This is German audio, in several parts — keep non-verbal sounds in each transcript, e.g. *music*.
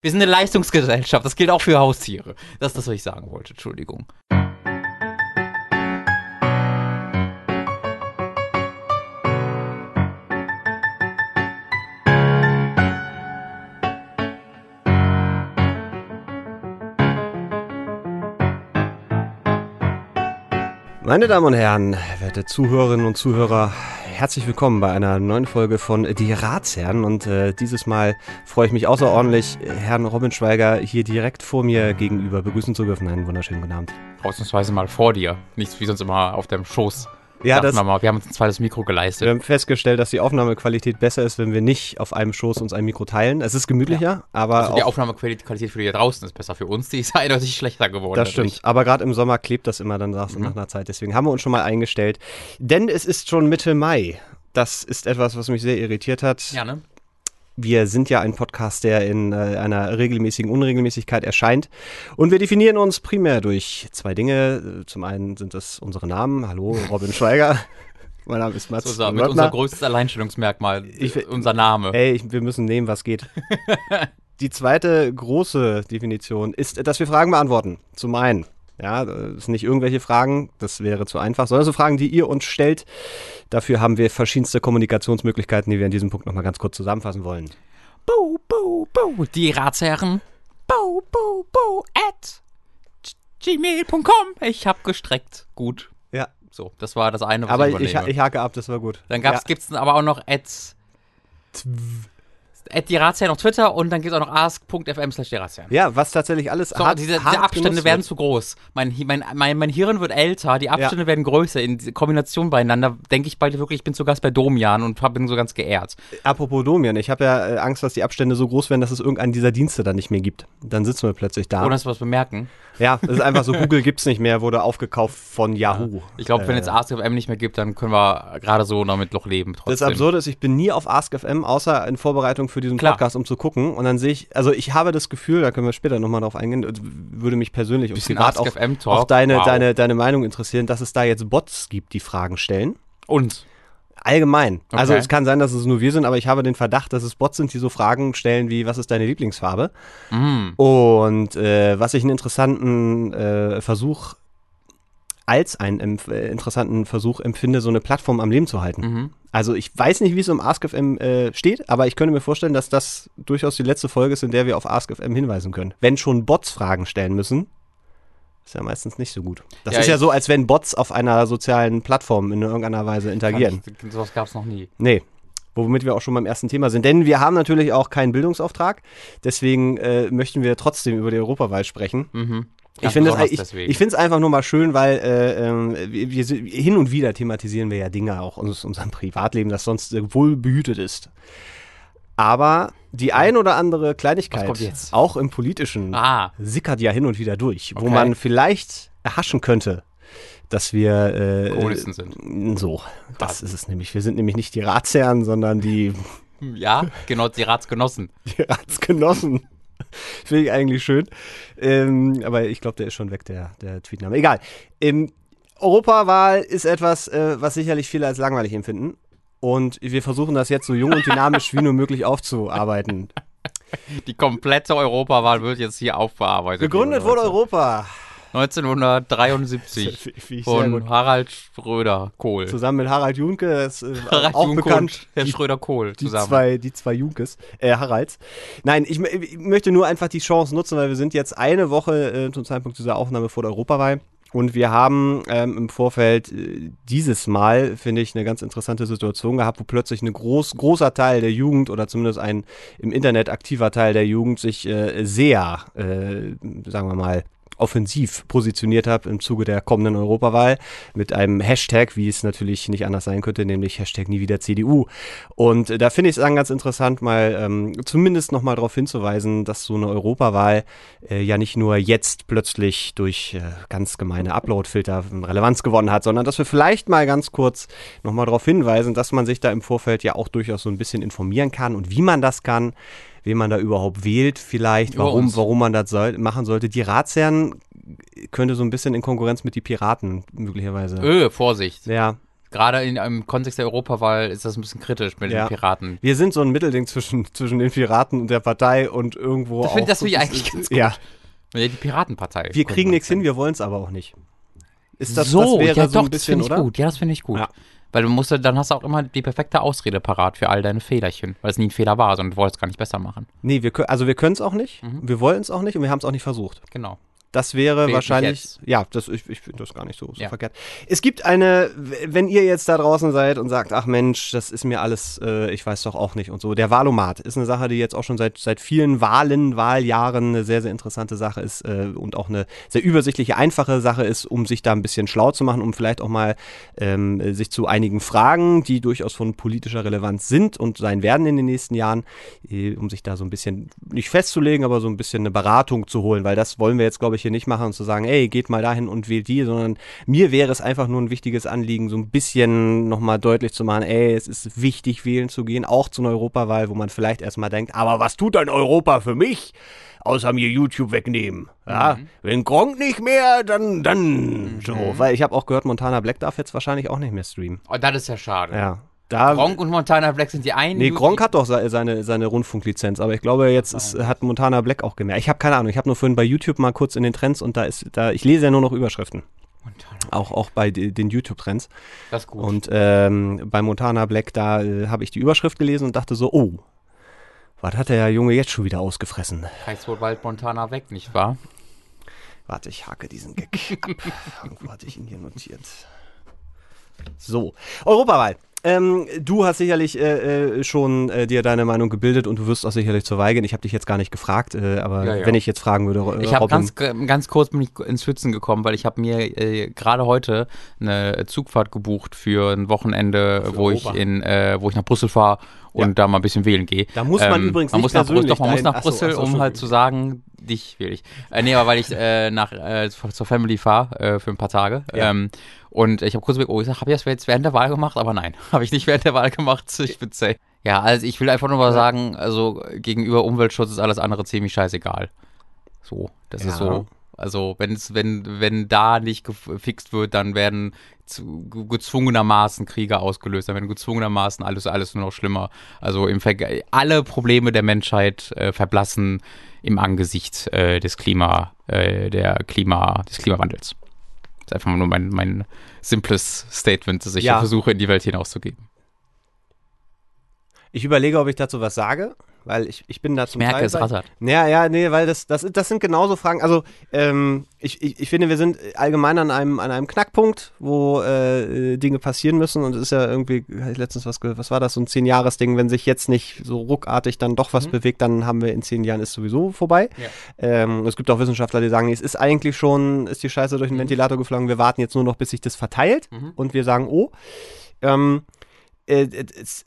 Wir sind eine Leistungsgesellschaft, das gilt auch für Haustiere. Das ist das, was ich sagen wollte, Entschuldigung. Meine Damen und Herren, werte Zuhörerinnen und Zuhörer, herzlich willkommen bei einer neuen Folge von Die Ratsherren. Und äh, dieses Mal freue ich mich außerordentlich, Herrn Robin Schweiger hier direkt vor mir gegenüber begrüßen zu dürfen. Einen wunderschönen guten Abend. Ausnahmsweise mal vor dir, nicht wie sonst immer auf deinem Schoß. Ja, das, wir, mal. wir haben uns ein zweites Mikro wir geleistet. haben festgestellt, dass die Aufnahmequalität besser ist, wenn wir nicht auf einem Schoß uns ein Mikro teilen. Es ist gemütlicher, aber Also die Aufnahmequalität für die da draußen ist besser. Für uns, die ist *laughs* eindeutig schlechter geworden. das stimmt. Aber gerade im Sommer klebt das immer, dann Mhm. nach einer Zeit. Deswegen haben wir uns schon mal eingestellt. Denn es ist schon Mitte Mai. Das ist etwas, was mich sehr irritiert hat. Ja, ne? Wir sind ja ein Podcast, der in äh, einer regelmäßigen Unregelmäßigkeit erscheint. Und wir definieren uns primär durch zwei Dinge. Zum einen sind das unsere Namen. Hallo, Robin Schweiger. *laughs* mein Name ist Mats. Das ist unser, mit unser größtes Alleinstellungsmerkmal, Ich- unser Name. Ey, ich, wir müssen nehmen, was geht. *laughs* Die zweite große Definition ist, dass wir Fragen beantworten. Zum einen. Ja, das sind nicht irgendwelche Fragen, das wäre zu einfach, sondern so Fragen, die ihr uns stellt. Dafür haben wir verschiedenste Kommunikationsmöglichkeiten, die wir in diesem Punkt nochmal ganz kurz zusammenfassen wollen. Buh, buh, buh. Die Ratsherren. Buh, buh, buh. At gmail.com. Ich hab gestreckt. Gut. Ja, So, das war das eine, was aber ich ich, übernehme. ich hake ab, das war gut. Dann ja. gibt's aber auch noch at, at die Ratsherren auf Twitter und dann gibt's auch noch ask.fm slash die. Ja, was tatsächlich alles So, hart, diese, hart diese Abstände werden wird. zu groß. Mein, mein, mein, mein Hirn wird älter, die Abstände werden größer. In Kombination beieinander denke ich bald wirklich, ich bin zu Gast bei Domian und hab- bin so ganz geehrt. Apropos Domian, ich habe ja äh, Angst, dass die Abstände so groß werden, dass es irgendeinen dieser Dienste dann nicht mehr gibt. Dann sitzen wir plötzlich da. Ohne dass wir was bemerken. ja, es ist einfach so, *laughs* Google gibt's nicht mehr, wurde aufgekauft von Yahoo. Ich glaube, wenn Äh, jetzt AskFM nicht mehr gibt, dann können wir gerade so damit noch leben. Trotzdem. Das Absurde ist, ich bin nie auf AskFM, außer in Vorbereitung für diesen Klar. Podcast, um zu gucken. Und dann sehe ich, also ich habe das Gefühl, da können wir später nochmal drauf eingehen, würde mich persönlich und privat auch, auch deine, Wow. deine, deine Meinung interessieren, dass es da jetzt Bots gibt, die Fragen stellen. Und? Allgemein. Also Okay. es kann sein, dass es nur wir sind, aber ich habe den Verdacht, dass es Bots sind, die so Fragen stellen wie, was ist deine Lieblingsfarbe? Mm. Und äh, was ich einen interessanten äh, Versuch, als einen äh, interessanten Versuch empfinde, so eine Plattform am Leben zu halten. Mhm. Also ich weiß nicht, wie es um AskFM äh, steht, aber ich könnte mir vorstellen, dass das durchaus die letzte Folge ist, in der wir auf AskFM hinweisen können. Wenn schon Bots Fragen stellen müssen, ist ja meistens nicht so gut. Das Ja, ist ja so, als wenn Bots auf einer sozialen Plattform in irgendeiner Weise interagieren. Ich, sowas gab's noch nie. Nee. Womit wir auch schon beim ersten Thema sind. Denn wir haben natürlich auch keinen Bildungsauftrag. Deswegen äh, möchten wir trotzdem über die Europawahl sprechen. Mhm. Ich finde es besonders ich, ich einfach nur mal schön, weil äh, ähm, wir, wir, hin und wieder thematisieren wir ja Dinge auch aus unserem Privatleben, das sonst wohl behütet ist. Aber die ein oder andere Kleinigkeit, auch im politischen, Ah, sickert ja hin und wieder durch, wo Okay. man vielleicht erhaschen könnte, dass wir äh, Kommunisten sind. So, das Was? ist es nämlich. Wir sind nämlich nicht die Ratsherren, sondern die, ja, genau, die Ratsgenossen. *laughs* die Ratsgenossen. Finde ich eigentlich schön. Ähm, aber ich glaube, der ist schon weg, der, der Tweetname. Egal. Ähm, Europawahl ist etwas, äh, was sicherlich viele als langweilig empfinden. Und wir versuchen das jetzt so jung und dynamisch wie nur möglich aufzuarbeiten. Die komplette Europawahl wird jetzt hier aufbearbeitet. Gegründet wurde. Europa. 1973 *laughs* Finde ich sehr gut. von Harald Schröder Kohl. Zusammen mit Harald Junke, ist, äh, *laughs* Harald auch Junke bekannt. Herr die- Schröder Kohl Die zusammen. zwei, die zwei Junkes, äh, Haralds. Nein, ich, ich möchte nur einfach die Chance nutzen, weil wir sind jetzt eine Woche äh, zum Zeitpunkt dieser Aufnahme vor der Europawahl. Und wir haben ähm, im Vorfeld äh, dieses Mal, finde ich, eine ganz interessante Situation gehabt, wo plötzlich ein groß, großer Teil der Jugend oder zumindest ein im Internet aktiver Teil der Jugend sich äh, sehr, äh, sagen wir mal, offensiv positioniert habe im Zuge der kommenden Europawahl mit einem Hashtag, wie es natürlich nicht anders sein könnte, nämlich Hashtag nie wieder CDU. Und da finde ich es dann ganz interessant, mal ähm, zumindest nochmal darauf hinzuweisen, dass so eine Europawahl äh, ja nicht nur jetzt plötzlich durch äh, ganz gemeine Upload-Filter Relevanz gewonnen hat, sondern dass wir vielleicht mal ganz kurz nochmal darauf hinweisen, dass man sich da im Vorfeld ja auch durchaus so ein bisschen informieren kann und wie man das kann wen man da überhaupt wählt, vielleicht, Über warum, uns. warum man das soll, machen sollte. Die Ratsherren könnte so ein bisschen in Konkurrenz mit die Piraten möglicherweise. Öh, Vorsicht. Ja, Gerade in, im Kontext der Europawahl ist das ein bisschen kritisch mit Ja. den Piraten. Wir sind so ein Mittelding zwischen, zwischen den Piraten und der Partei und irgendwo Das auch. find- das finde ich eigentlich ganz gut. Ja, Die Piratenpartei. wir kriegen nichts hin, wir wollen es aber auch nicht. Ist das, so, das wäre ja so doch, ein das bisschen, finde ich oder? gut. Ja, das finde ich gut. Ja. Weil du musst, dann hast du auch immer die perfekte Ausrede parat für all deine Fehlerchen. Weil es nie ein Fehler war, sondern du wolltest es gar nicht besser machen. Nee, wir, also wir können es auch nicht, Mhm. wir wollen es auch nicht und wir haben es auch nicht versucht. Genau. Das wäre Wählt wahrscheinlich, ja, das, ich, ich finde das gar nicht so, so Ja. verkehrt. Es gibt eine, wenn ihr jetzt da draußen seid und sagt, ach Mensch, das ist mir alles, äh, ich weiß doch auch nicht und so. Der Valomat ist eine Sache, die jetzt auch schon seit, seit vielen Wahlen, Wahljahren eine sehr, sehr interessante Sache ist äh, und auch eine sehr übersichtliche, einfache Sache ist, um sich da ein bisschen schlau zu machen, um vielleicht auch mal ähm, äh, sich zu einigen Fragen, die durchaus von politischer Relevanz sind und sein werden in den nächsten Jahren, äh, um sich da so ein bisschen nicht festzulegen, aber so ein bisschen eine Beratung zu holen, weil das wollen wir jetzt, glaube ich, hier nicht machen und zu sagen, ey, geht mal dahin und wählt die, sondern mir wäre es einfach nur ein wichtiges Anliegen, so ein bisschen nochmal deutlich zu machen, ey, es ist wichtig, wählen zu gehen, auch zu einer Europawahl, wo man vielleicht erstmal denkt, aber was tut denn Europa für mich? Außer mir YouTube wegnehmen. Ja, wenn Gronk nicht mehr, dann, dann so. Weil ich habe auch gehört, Montana Black darf jetzt wahrscheinlich auch nicht mehr streamen. Oh, das ist ja schade. Ja. Da, Gronk und Montana Black sind die einen. Nee, Gronk hat doch se- seine, seine Rundfunklizenz, aber ich glaube, jetzt ist, hat Montana Black auch gemerkt. Ich habe keine Ahnung, ich habe nur vorhin bei YouTube mal kurz in den Trends und da ist, da, ich lese ja nur noch Überschriften. Montana. Auch, auch bei de- den YouTube-Trends. Das ist gut. Und ähm, bei Montana Black, da äh, habe ich die Überschrift gelesen und dachte so, oh, was hat der Junge jetzt schon wieder ausgefressen? heißt wohl bald Montana weg, nicht wahr? Warte, ich hake diesen Gag ab. *laughs* Irgendwo hatte ich ihn hier notiert. So, Europawahl. Ähm, du hast sicherlich äh, äh, schon äh, dir deine Meinung gebildet und du wirst auch sicherlich zur Wahl gehen. Ich habe dich jetzt gar nicht gefragt, äh, aber Ja, ja. wenn ich jetzt fragen würde, äh, Ich habe ganz, ganz kurz bin ich ins Schwitzen gekommen, weil ich habe mir äh, gerade heute eine Zugfahrt gebucht für ein Wochenende, Für wo ich Europa. in, äh, wo ich nach Brüssel fahre und da mal ein bisschen wählen gehe. Da muss man übrigens man muss nach Brüssel, doch, man muss nach Brüssel, ach so, um halt zu sagen, dich will ich. Äh, nee, aber weil ich äh, nach äh, zur Family fahre äh, für ein paar Tage. Ja. Ähm, und ich habe kurz überlegt, oh, ich habe ich das jetzt während der Wahl gemacht, aber nein, *laughs* habe ich nicht während der Wahl gemacht. Ich bin safe. Ja, also ich will einfach nur mal sagen, also gegenüber Umweltschutz ist alles andere ziemlich scheißegal. So, das ist Ja. so. Also wenn es, wenn, wenn da nicht gefixt wird, dann werden zu, ge- gezwungenermaßen Kriege ausgelöst, dann werden gezwungenermaßen alles, alles nur noch schlimmer. Also im Verg alle Probleme der Menschheit äh, verblassen im Angesicht äh, des Klima, äh, der Klima, des Klimawandels. Das ist einfach nur mein, mein simples Statement, das ich Ja. versuche in die Welt hinauszugeben. ich überlege, ob ich dazu was sage, weil ich, ich bin da zum merke, Teil es rattert. Ja, ja, nee, weil das, das, das sind genauso Fragen. Also, ähm, ich, ich, ich finde, wir sind allgemein an einem, an einem Knackpunkt, wo äh, Dinge passieren müssen. Und es ist ja irgendwie, hab ich letztens was gehört, was war das, so ein Zehn-Jahres-Ding, wenn sich jetzt nicht so ruckartig dann doch was Mhm. bewegt, dann haben wir in zehn Jahren ist sowieso vorbei. Ja. Ähm, es gibt auch Wissenschaftler, die sagen, es ist eigentlich schon, ist die Scheiße durch den Mhm. Ventilator geflogen, wir warten jetzt nur noch, bis sich das verteilt. Mhm. Und wir sagen, oh, ähm, äh, es,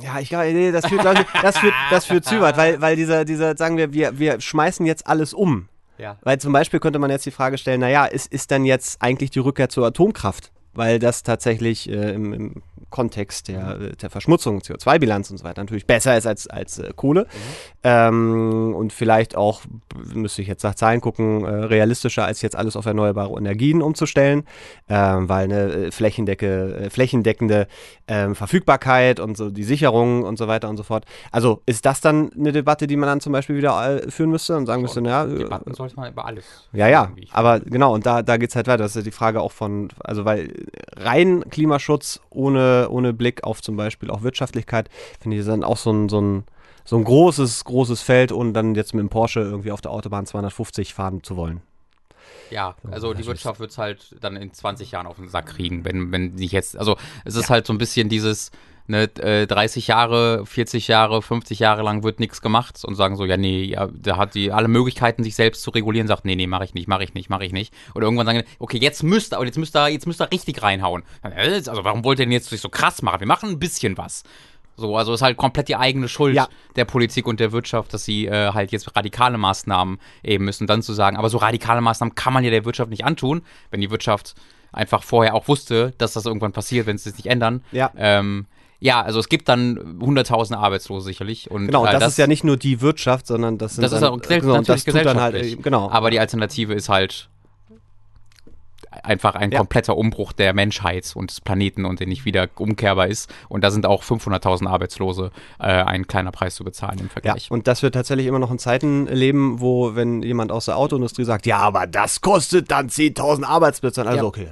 ja, ich glaube, nee, das führt, glaub ich, das führt, das führt zu weit, weil, weil dieser, dieser, sagen wir, wir, wir schmeißen jetzt alles um. Ja. Weil zum Beispiel könnte man jetzt die Frage stellen, naja, ist, ist dann jetzt eigentlich die Rückkehr zur Atomkraft? Weil das tatsächlich äh, im, im Kontext der, äh, der Verschmutzung, CO2-Bilanz und so weiter natürlich besser ist als, als äh, Kohle. Ähm, und vielleicht auch, müsste ich jetzt nach Zahlen gucken, äh, realistischer als jetzt alles auf erneuerbare Energien umzustellen, ähm, weil eine äh, flächendecke, äh, flächendeckende ähm, Verfügbarkeit und so die Sicherung und so weiter und so fort. Also ist das dann eine Debatte, die man dann zum Beispiel wieder äh, führen müsste und sagen müsste, naja, äh, Debatten sollte man über alles. ja, ja, aber genau, und da, da geht es halt weiter. Das ist ja die Frage auch von, also weil rein Klimaschutz ohne, ohne Blick auf zum Beispiel auch Wirtschaftlichkeit, finde ich, ist dann auch so ein, so ein, so ein großes, großes Feld, ohne dann jetzt mit dem Porsche irgendwie auf der Autobahn 250 fahren zu wollen. Ja, also die Wirtschaft wird es halt dann in 20 Jahren auf den Sack kriegen, wenn, wenn nicht jetzt, also es ist halt so ein bisschen dieses, ne, äh, 30 Jahre, 40 Jahre, 50 Jahre lang wird nichts gemacht und sagen so, ja, nee, ja, da hat die alle Möglichkeiten, sich selbst zu regulieren, sagt, nee, nee, mach ich nicht, mach ich nicht, mach ich nicht. Oder irgendwann sagen, okay, jetzt müsst ihr, aber jetzt müsst ihr, jetzt müsst ihr richtig reinhauen. Äh, Also warum wollt ihr denn jetzt sich so krass machen? Wir machen ein bisschen was. So, also ist halt komplett die eigene Schuld Ja. der Politik und der Wirtschaft, dass sie äh, halt jetzt radikale Maßnahmen eben müssen. Dann zu sagen, aber so radikale Maßnahmen kann man ja der Wirtschaft nicht antun, wenn die Wirtschaft einfach vorher auch wusste, dass das irgendwann passiert, wenn sie es nicht ändern. Ja. Ähm, ja, also es gibt dann hunderttausende Arbeitslose sicherlich. Und, Genau, und äh, das, ist ja nicht nur die Wirtschaft, sondern das sind das ist dann, auch gesell- genau, das natürlich tut dann halt, äh, genau. Aber die Alternative ist halt einfach ein Ja. kompletter Umbruch der Menschheit und des Planeten und der nicht wieder umkehrbar ist. Und da sind auch 500.000 Arbeitslose äh, ein kleiner Preis zu bezahlen im Ja, Vergleich. und dass wir tatsächlich immer noch in Zeiten leben, wo, wenn jemand aus der Autoindustrie sagt, ja, aber das kostet dann 10.000 Arbeitsplätze, also Ja. okay,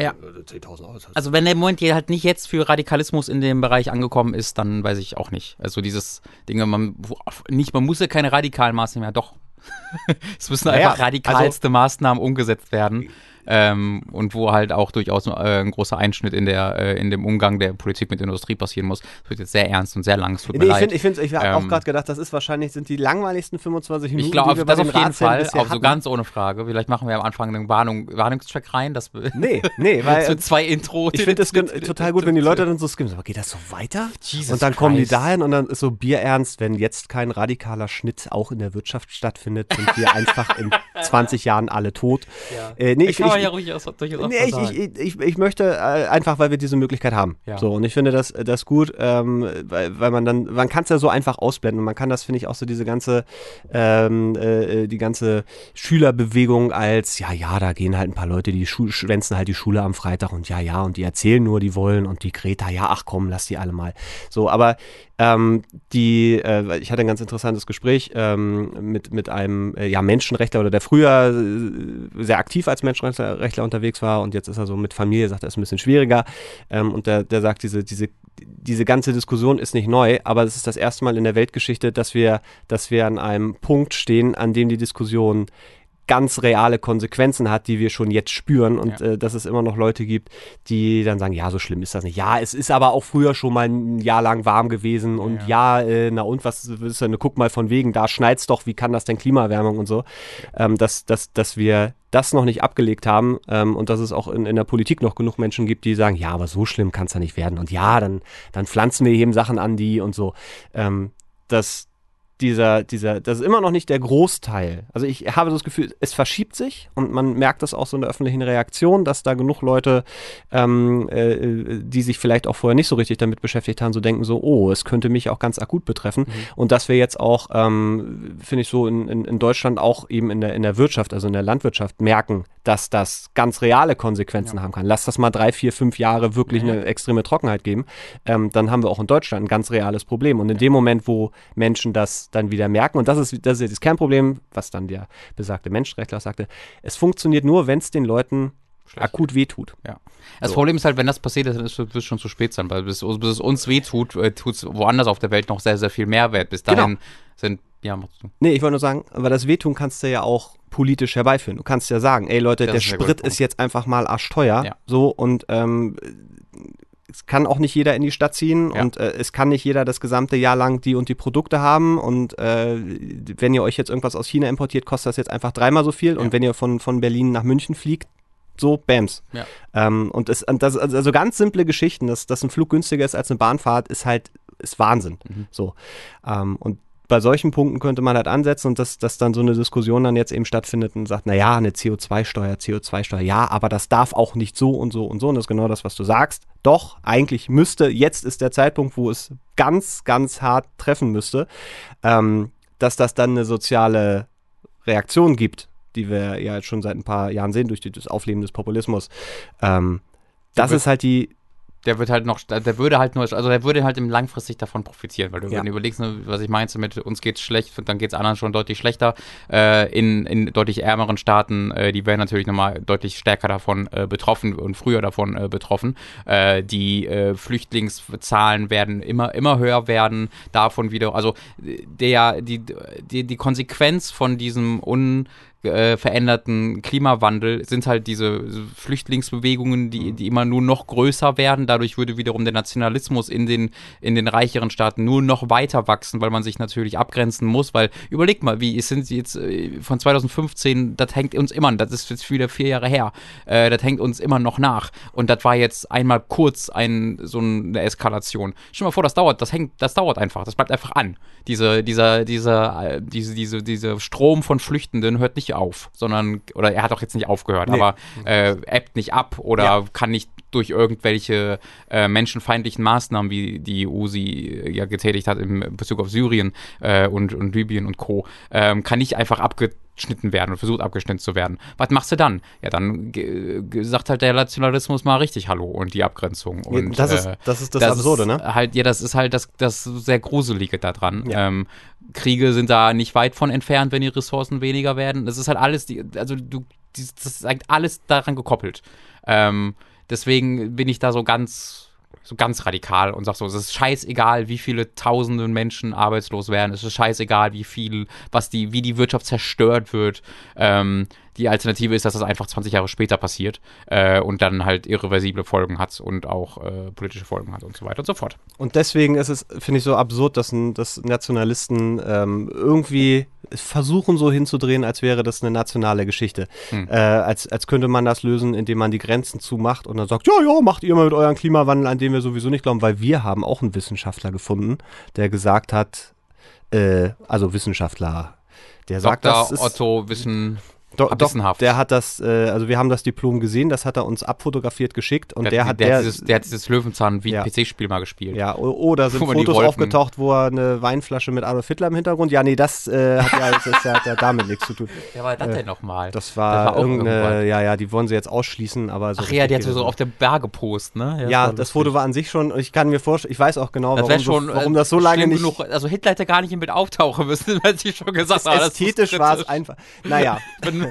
Ja. 10.000 Arbeitsplätze. Also wenn der Moment hier halt nicht jetzt für Radikalismus in dem Bereich angekommen ist, dann weiß ich auch nicht. Also dieses Dinge, man wo- nicht, man muss ja keine radikalen Maßnahmen, ja doch. *laughs* es müssen Naja, einfach radikalste Maßnahmen umgesetzt werden. Ähm, und wo halt auch durchaus äh, ein großer Einschnitt in der äh, in dem Umgang der Politik mit der Industrie passieren muss. Das wird jetzt sehr ernst und sehr lang. Es tut mir Nee, ich leid. finde, ich, find, ich habe auch Ähm, gerade gedacht, das ist wahrscheinlich, sind die langweiligsten 25 Minuten, Ich die wir bei das auf jeden Fall, auch so ganz ohne Frage. Vielleicht machen wir am Anfang einen Warnung, Warnungstrack rein, dass Nee, nee, so weil *laughs* zwei Intro. ich finde gen- *laughs* total gut, wenn die Leute dann so skimmen. Aber geht das so weiter? Jesus und dann kommen die Christ. dahin und dann ist so bierernst, wenn jetzt kein radikaler Schnitt auch in der Wirtschaft stattfindet, sind wir *laughs* einfach in 20 Jahren alle tot. Äh, nee, Ich kann man ja ruhig aus, durchaus auch Nee, mal ich, sagen. ich, ich, ich möchte äh, einfach, weil wir diese Möglichkeit haben. Ja. So, und ich finde das, das gut, ähm, weil, weil man dann, man kann es ja so einfach ausblenden und man kann das, finde ich, auch so diese ganze, ähm, äh, die ganze Schülerbewegung als, ja, ja, da gehen halt ein paar Leute, die Schu schwänzen halt die Schule am Freitag und ja, ja, und die erzählen nur, die wollen und die Greta, ja, ach komm, lass die alle mal. So, aber ähm, die, äh, ich hatte ein ganz interessantes Gespräch ähm, mit, mit einem äh, ja, Menschenrechtler oder der früher äh, sehr aktiv als Menschenrechtler unterwegs war und jetzt ist er so mit Familie, sagt er, ist ein bisschen schwieriger. Ähm, und der, der sagt, diese, diese, diese ganze Diskussion ist nicht neu, aber es ist das erste Mal in der Weltgeschichte, dass wir, dass wir an einem Punkt stehen, an dem die Diskussion ganz reale Konsequenzen hat, die wir schon jetzt spüren und Ja. äh, dass es immer noch Leute gibt, die dann sagen, ja, so schlimm ist das nicht. Ja, es ist aber auch früher schon mal ein Jahr lang warm gewesen und ja, äh, na und was ist denn, guck mal von wegen, da schneit's doch, wie kann das denn Klimaerwärmung und so, ähm, dass, dass, dass wir das noch nicht abgelegt haben ähm, und dass es auch in, in der Politik noch genug Menschen gibt, die sagen, ja, aber so schlimm kann es ja nicht werden und ja, dann, dann pflanzen wir eben Sachen an die und so. Ähm, das, dieser, dieser, das ist immer noch nicht der Großteil. Also ich habe das Gefühl, es verschiebt sich und man merkt das auch so in der öffentlichen Reaktion, dass da genug Leute, ähm, äh, die sich vielleicht auch vorher nicht so richtig damit beschäftigt haben, so denken so, oh, es könnte mich auch ganz akut betreffen. Und dass wir jetzt auch, ähm, finde ich so in, in, in Deutschland auch eben in der, in der Wirtschaft, also in der Landwirtschaft merken, dass das ganz reale Konsequenzen haben kann. Lass das mal drei, vier, fünf Jahre wirklich eine extreme Trockenheit geben, ähm, dann haben wir auch in Deutschland ein ganz reales Problem. Und in dem Moment, wo Menschen das dann wieder merken, und das ist das, ist das Kernproblem, was dann der besagte Menschenrechtler sagte, es funktioniert nur, wenn es den Leuten akut wehtut. Ja. Das Problem ist halt, wenn das passiert ist, dann ist- wird es schon zu spät sein, weil bis, bis es uns wehtut, äh, tut es woanders auf der Welt noch sehr, sehr viel mehr wert. Bis dahin Genau. sind, ja, machst du. Nee, ich wollte nur sagen, aber das Wehtun kannst du ja auch politisch herbeiführen. Du kannst ja sagen, ey Leute, Das der Sprit ist jetzt einfach mal arschteuer. Ja. So und ähm, es kann auch nicht jeder in die Stadt ziehen Ja. und äh, es kann nicht jeder das gesamte Jahr lang die und die Produkte haben und äh, wenn ihr euch jetzt irgendwas aus China importiert, kostet das jetzt einfach dreimal so viel und wenn ihr von, von Berlin nach München fliegt, so, Bams. Ja. Ähm, und und das, also ganz simple Geschichten, dass, dass ein Flug günstiger ist als eine Bahnfahrt, ist halt, ist Wahnsinn. Mhm. So. Ähm, und bei solchen Punkten könnte man halt ansetzen und dass, dass dann so eine Diskussion dann jetzt eben stattfindet und sagt, naja, eine CO2-Steuer, CO2-Steuer, ja, aber das darf auch nicht so und so und so. Und das ist genau das, was du sagst. Doch, eigentlich müsste, jetzt ist der Zeitpunkt, wo es ganz, ganz hart treffen müsste, ähm, dass das dann eine soziale Reaktion gibt, die wir ja jetzt schon seit ein paar Jahren sehen durch das Aufleben des Populismus. Ähm, das ist halt die, Der wird halt noch, der würde halt nur, also der würde halt im langfristig davon profitieren, weil du, Ja. überlegst, ne, was ich meinte mit uns geht's schlecht, dann geht's anderen schon deutlich schlechter. Äh, in, in deutlich ärmeren Staaten, äh, die werden natürlich nochmal deutlich stärker davon äh, betroffen und früher davon äh, betroffen. Äh, die äh, Flüchtlingszahlen werden immer, immer höher werden, davon wieder, also der, die, die, die Konsequenz von diesem un äh, veränderten Klimawandel sind halt diese Flüchtlingsbewegungen, die, die immer nur noch größer werden. Dadurch würde wiederum der Nationalismus in den, in den reicheren Staaten nur noch weiter wachsen, weil man sich natürlich abgrenzen muss. Weil überlegt mal, wie sind sie jetzt äh, von 2015, das hängt uns immer, das ist jetzt wieder vier Jahre her, äh, das hängt uns immer noch nach. Und das war jetzt einmal kurz ein, so eine Eskalation. Stell dir mal vor, das dauert, das hängt, das dauert einfach, das bleibt einfach an. Diese, dieser, dieser, äh, diese, diese, diese Strom von Flüchtenden hört nicht auf, sondern, oder er hat auch jetzt nicht aufgehört, Nee. aber äh, ebbt nicht ab oder Ja. kann nicht durch irgendwelche äh, menschenfeindlichen Maßnahmen, wie die EU sie ja getätigt hat im Bezug auf Syrien äh, und, und Libyen und Co., ähm, kann nicht einfach abge abgeschnitten werden und versucht abgeschnitten zu werden. Was machst du dann? Ja, dann sagt halt der Nationalismus mal richtig Hallo und die Abgrenzung. Und, das, ist, das ist das, das Absurde, ist ne? Halt, ja, das ist halt das, das sehr Gruselige daran. Ja. Ähm, Kriege sind da nicht weit von entfernt, wenn die Ressourcen weniger werden. Das ist halt alles, die, also du, das ist halt alles daran gekoppelt. Ähm, deswegen bin ich da so ganz so ganz radikal und sag so, es ist scheißegal, wie viele tausende Menschen arbeitslos werden, es ist scheißegal, wie viel, was die, wie die Wirtschaft zerstört wird. Ähm, die Alternative ist, dass das einfach 20 Jahre später passiert äh, und dann halt irreversible Folgen hat und auch äh, politische Folgen hat und so weiter und so fort. Und deswegen ist es, finde ich, so absurd, dass, dass Nationalisten ähm, irgendwie versuchen so hinzudrehen, als wäre das eine nationale Geschichte. Hm. Äh, als, als könnte man das lösen, indem man die Grenzen zumacht und dann sagt, ja, ja, macht ihr mal mit eurem Klimawandel, an den wir sowieso nicht glauben, weil wir haben auch einen Wissenschaftler gefunden, der gesagt hat, äh, also Wissenschaftler, der sagt, Dr. das ist, Otto Wissen Do, doch, der hat das, äh, also wir haben das Diplom gesehen, das hat er uns abfotografiert geschickt und der, der hat der, der, hat dieses, der hat dieses Löwenzahn wie ja. PC-Spiel mal gespielt. Ja, oder sind Fotos aufgetaucht, wo er eine Weinflasche mit Adolf Hitler im Hintergrund. Ja, nee, das äh, hat ja, das, das hat ja damit nichts zu tun. *laughs* Ja, war das äh, denn nochmal? Das war, das war irgendeine, ja, ja, die wollen sie jetzt ausschließen, aber so. Ach ja, die hatte so auf der Berge Post, ne? Ja, ja das, das Foto war an sich schon, ich kann mir vorstellen, ich weiß auch genau, warum, schon, so, warum das so lange nicht. Genug, also Hitler hätte gar nicht im Bild auftauchen müssen, *laughs* weil sie schon gesagt haben. Ästhetisch war es einfach. Naja. *laughs*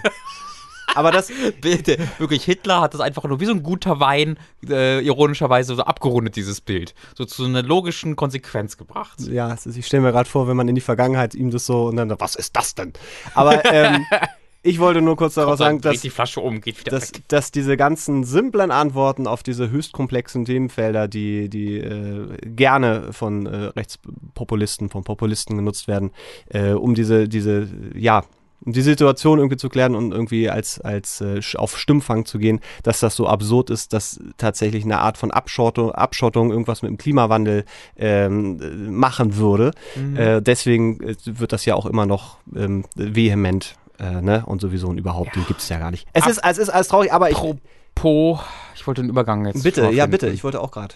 Aber das. Bitte, wirklich, Hitler hat das einfach nur wie so ein guter Wein, äh, ironischerweise so abgerundet, dieses Bild. So zu einer logischen Konsequenz gebracht. Ja, also ich stelle mir gerade vor, wenn man in die Vergangenheit ihm das so und dann, was ist das denn? Aber ähm, *laughs* ich wollte nur kurz darauf sagen, dass, die Flasche um, dass, dass, diese ganzen simplen Antworten auf diese höchst komplexen Themenfelder, die, die äh, gerne von äh, Rechtspopulisten, von Populisten genutzt werden, äh, um diese, diese, ja, die Situation irgendwie zu klären und irgendwie als, als äh, auf Stimmfang zu gehen, dass das so absurd ist, dass tatsächlich eine Art von Abschottung, Abschottung irgendwas mit dem Klimawandel ähm, machen würde. Mhm. Äh, deswegen äh, wird das ja auch immer noch ähm, vehement äh, ne? und sowieso und überhaupt, ja. den gibt es ja gar nicht. Es ist, es ist alles traurig, aber ich. Apropos, ich wollte den Übergang jetzt. Bitte, ja, bitte, ich wollte auch gerade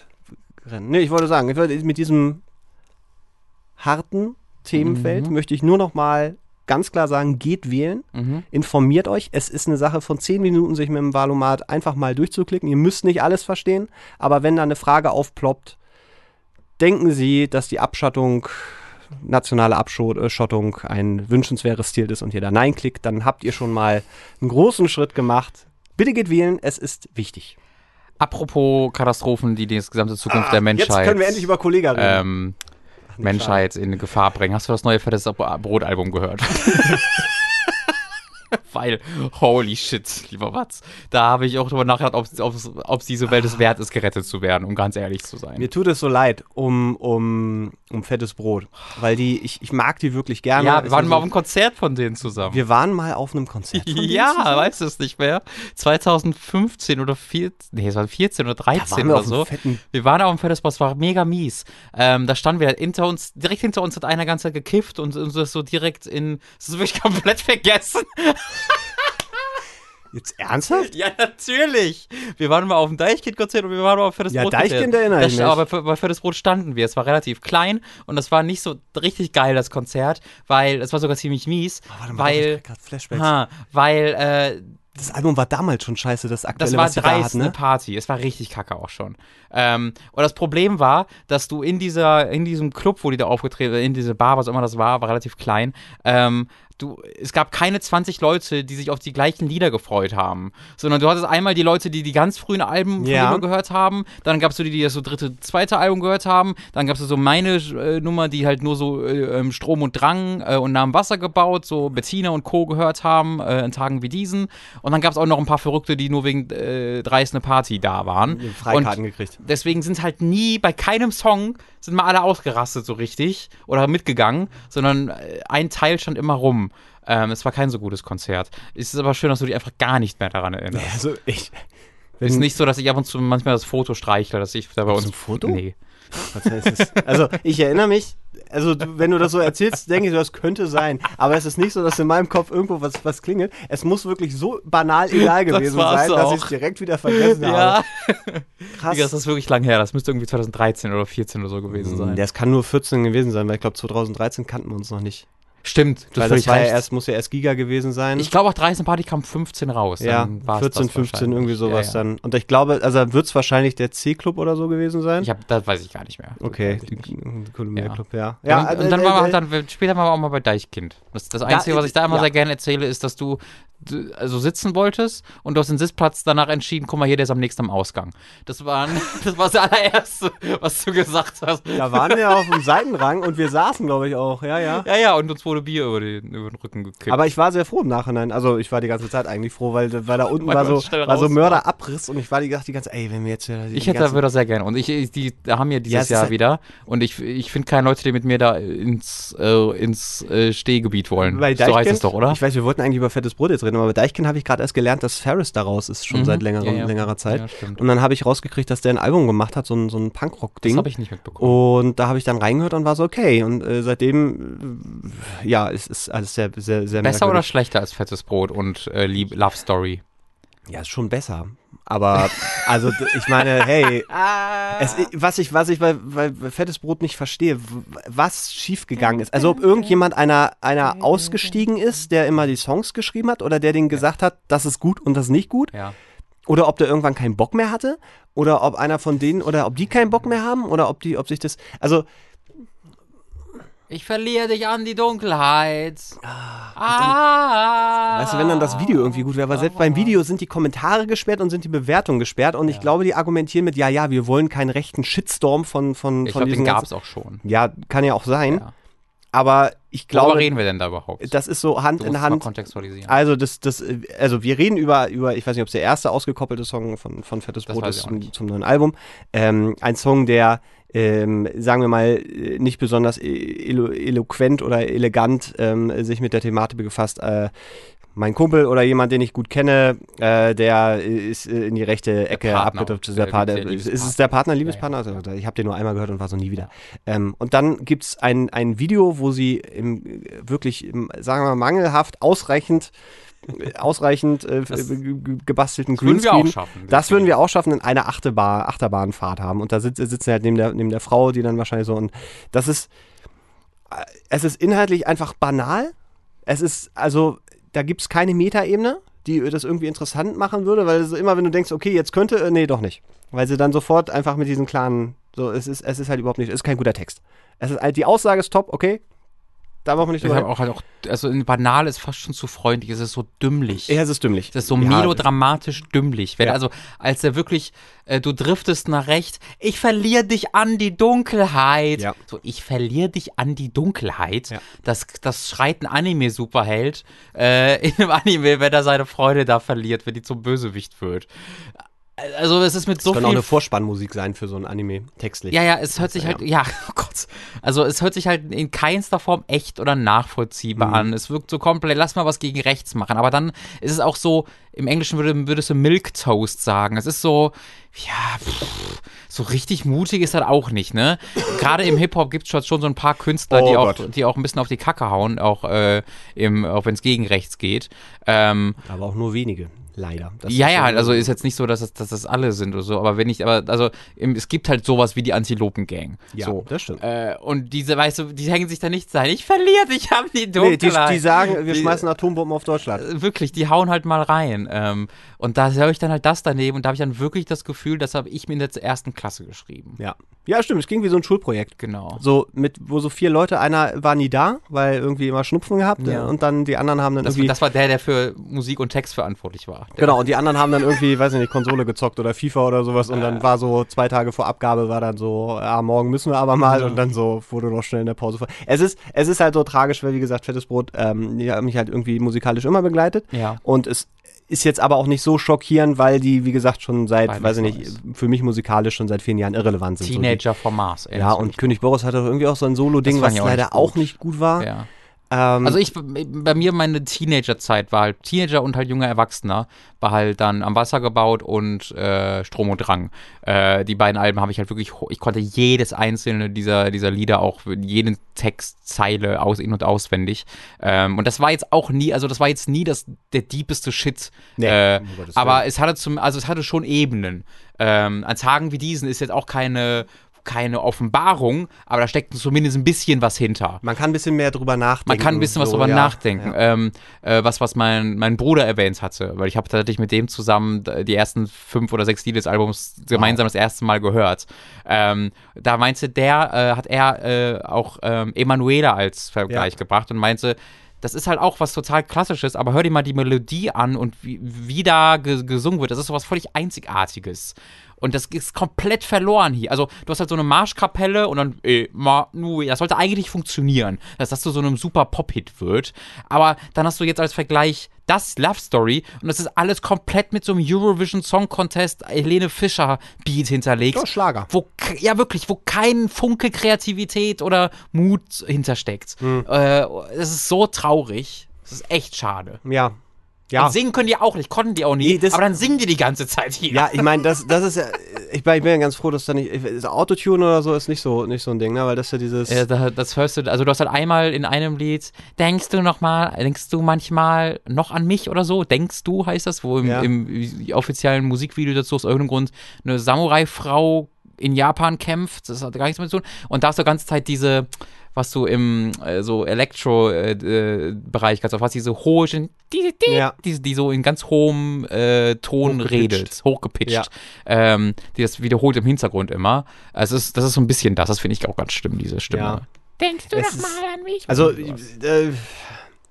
rennen. Nee, ich wollte sagen, ich wollte mit diesem harten Themenfeld mhm. möchte ich nur noch mal ganz klar sagen, geht wählen, mhm. informiert euch. Es ist eine Sache von zehn Minuten, sich mit dem Wahlomat einfach mal durchzuklicken. Ihr müsst nicht alles verstehen, aber wenn da eine Frage aufploppt, denken Sie, dass die Abschattung, nationale Abschottung ein wünschenswertes Ziel ist und ihr da Nein klickt, dann habt ihr schon mal einen großen Schritt gemacht. Bitte geht wählen, es ist wichtig. Apropos Katastrophen, die die gesamte Zukunft ah, der Menschheit. Jetzt können wir endlich über Kollega reden. Ähm, Menschheit in Gefahr bringen. Hast du das neue Fettes Brotalbum gehört? *laughs* *laughs* Weil, holy shit, lieber Watz. Da habe ich auch drüber nachgedacht, ob es diese Welt es wert ist, gerettet zu werden, um ganz ehrlich zu sein. Mir tut es so leid um, um, um fettes Brot. Weil die, ich, ich mag die wirklich gerne. Ja, wir waren mal so, auf einem Konzert von denen zusammen. Wir waren mal auf einem Konzert von *laughs* denen Ja, zusammen? weißt du es nicht mehr? 2015 oder 14, nee, es war 14 oder 13 oder so. Wir waren auf dem fettes Brot, es war mega mies. Ähm, da standen wir hinter uns, direkt hinter uns hat einer ganz Zeit gekifft und uns das so direkt in, das ist wirklich *laughs* komplett vergessen. *laughs* Jetzt ernsthaft? Ja, natürlich. Wir waren mal auf dem Deichkind-Konzert und wir waren mal auf Fettes ja, Brot. Ja, Deichkind erinnere ich mich. Aber bei, bei Fettes Brot standen wir. Es war relativ klein und das war nicht so richtig geil, das Konzert, weil es war sogar ziemlich mies. Oh, warte mal, weil, Flashbacks. Ha, weil, äh, das Album war damals schon scheiße, das aktuelle, Das war was hat, ne? Party. Es war richtig kacke auch schon. Ähm, und das Problem war, dass du in dieser, in diesem Club, wo die da aufgetreten, in diese Bar, was immer das war, war relativ klein, ähm, du, es gab keine 20 Leute, die sich auf die gleichen Lieder gefreut haben, sondern du hattest einmal die Leute, die die ganz frühen Alben von ja. gehört haben, dann gab es so die, die das so dritte, zweite Album gehört haben, dann gab es so meine äh, Nummer, die halt nur so äh, ähm, Strom und Drang äh, und Namen Wasser gebaut, so Bettina und Co. gehört haben, äh, in Tagen wie diesen. Und dann gab es auch noch ein paar Verrückte, die nur wegen äh, dreist eine Party da waren. Freikarten und gekriegt. Deswegen sind halt nie bei keinem Song sind mal alle ausgerastet so richtig oder mitgegangen, sondern äh, ein Teil stand immer rum. Ähm, es war kein so gutes Konzert. Es ist aber schön, dass du dich einfach gar nicht mehr daran erinnerst. Also ich. Ist nicht so, dass ich ab und zu manchmal das Foto streichle, dass ich da bei uns. Ein Foto? Nee. Also ich erinnere mich, also wenn du das so erzählst, denke ich, das könnte sein. Aber es ist nicht so, dass in meinem Kopf irgendwo was, was klingelt. Es muss wirklich so banal egal *laughs* gewesen das sein, dass ich es direkt wieder vergessen ja. habe. *laughs* Krass. Das ist wirklich lang her. Das müsste irgendwie 2013 oder 2014 oder so gewesen sein. Das kann nur 14 gewesen sein, weil ich glaube 2013 kannten wir uns noch nicht. Stimmt, du Weil das war ja erst, muss ja erst Giga gewesen sein. ich glaube auch 13 Party kam 15 raus. ja, dann war's 14, das 15, irgendwie sowas ja, ja. dann. Und ich glaube, also wird es wahrscheinlich der C-Club oder so gewesen sein. Ich hab, das weiß ich gar nicht mehr. okay, Das nicht. Columbia Ja. Club, ja. Ja, und, äh, und dann äh, waren wir äh, halt dann, später waren wir auch mal bei Deichkind. Das, das Einzige, was ich da immer ja. sehr gerne erzähle, ist, dass du also sitzen wolltest und du hast den Sitzplatz danach entschieden, guck mal hier, der ist am nächsten am Ausgang. Das war, *laughs* das war das allererste, was du gesagt hast. Da waren wir auf dem Seitenrang und wir saßen, glaube ich, auch. Ja, ja. Ja, ja, und uns wurde Bier über den, über den Rücken gekippt. Aber ich war sehr froh im Nachhinein. Also ich war die ganze Zeit eigentlich froh, weil, weil da *laughs* unten Weil war so, war so Mörderabriss und ich war die, die ganze ey, wenn wir jetzt die ich hätte da das sehr gerne. Und ich, die da haben Ja, dieses es ist Jahr halt- wieder. Und ich, ich finde keine Leute, die mit mir da ins, äh, ins äh, Stehgebiet wollen. Bei so heißt es doch, oder? Ich weiß, wir wollten eigentlich über fettes Brot jetzt reden, aber bei Deichkind habe ich gerade erst gelernt, dass Ferris daraus ist, schon Mhm. seit längerer, Ja, ja. längerer Zeit. Ja. Und dann habe ich rausgekriegt, dass der ein Album gemacht hat, so ein, so ein Das Punkrock-Ding. habe ich nicht mitbekommen. Und da habe ich dann reingehört und war so, okay. Und äh, seitdem, äh, ja, es ist alles sehr, sehr, sehr Besser oder schlechter als fettes Brot und äh, Lieb Love Story? Ja, ist schon besser. Aber, also, ich meine, hey, *laughs* es, was ich, was ich bei, bei Fettes Brot nicht verstehe, was schiefgegangen ist. Also, ob irgendjemand einer, einer *laughs* ausgestiegen ist, der immer die Songs geschrieben hat, oder der denen gesagt hat, das ist gut und das ist nicht gut, Ja. oder ob der irgendwann keinen Bock mehr hatte, oder ob einer von denen, oder ob die keinen Bock mehr haben, oder ob die, ob sich das, also, Ich verliere dich an die Dunkelheit. Ah. Weißt du, wenn dann das Video irgendwie gut wäre, aber selbst beim Video sind die Kommentare gesperrt und sind die Bewertungen gesperrt und ich glaube, die argumentieren mit, ja, ja, wir wollen keinen rechten Shitstorm von, von, Ich glaube, den gab es auch schon. Ja, kann ja auch sein, Ja. aber ich Worüber glaube, reden wir denn da überhaupt? das ist so Hand in Hand. kontextualisieren. Also das, das, also wir reden über, über, ich weiß nicht, ob es der erste ausgekoppelte Song von, von Fettes Brot ist zum, zum neuen Album. Ähm, ein Song, der, ähm, sagen wir mal, äh, nicht besonders e- elo eloquent oder elegant ähm, sich mit der Thematik befasst. Äh, mein Kumpel oder jemand, den ich gut kenne, äh, der ist äh, in die rechte Ecke abgedriftet. der Der Liebes- ist der es der Partner, Liebespartner? Also, ich habe den nur einmal gehört und war so nie wieder. Ähm, und dann gibt es ein, ein Video, wo sie im, äh, wirklich, im, sagen wir mal, mangelhaft ausreichend ausreichend äh, gebastelten Das würden wir auch Greenscreen. schaffen. Das würden wir auch schaffen, in einer Achterbahn, Achterbahnfahrt haben. Und da sitz, sitzen wir halt neben der, neben der Frau, die dann wahrscheinlich so. Und das ist. äh, Es ist inhaltlich einfach banal. Es ist, also, da gibt es keine Metaebene, die das irgendwie interessant machen würde, weil so immer, wenn du denkst, okay, jetzt könnte, äh, nee, doch nicht. Weil sie dann sofort einfach mit diesen klaren, so, es ist, es ist halt überhaupt nicht, es ist kein guter Text. Es ist halt, die Aussage ist top, okay. Da brauchen wir nicht Ich drüber auch halt auch, also banal ist fast schon zu freundlich, es ist so dümmlich. Ja, es ist dümmlich. Das ist so Ja, melodramatisch dümmlich. Wenn, Ja. Also, als er wirklich, äh, du driftest nach rechts, ich verliere dich an die Dunkelheit. Ja. So, ich verliere dich an die Dunkelheit. Ja. Das, das schreit ein Anime-Superheld äh, *laughs* in einem Anime, wenn er seine Freude da verliert, wenn die zum Bösewicht wird. Also, es ist mit so Das viel auch eine Vorspannmusik sein für so ein Anime, textlich. ja, ja, es hört sich halt, ja, *laughs* oh Gott. Also es hört sich halt in keinster Form echt oder nachvollziehbar Mhm. an. Es wirkt so komplett, lass mal was gegen rechts machen. Aber dann ist es auch so, im Englischen würde, würdest du Milk Toast sagen. Es ist so, ja, pff, so richtig mutig ist das auch nicht, ne? Gerade im Hip-Hop gibt es schon so ein paar Künstler, Oh die, auch, Gott. die auch ein bisschen auf die Kacke hauen, auch, äh, im, auch wenn es gegen rechts geht. Ähm, Aber auch nur wenige, leider. Das ja, ja, so- also ist jetzt nicht so, dass es, dass das alle sind oder so, aber wenn ich, aber also im, es gibt halt sowas wie die Antilopen-Gang. Ja, so. das stimmt. Äh, und diese, weißt du, die hängen sich da nicht sein. Ich verliere dich, haben die Nee, Dunkelheit. die, die sagen, wir Die- schmeißen Atombomben auf Deutschland. Wirklich, die hauen halt mal rein. Ähm, und da höre ich dann halt das daneben und da habe ich dann wirklich das Gefühl, das habe ich mir in der ersten Klasse geschrieben. Ja. Ja, stimmt. Es ging wie so ein Schulprojekt. Genau. So mit, wo so vier Leute, einer war nie da, weil irgendwie immer Schnupfen gehabt Ja. und dann die anderen haben dann Das, irgendwie. das war der, der für Musik und Text verantwortlich war. Genau, und die anderen haben dann irgendwie, weiß ich nicht, Konsole gezockt oder FIFA oder sowas und dann war so zwei Tage vor Abgabe war dann so, ja, morgen müssen wir aber mal und dann so wurde noch schnell in der Pause vor. Es ist, es ist halt so tragisch, weil wie gesagt, Fettes Brot, ähm, die haben mich halt irgendwie musikalisch immer begleitet Ja. und es ist jetzt aber auch nicht so schockierend, weil die, wie gesagt, schon seit, Weil weiß ich nicht, für mich musikalisch schon seit vielen Jahren irrelevant sind. So die- Teenager vom Mars. ey, Ja, und König Boris hatte doch irgendwie auch so ein Solo-Ding, was leider nicht auch nicht gut war. ja. Ähm, Also ich, bei mir meine Teenagerzeit war halt Teenager und halt junger Erwachsener, war halt dann am Wasser gebaut und äh, Strom und Drang. Äh, die beiden Alben habe ich halt wirklich, ich konnte jedes einzelne dieser, dieser Lieder auch, jeden Textzeile aus in- und auswendig. Ähm, und das war jetzt auch nie, also das war jetzt nie das, der deepeste Shit. Nee, äh, aber es hatte zum, also es hatte schon Ebenen. Ähm, an Tagen wie diesen ist jetzt auch keine keine Offenbarung, aber da steckt zumindest ein bisschen was hinter. Man kann ein bisschen mehr drüber nachdenken. Man kann ein bisschen was so, drüber ja, nachdenken. Ja. Ähm, äh, was, was mein, mein Bruder erwähnt hatte, weil ich habe tatsächlich mit dem zusammen die ersten fünf oder sechs Lieder des Albums gemeinsam das erste Mal gehört. Ähm, da meinte der, äh, hat er äh, auch ähm, Emanuela als Vergleich Ja. gebracht und meinte, das ist halt auch was total Klassisches, aber hör dir mal die Melodie an und wie, wie da ge gesungen wird. Das ist sowas völlig Einzigartiges. Und das ist komplett verloren hier. Also, du hast halt so eine Marschkapelle und dann, eh, ma, nu, das sollte eigentlich funktionieren, dass das zu so einem super Pop-Hit wird. Aber dann hast du jetzt als Vergleich das Love Story und das ist alles komplett mit so einem Eurovision Song Contest Helene Fischer Beat hinterlegt. Doch, Schlager. Wo, ja, wirklich, wo kein Funke Kreativität oder Mut hintersteckt. Hm. Äh, es ist so traurig. Es ist echt schade. Ja. Ja. Und singen können die auch nicht, konnten die auch nie. Nee, das- aber dann singen die die ganze Zeit hier. Ja, ich meine, das, das ist ja, ich bin, ich bin ja ganz froh, dass da nicht, das Autotune oder so ist nicht so, nicht so ein Ding, ne, weil das ist ja dieses, Äh, da, das hörst du, also du hast halt einmal in einem Lied, denkst du noch mal, denkst du manchmal noch an mich oder so? Denkst du, heißt das, wo im, Ja. im offiziellen Musikvideo dazu aus irgendeinem Grund eine Samurai-Frau in Japan kämpft, das hat gar nichts mit zu tun. Und da hast du die ganze Zeit diese, was du im äh, so Elektro-Bereich kannst, auf was diese hohe, die, die, Ja. die, die so in ganz hohem äh, Ton Hochgepitcht. redet, hochgepitcht, Ja. ähm, die das wiederholt im Hintergrund immer. Also es ist, das ist so ein bisschen das, das finde ich auch ganz schlimm, diese Stimme. Ja. Denkst du Es doch mal an mich? also, äh,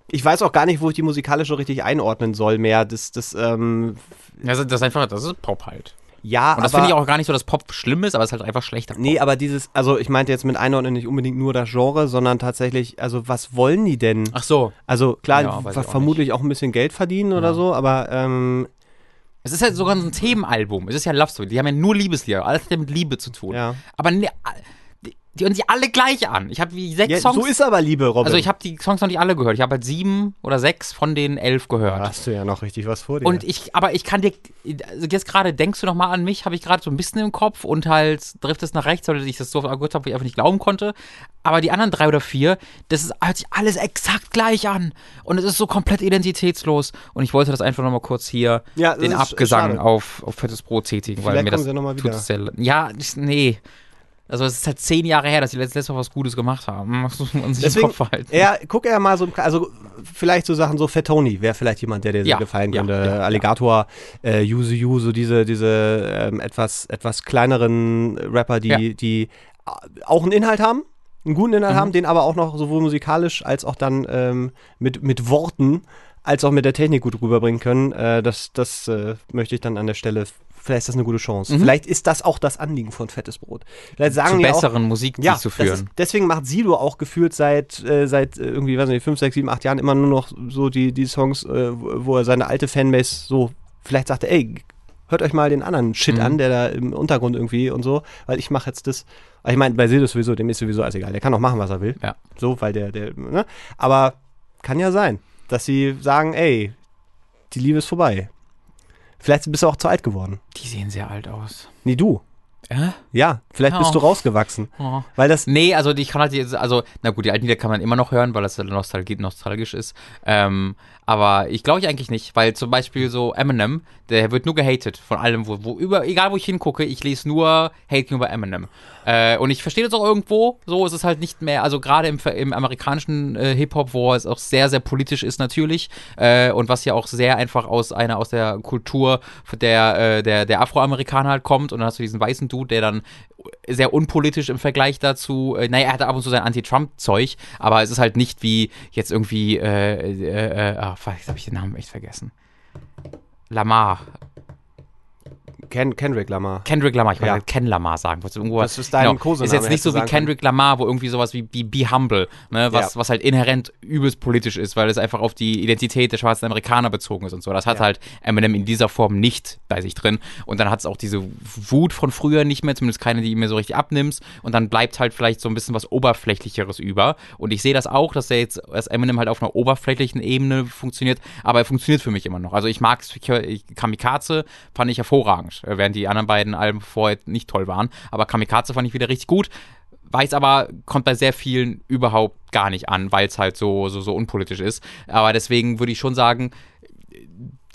ich weiß auch gar nicht, wo ich die musikalisch so richtig einordnen soll mehr, das, das, ähm, ist- das ist einfach, das ist Pop halt. Ja, Und das finde ich auch gar nicht so, dass Pop schlimm ist, aber es ist halt einfach schlechter Pop. nee, aber dieses, also ich meinte jetzt mit einordnen nicht unbedingt nur das Genre, sondern tatsächlich, also was wollen die denn? Ach so. Also klar, Ja, weiß ich ver- auch vermutlich auch ein bisschen Geld verdienen oder Ja. so, aber ähm, Es ist halt sogar ein Themenalbum. Es ist ja Love Story. Die haben ja nur Liebeslieder. Alles hat ja mit Liebe zu tun. ja. Aber ne, die, hören sich alle gleich an. Ich habe wie sechs ja Songs. so ist aber Liebe, Robin. also ich habe die Songs noch nicht alle gehört. Ich habe halt sieben oder sechs von den elf gehört. da hast du ja noch richtig was vor dir. Und ich, aber ich kann dir, also jetzt gerade denkst du noch mal an mich, habe ich gerade so ein bisschen im Kopf und halt trifft es nach rechts, weil ich das so gehört habe, wo ich einfach nicht glauben konnte. Aber die anderen drei oder vier, das ist, hört sich alles exakt gleich an. Und es ist so komplett identitätslos. Und ich wollte das einfach noch mal kurz hier, Ja, den Abgesang schade. auf, auf fettes Brot tätigen, weil Vielleicht mir das tut es sehr, ja, nee. Also es ist halt zehn Jahre her, dass sie letztes Mal was Gutes gemacht haben. *laughs* Das muss man sich Deswegen, im Kopf halten. ja, guck eher mal so, also vielleicht so Sachen, so Fettoni wäre vielleicht jemand, der dir sehr Ja, gefallen könnte. ja, ja. Alligator, äh, Yuzu Yu, so diese, diese ähm, etwas, etwas kleineren Rapper, die, die auch einen Inhalt haben, einen guten Inhalt Mhm. haben, den aber auch noch sowohl musikalisch als auch dann ähm, mit, mit Worten als auch mit der Technik gut rüberbringen können. Äh, das das äh, möchte ich dann an der Stelle, vielleicht ist das eine gute Chance. Mhm. Vielleicht ist das auch das Anliegen von Fettes Brot. Vielleicht sagen Zu die auch, besseren Musik ja, zu das ist, führen. deswegen macht Sido auch gefühlt seit, äh, seit äh, irgendwie, weiß nicht, 5, 6, 7, 8 Jahren immer nur noch so die, die Songs, äh, wo er seine alte Fanbase so vielleicht sagte, ey, hört euch mal den anderen Shit Mhm. an, der da im Untergrund irgendwie und so, weil ich mache jetzt das. Ich meine, bei Sido sowieso, dem ist sowieso alles egal. Der kann auch machen, was er will. Ja. So, weil der, der, ne? Aber kann ja sein, dass sie sagen, ey, die Liebe ist vorbei. Vielleicht bist du auch zu alt geworden. Die sehen sehr alt aus. Nee, du. Äh? Ja, vielleicht Ja. bist du rausgewachsen. *laughs* Oh. Weil das, Nee, also ich kann halt jetzt, also, na gut, die alten Lieder kann man immer noch hören, weil das nostalgisch ist. Ähm, aber ich glaube ich eigentlich nicht, weil zum Beispiel so Eminem, der wird nur gehatet von allem, wo, wo über, egal wo ich hingucke, ich lese nur Hate über Eminem. Äh, und ich verstehe das auch irgendwo, so ist es halt nicht mehr, also gerade im, im amerikanischen äh, Hip-Hop, wo es auch sehr, sehr politisch ist natürlich, äh, und was ja auch sehr einfach aus einer, aus der Kultur der, äh, der, der Afroamerikaner halt kommt, und dann hast du diesen weißen Dude, der dann sehr unpolitisch im Vergleich dazu. Äh, naja, er hatte ab und zu sein Anti-Trump-Zeug, aber es ist halt nicht wie jetzt irgendwie, äh, äh, äh, ah, jetzt habe ich den Namen echt vergessen. Lamar. Ken, Kendrick Lamar. Kendrick Lamar, ich wollte Ja. halt Ken Lamar sagen. irgendwo, Das ist dein Kosename, Ist jetzt nicht so wie. Kendrick Lamar, wo irgendwie sowas wie Be, Be Humble, ne, was, Ja. was halt inhärent übelst politisch ist, weil es einfach auf die Identität der schwarzen Amerikaner bezogen ist und so. Das hat Ja. halt Eminem in dieser Form nicht bei sich drin. Und dann hat es auch diese Wut von früher nicht mehr, zumindest keine, die mir so richtig abnimmst. Und dann bleibt halt vielleicht so ein bisschen was Oberflächlicheres über. Und ich sehe das auch, dass der jetzt, dass Eminem halt auf einer oberflächlichen Ebene funktioniert, aber er funktioniert für mich immer noch. Also ich mag Kamikaze, fand ich hervorragend, äh, während die anderen beiden Alben vorher nicht toll waren. Aber Kamikaze fand ich wieder richtig gut. Weiß aber, kommt bei sehr vielen überhaupt gar nicht an, weil es halt so, so, so unpolitisch ist. Aber deswegen würde ich schon sagen,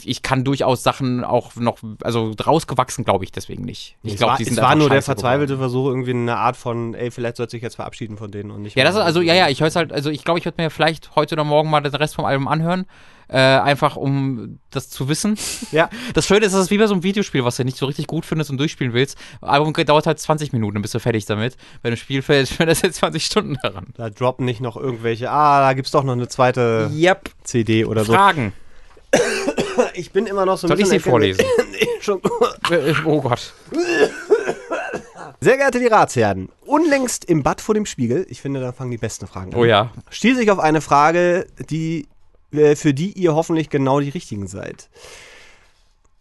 ich kann durchaus Sachen auch noch, also rausgewachsen glaube ich deswegen nicht. Ich es glaube, war, die es sind war einfach nur der verzweifelte geworden. Versuch, irgendwie eine Art von, ey, vielleicht sollte ich jetzt verabschieden von denen und nicht. Ja, das ist also, ja, ja, ich höre halt, also ich glaube, ich werde mir vielleicht heute oder morgen mal den Rest vom Album anhören. Äh, einfach um das zu wissen. *laughs* Ja, Das Schöne ist, es ist wie bei so einem Videospiel, was du nicht so richtig gut findest und durchspielen willst. Album dauert halt 20 Minuten, dann bist du fertig damit. Bei einem Spiel *laughs* fällt das jetzt 20 Stunden daran. da droppen nicht noch irgendwelche, ah, da gibt's doch noch eine zweite Yep. CD oder so. Fragen. *coughs* *laughs* Ich bin immer noch so ein Soll ich sie bisschen vorlesen? *laughs* nee, schon. Äh, oh Gott. Sehr geehrte die Ratsherren, unlängst im Bad vor dem Spiegel, ich finde, da fangen die besten Fragen an. Oh ja. stieß ich auf eine Frage, die, äh, für die ihr hoffentlich genau die richtigen seid.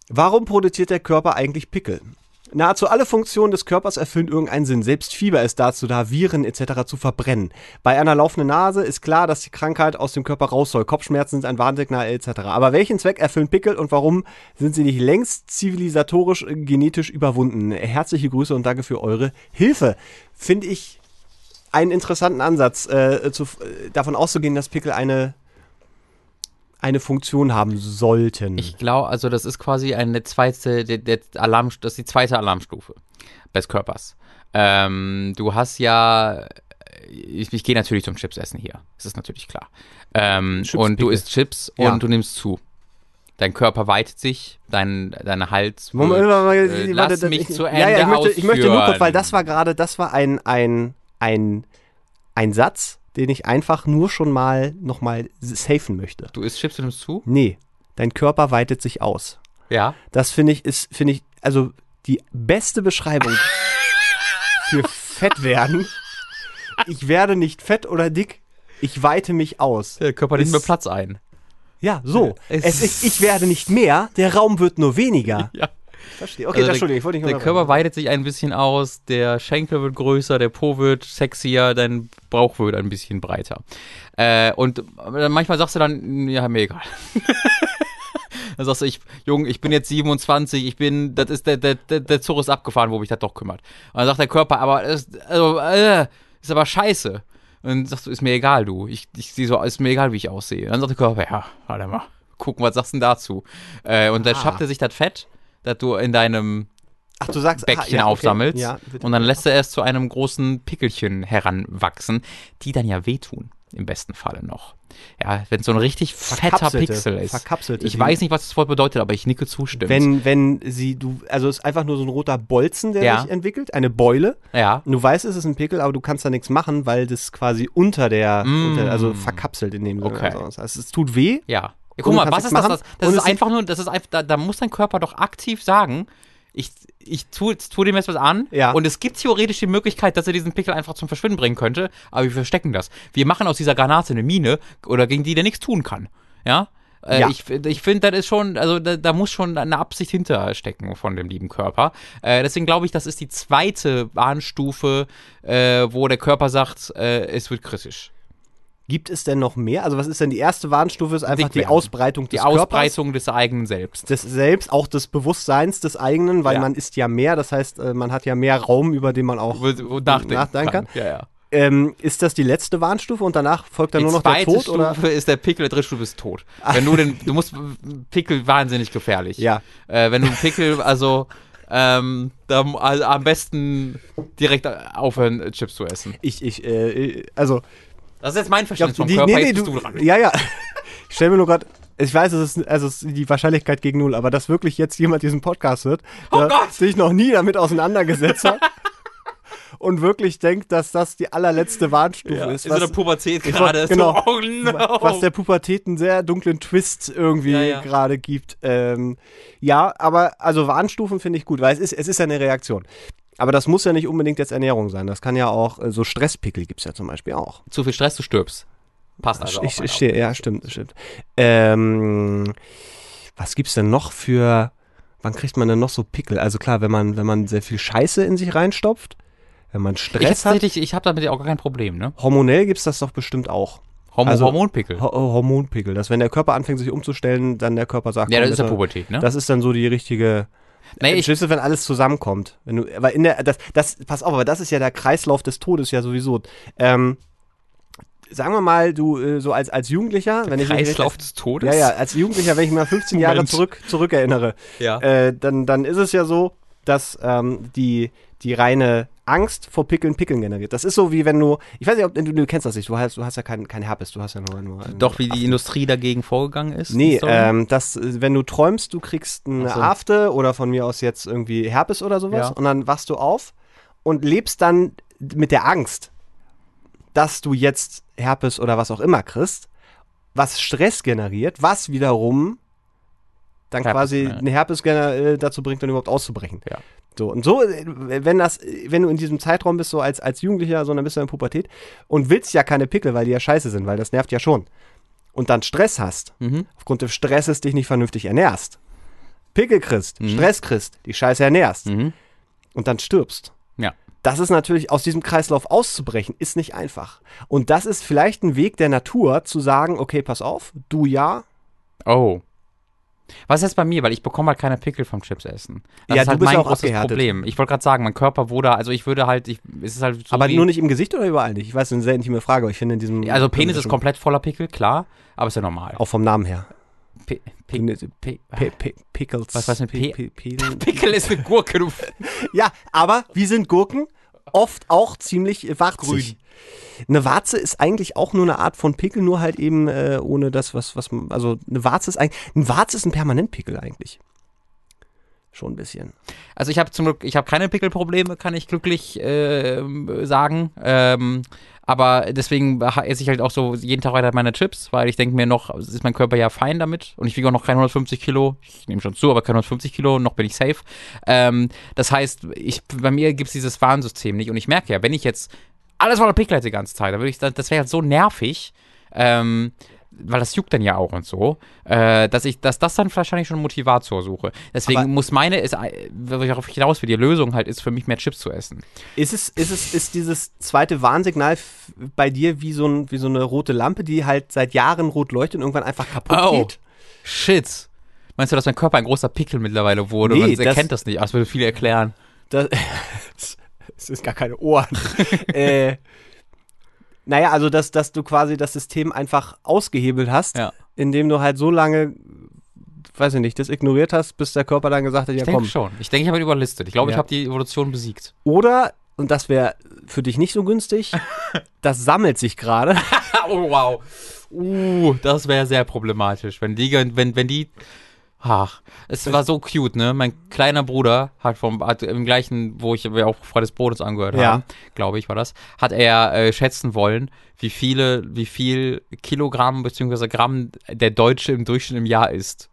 Warum produziert der Körper eigentlich Pickel? Nahezu alle Funktionen des Körpers erfüllen irgendeinen Sinn. Selbst Fieber ist dazu da, Viren etc. zu verbrennen. Bei einer laufenden Nase ist klar, dass die Krankheit aus dem Körper raus soll. Kopfschmerzen sind ein Warnsignal etc. Aber welchen Zweck erfüllen Pickel und warum sind sie nicht längst zivilisatorisch, genetisch überwunden? Herzliche Grüße und danke für eure Hilfe. Finde ich einen interessanten Ansatz, äh, zu, äh, davon auszugehen, dass Pickel eine, eine Funktion haben sollten. Ich glaube, also das ist quasi eine zweite, der, der Alarm, das ist die zweite Alarmstufe des Körpers. Ähm, du hast ja, ich, ich gehe natürlich zum Chips essen hier. Das ist natürlich klar. Ähm, und du isst Chips Ja. und du nimmst zu. Dein Körper weitet sich, dein, dein Hals. Moment, warte, äh, lass warte, mich ich, zu Ende ja, ja, ich möchte, ich möchte nur kurz, weil das war gerade, das war ein, ein, ein, ein Satz, den ich einfach nur schon mal nochmal safen möchte. Du isst Chips und nimmst zu? Nee, dein Körper weitet sich aus. Ja. Das finde ich, ist, finde ich, also die beste Beschreibung *laughs* für fett werden. Ich werde nicht fett oder dick, ich weite mich aus. Der Körper nimmt mir Platz ein. Ja, so. Es- Es ist, ich werde nicht mehr, der Raum wird nur weniger. *laughs* Ja. Verstehe. Okay, Also der- Entschuldigung, ich wollte nicht Der. Körper weitet sich ein bisschen aus, der Schenkel wird größer, der Po wird sexier, dein Bauch wird ein bisschen breiter. Äh, und äh, manchmal sagst du dann, ja, mir egal. *laughs* dann sagst du, ich, Junge, ich bin jetzt 27, ich bin, das ist der, der, der, Zug ist abgefahren, wo mich das doch kümmert. Und dann sagt der Körper, aber das, also, äh, ist aber scheiße. Und dann sagst du, ist mir egal, du. Ich, ich sehe so, ist mir egal, wie ich aussehe. Dann sagt der Körper, ja, warte mal, gucken, was sagst du denn dazu? Äh, und dann Ah. schafft er sich das Fett, das du in deinem Ach, du sagst, Bäckchen ah, ja, okay. aufsammelst Ja, und dann lässt er es zu einem großen Pickelchen heranwachsen, die dann ja wehtun, im besten Falle noch. Ja, wenn so ein richtig fetter Pixel ist. verkapselte, Ich weiß nicht, was das Wort bedeutet, aber ich nicke zustimmend. Wenn, wenn sie, du, also es ist einfach nur so ein roter Bolzen, der Ja. sich entwickelt, eine Beule. ja, Und du weißt, es ist ein Pickel, aber du kannst da nichts machen, weil das quasi unter der, Mm. unter, also verkapselt in dem Sinne. Okay. Also, es tut weh. ja. Ja guck mal, was ist das? Das, das ist- einfach nur, das ist einfach, da, da muss dein Körper doch aktiv sagen, ich, ich tue tu dem jetzt was an Ja. und es gibt theoretisch die Möglichkeit, dass er diesen Pickel einfach zum Verschwinden bringen könnte, aber wir verstecken das. Wir machen aus dieser Granate eine Mine oder gegen die der nichts tun kann. Ja? Äh, Ja. Ich, ich finde, das ist schon, also da, da muss schon eine Absicht hinterstecken von dem lieben Körper. Äh, deswegen glaube ich, das ist die zweite Warnstufe, äh, wo der Körper sagt, äh, es wird kritisch. Gibt es denn noch mehr? Also was ist denn die erste Warnstufe? Ist einfach die. Ausbreitung Die des Körpers. Ausbreitung des eigenen Selbst. des Selbst, auch des Bewusstseins des eigenen, weil Ja. man ist ja mehr, das heißt, äh, man hat ja mehr Raum, über den man auch nachdenken, nachdenken kann. Ja, ja. Ähm, ist das die letzte Warnstufe und danach folgt dann Die nur noch der Tod? Stufe Oder? ist der Pickel, der dritte Stufe ist tot. *laughs* Wenn du den, du musst, Pickel wahnsinnig gefährlich. Ja. Äh, wenn du einen Pickel, also, ähm, da, also am besten direkt aufhören, Chips zu essen. Ich, ich, äh, also, Das ist jetzt mein ich glaub, Verständnis vom die, Körper, nee, nee, du, du dran. ja, ja. *laughs* Ich stelle mir nur gerade, ich weiß, es ist, also es ist die Wahrscheinlichkeit gegen null, aber dass wirklich jetzt jemand diesen Podcast hört, Oh der sich noch nie damit auseinandergesetzt hat *laughs* und wirklich denkt, dass das die allerletzte Warnstufe Ja, ist. in so einer Pubertät gerade. genau. So, oh no. was der Pubertät einen sehr dunklen Twist irgendwie Ja, ja. gerade gibt. Ähm, ja, aber also Warnstufen finde ich gut, weil es ist, es ist ja eine Reaktion. Aber das muss ja nicht unbedingt jetzt Ernährung sein. Das kann ja auch, äh, so Stresspickel gibt es ja zum Beispiel auch. Zu viel Stress, du stirbst. Passt also ich, auch. ich stehe, ja, stimmt, stimmt. Ähm, was gibt's denn noch für, wann kriegt man denn noch so Pickel? Also klar, wenn man, wenn man sehr viel Scheiße in sich reinstopft, wenn man ich Stress hat, tatsächlich, ich habe damit auch gar kein Problem, ne? hormonell gibt's das doch bestimmt auch. Hormon, Also- Hormonpickel. Ho Hormonpickel, dass wenn der Körper anfängt sich umzustellen, dann der Körper sagt, ja, das ist ja mal- Pubertät, ne? Das ist dann so die richtige. Nee, ich, Schlüssel, wenn alles zusammenkommt. Wenn du, aber in der, das, das, pass auf, aber das ist ja der Kreislauf des Todes ja sowieso. Ähm, sagen wir mal, du äh, so als, als Jugendlicher, wenn ich mich Kreislauf des Todes? Ja, ja, als Jugendlicher, wenn ich mal 15 *laughs* Jahre Moment. zurück, zurückerinnere, Ja. äh, dann, dann ist es ja so, dass ähm, die, die reine Angst vor Pickeln Pickeln generiert. Das ist so wie wenn du, ich weiß nicht, ob du, du kennst das nicht, du hast, du hast ja keinen kein Herpes, du hast ja nur, nur Doch, wie die Industrie dagegen vorgegangen ist? Nee, ähm, das, wenn du träumst, du kriegst eine so. Afte oder von mir aus jetzt irgendwie Herpes oder sowas Ja. und dann wachst du auf und lebst dann mit der Angst, dass du jetzt Herpes oder was auch immer kriegst, was Stress generiert, was wiederum dann Herpes, quasi ja. eine Herpes äh, dazu bringt, dann überhaupt auszubrechen. Ja. So, und so, äh, wenn das, wenn du in diesem Zeitraum bist, so als, als Jugendlicher, so dann bist du in der Pubertät und willst ja keine Pickel, weil die ja scheiße sind, weil das nervt ja schon. Und dann Stress hast, Mhm. aufgrund des Stresses dich nicht vernünftig ernährst. Pickel kriegst, Mhm. Stress kriegst, die Scheiße ernährst Mhm. und dann stirbst. Ja. Das ist natürlich, aus diesem Kreislauf auszubrechen, ist nicht einfach. Und das ist vielleicht ein Weg der Natur, zu sagen, okay, pass auf, du ja. Oh. Was ist jetzt bei mir? Weil ich bekomme halt keine Pickel vom Chips essen. Das Ja, ist du halt bist mein auch großes abgehärtet. Problem. Ich wollte gerade sagen, mein Körper wurde, also ich würde halt, ich, es ist halt so aber nur nicht im Gesicht oder überall nicht? Ich weiß, das ist eine sehr intime Frage, aber ich finde in diesem. Also Penis ist komplett voller Pickel, klar, aber ist ja normal. Auch vom Namen her. Pi- P P Pickles. Was weiß mit P? P P P Pickel ist eine Gurke, du. *laughs* Ja, aber wie sind Gurken? Oft auch ziemlich äh, warzig. Eine Warze ist eigentlich auch nur eine Art von Pickel, nur halt eben äh, ohne das, was, was man, also eine Warze ist eigentlich, ein Warze ist ein Permanentpickel eigentlich. Schon ein bisschen. Also ich habe zum Glück, ich habe keine Pickelprobleme, kann ich glücklich ähm, sagen. Ähm, aber deswegen esse ich halt auch so jeden Tag weiter meine Chips, weil ich denke mir noch, ist mein Körper ja fein damit und ich wiege auch noch keine 150 Kilo. Ich nehme schon zu, aber keine 150 Kilo, noch bin ich safe. Ähm, das heißt, ich, bei mir gibt es dieses Warnsystem nicht und ich merke ja, wenn ich jetzt alles voller Pickel hätte die ganze Zeit, dann würde ich, das, wäre halt so nervig. Ähm, weil das juckt dann ja auch und so, äh, dass ich, dass das dann wahrscheinlich schon Motivator suche. Deswegen Aber- muss meine, ist, äh, worauf ich hinaus will, die Lösung halt ist für mich mehr Chips zu essen. Ist es, ist es, ist dieses zweite Warnsignal bei dir wie so, ein, wie so eine rote Lampe, die halt seit Jahren rot leuchtet und irgendwann einfach kaputt Oh. geht? Shit. Meinst du, dass mein Körper ein großer Pickel mittlerweile wurde? Nee, und man das- erkennt das nicht. Ach, das würde viel erklären. Das, *laughs* es ist gar keine Ohren. *laughs* äh, naja, also dass, dass du quasi das System einfach ausgehebelt hast, Ja. indem du halt so lange, weiß ich nicht, das ignoriert hast, bis der Körper dann gesagt hat, ja Ich denke komm. schon. Ich denke, ich habe ihn überlistet. Ich glaube, ich Ja. habe die Evolution besiegt. Oder, und das wäre für dich nicht so günstig, *laughs* das sammelt sich gerade. *laughs* oh, wow. Uh, das wäre sehr problematisch. Wenn die, wenn, wenn die. Ach, es war so cute, ne? Mein kleiner Bruder hat vom hat im gleichen, wo ich wir auch Freude des Bodens angehört Ja. haben, glaube ich, war das, hat er äh, schätzen wollen, wie viele, wie viel Kilogramm bzw. Gramm der Deutsche im Durchschnitt im Jahr isst.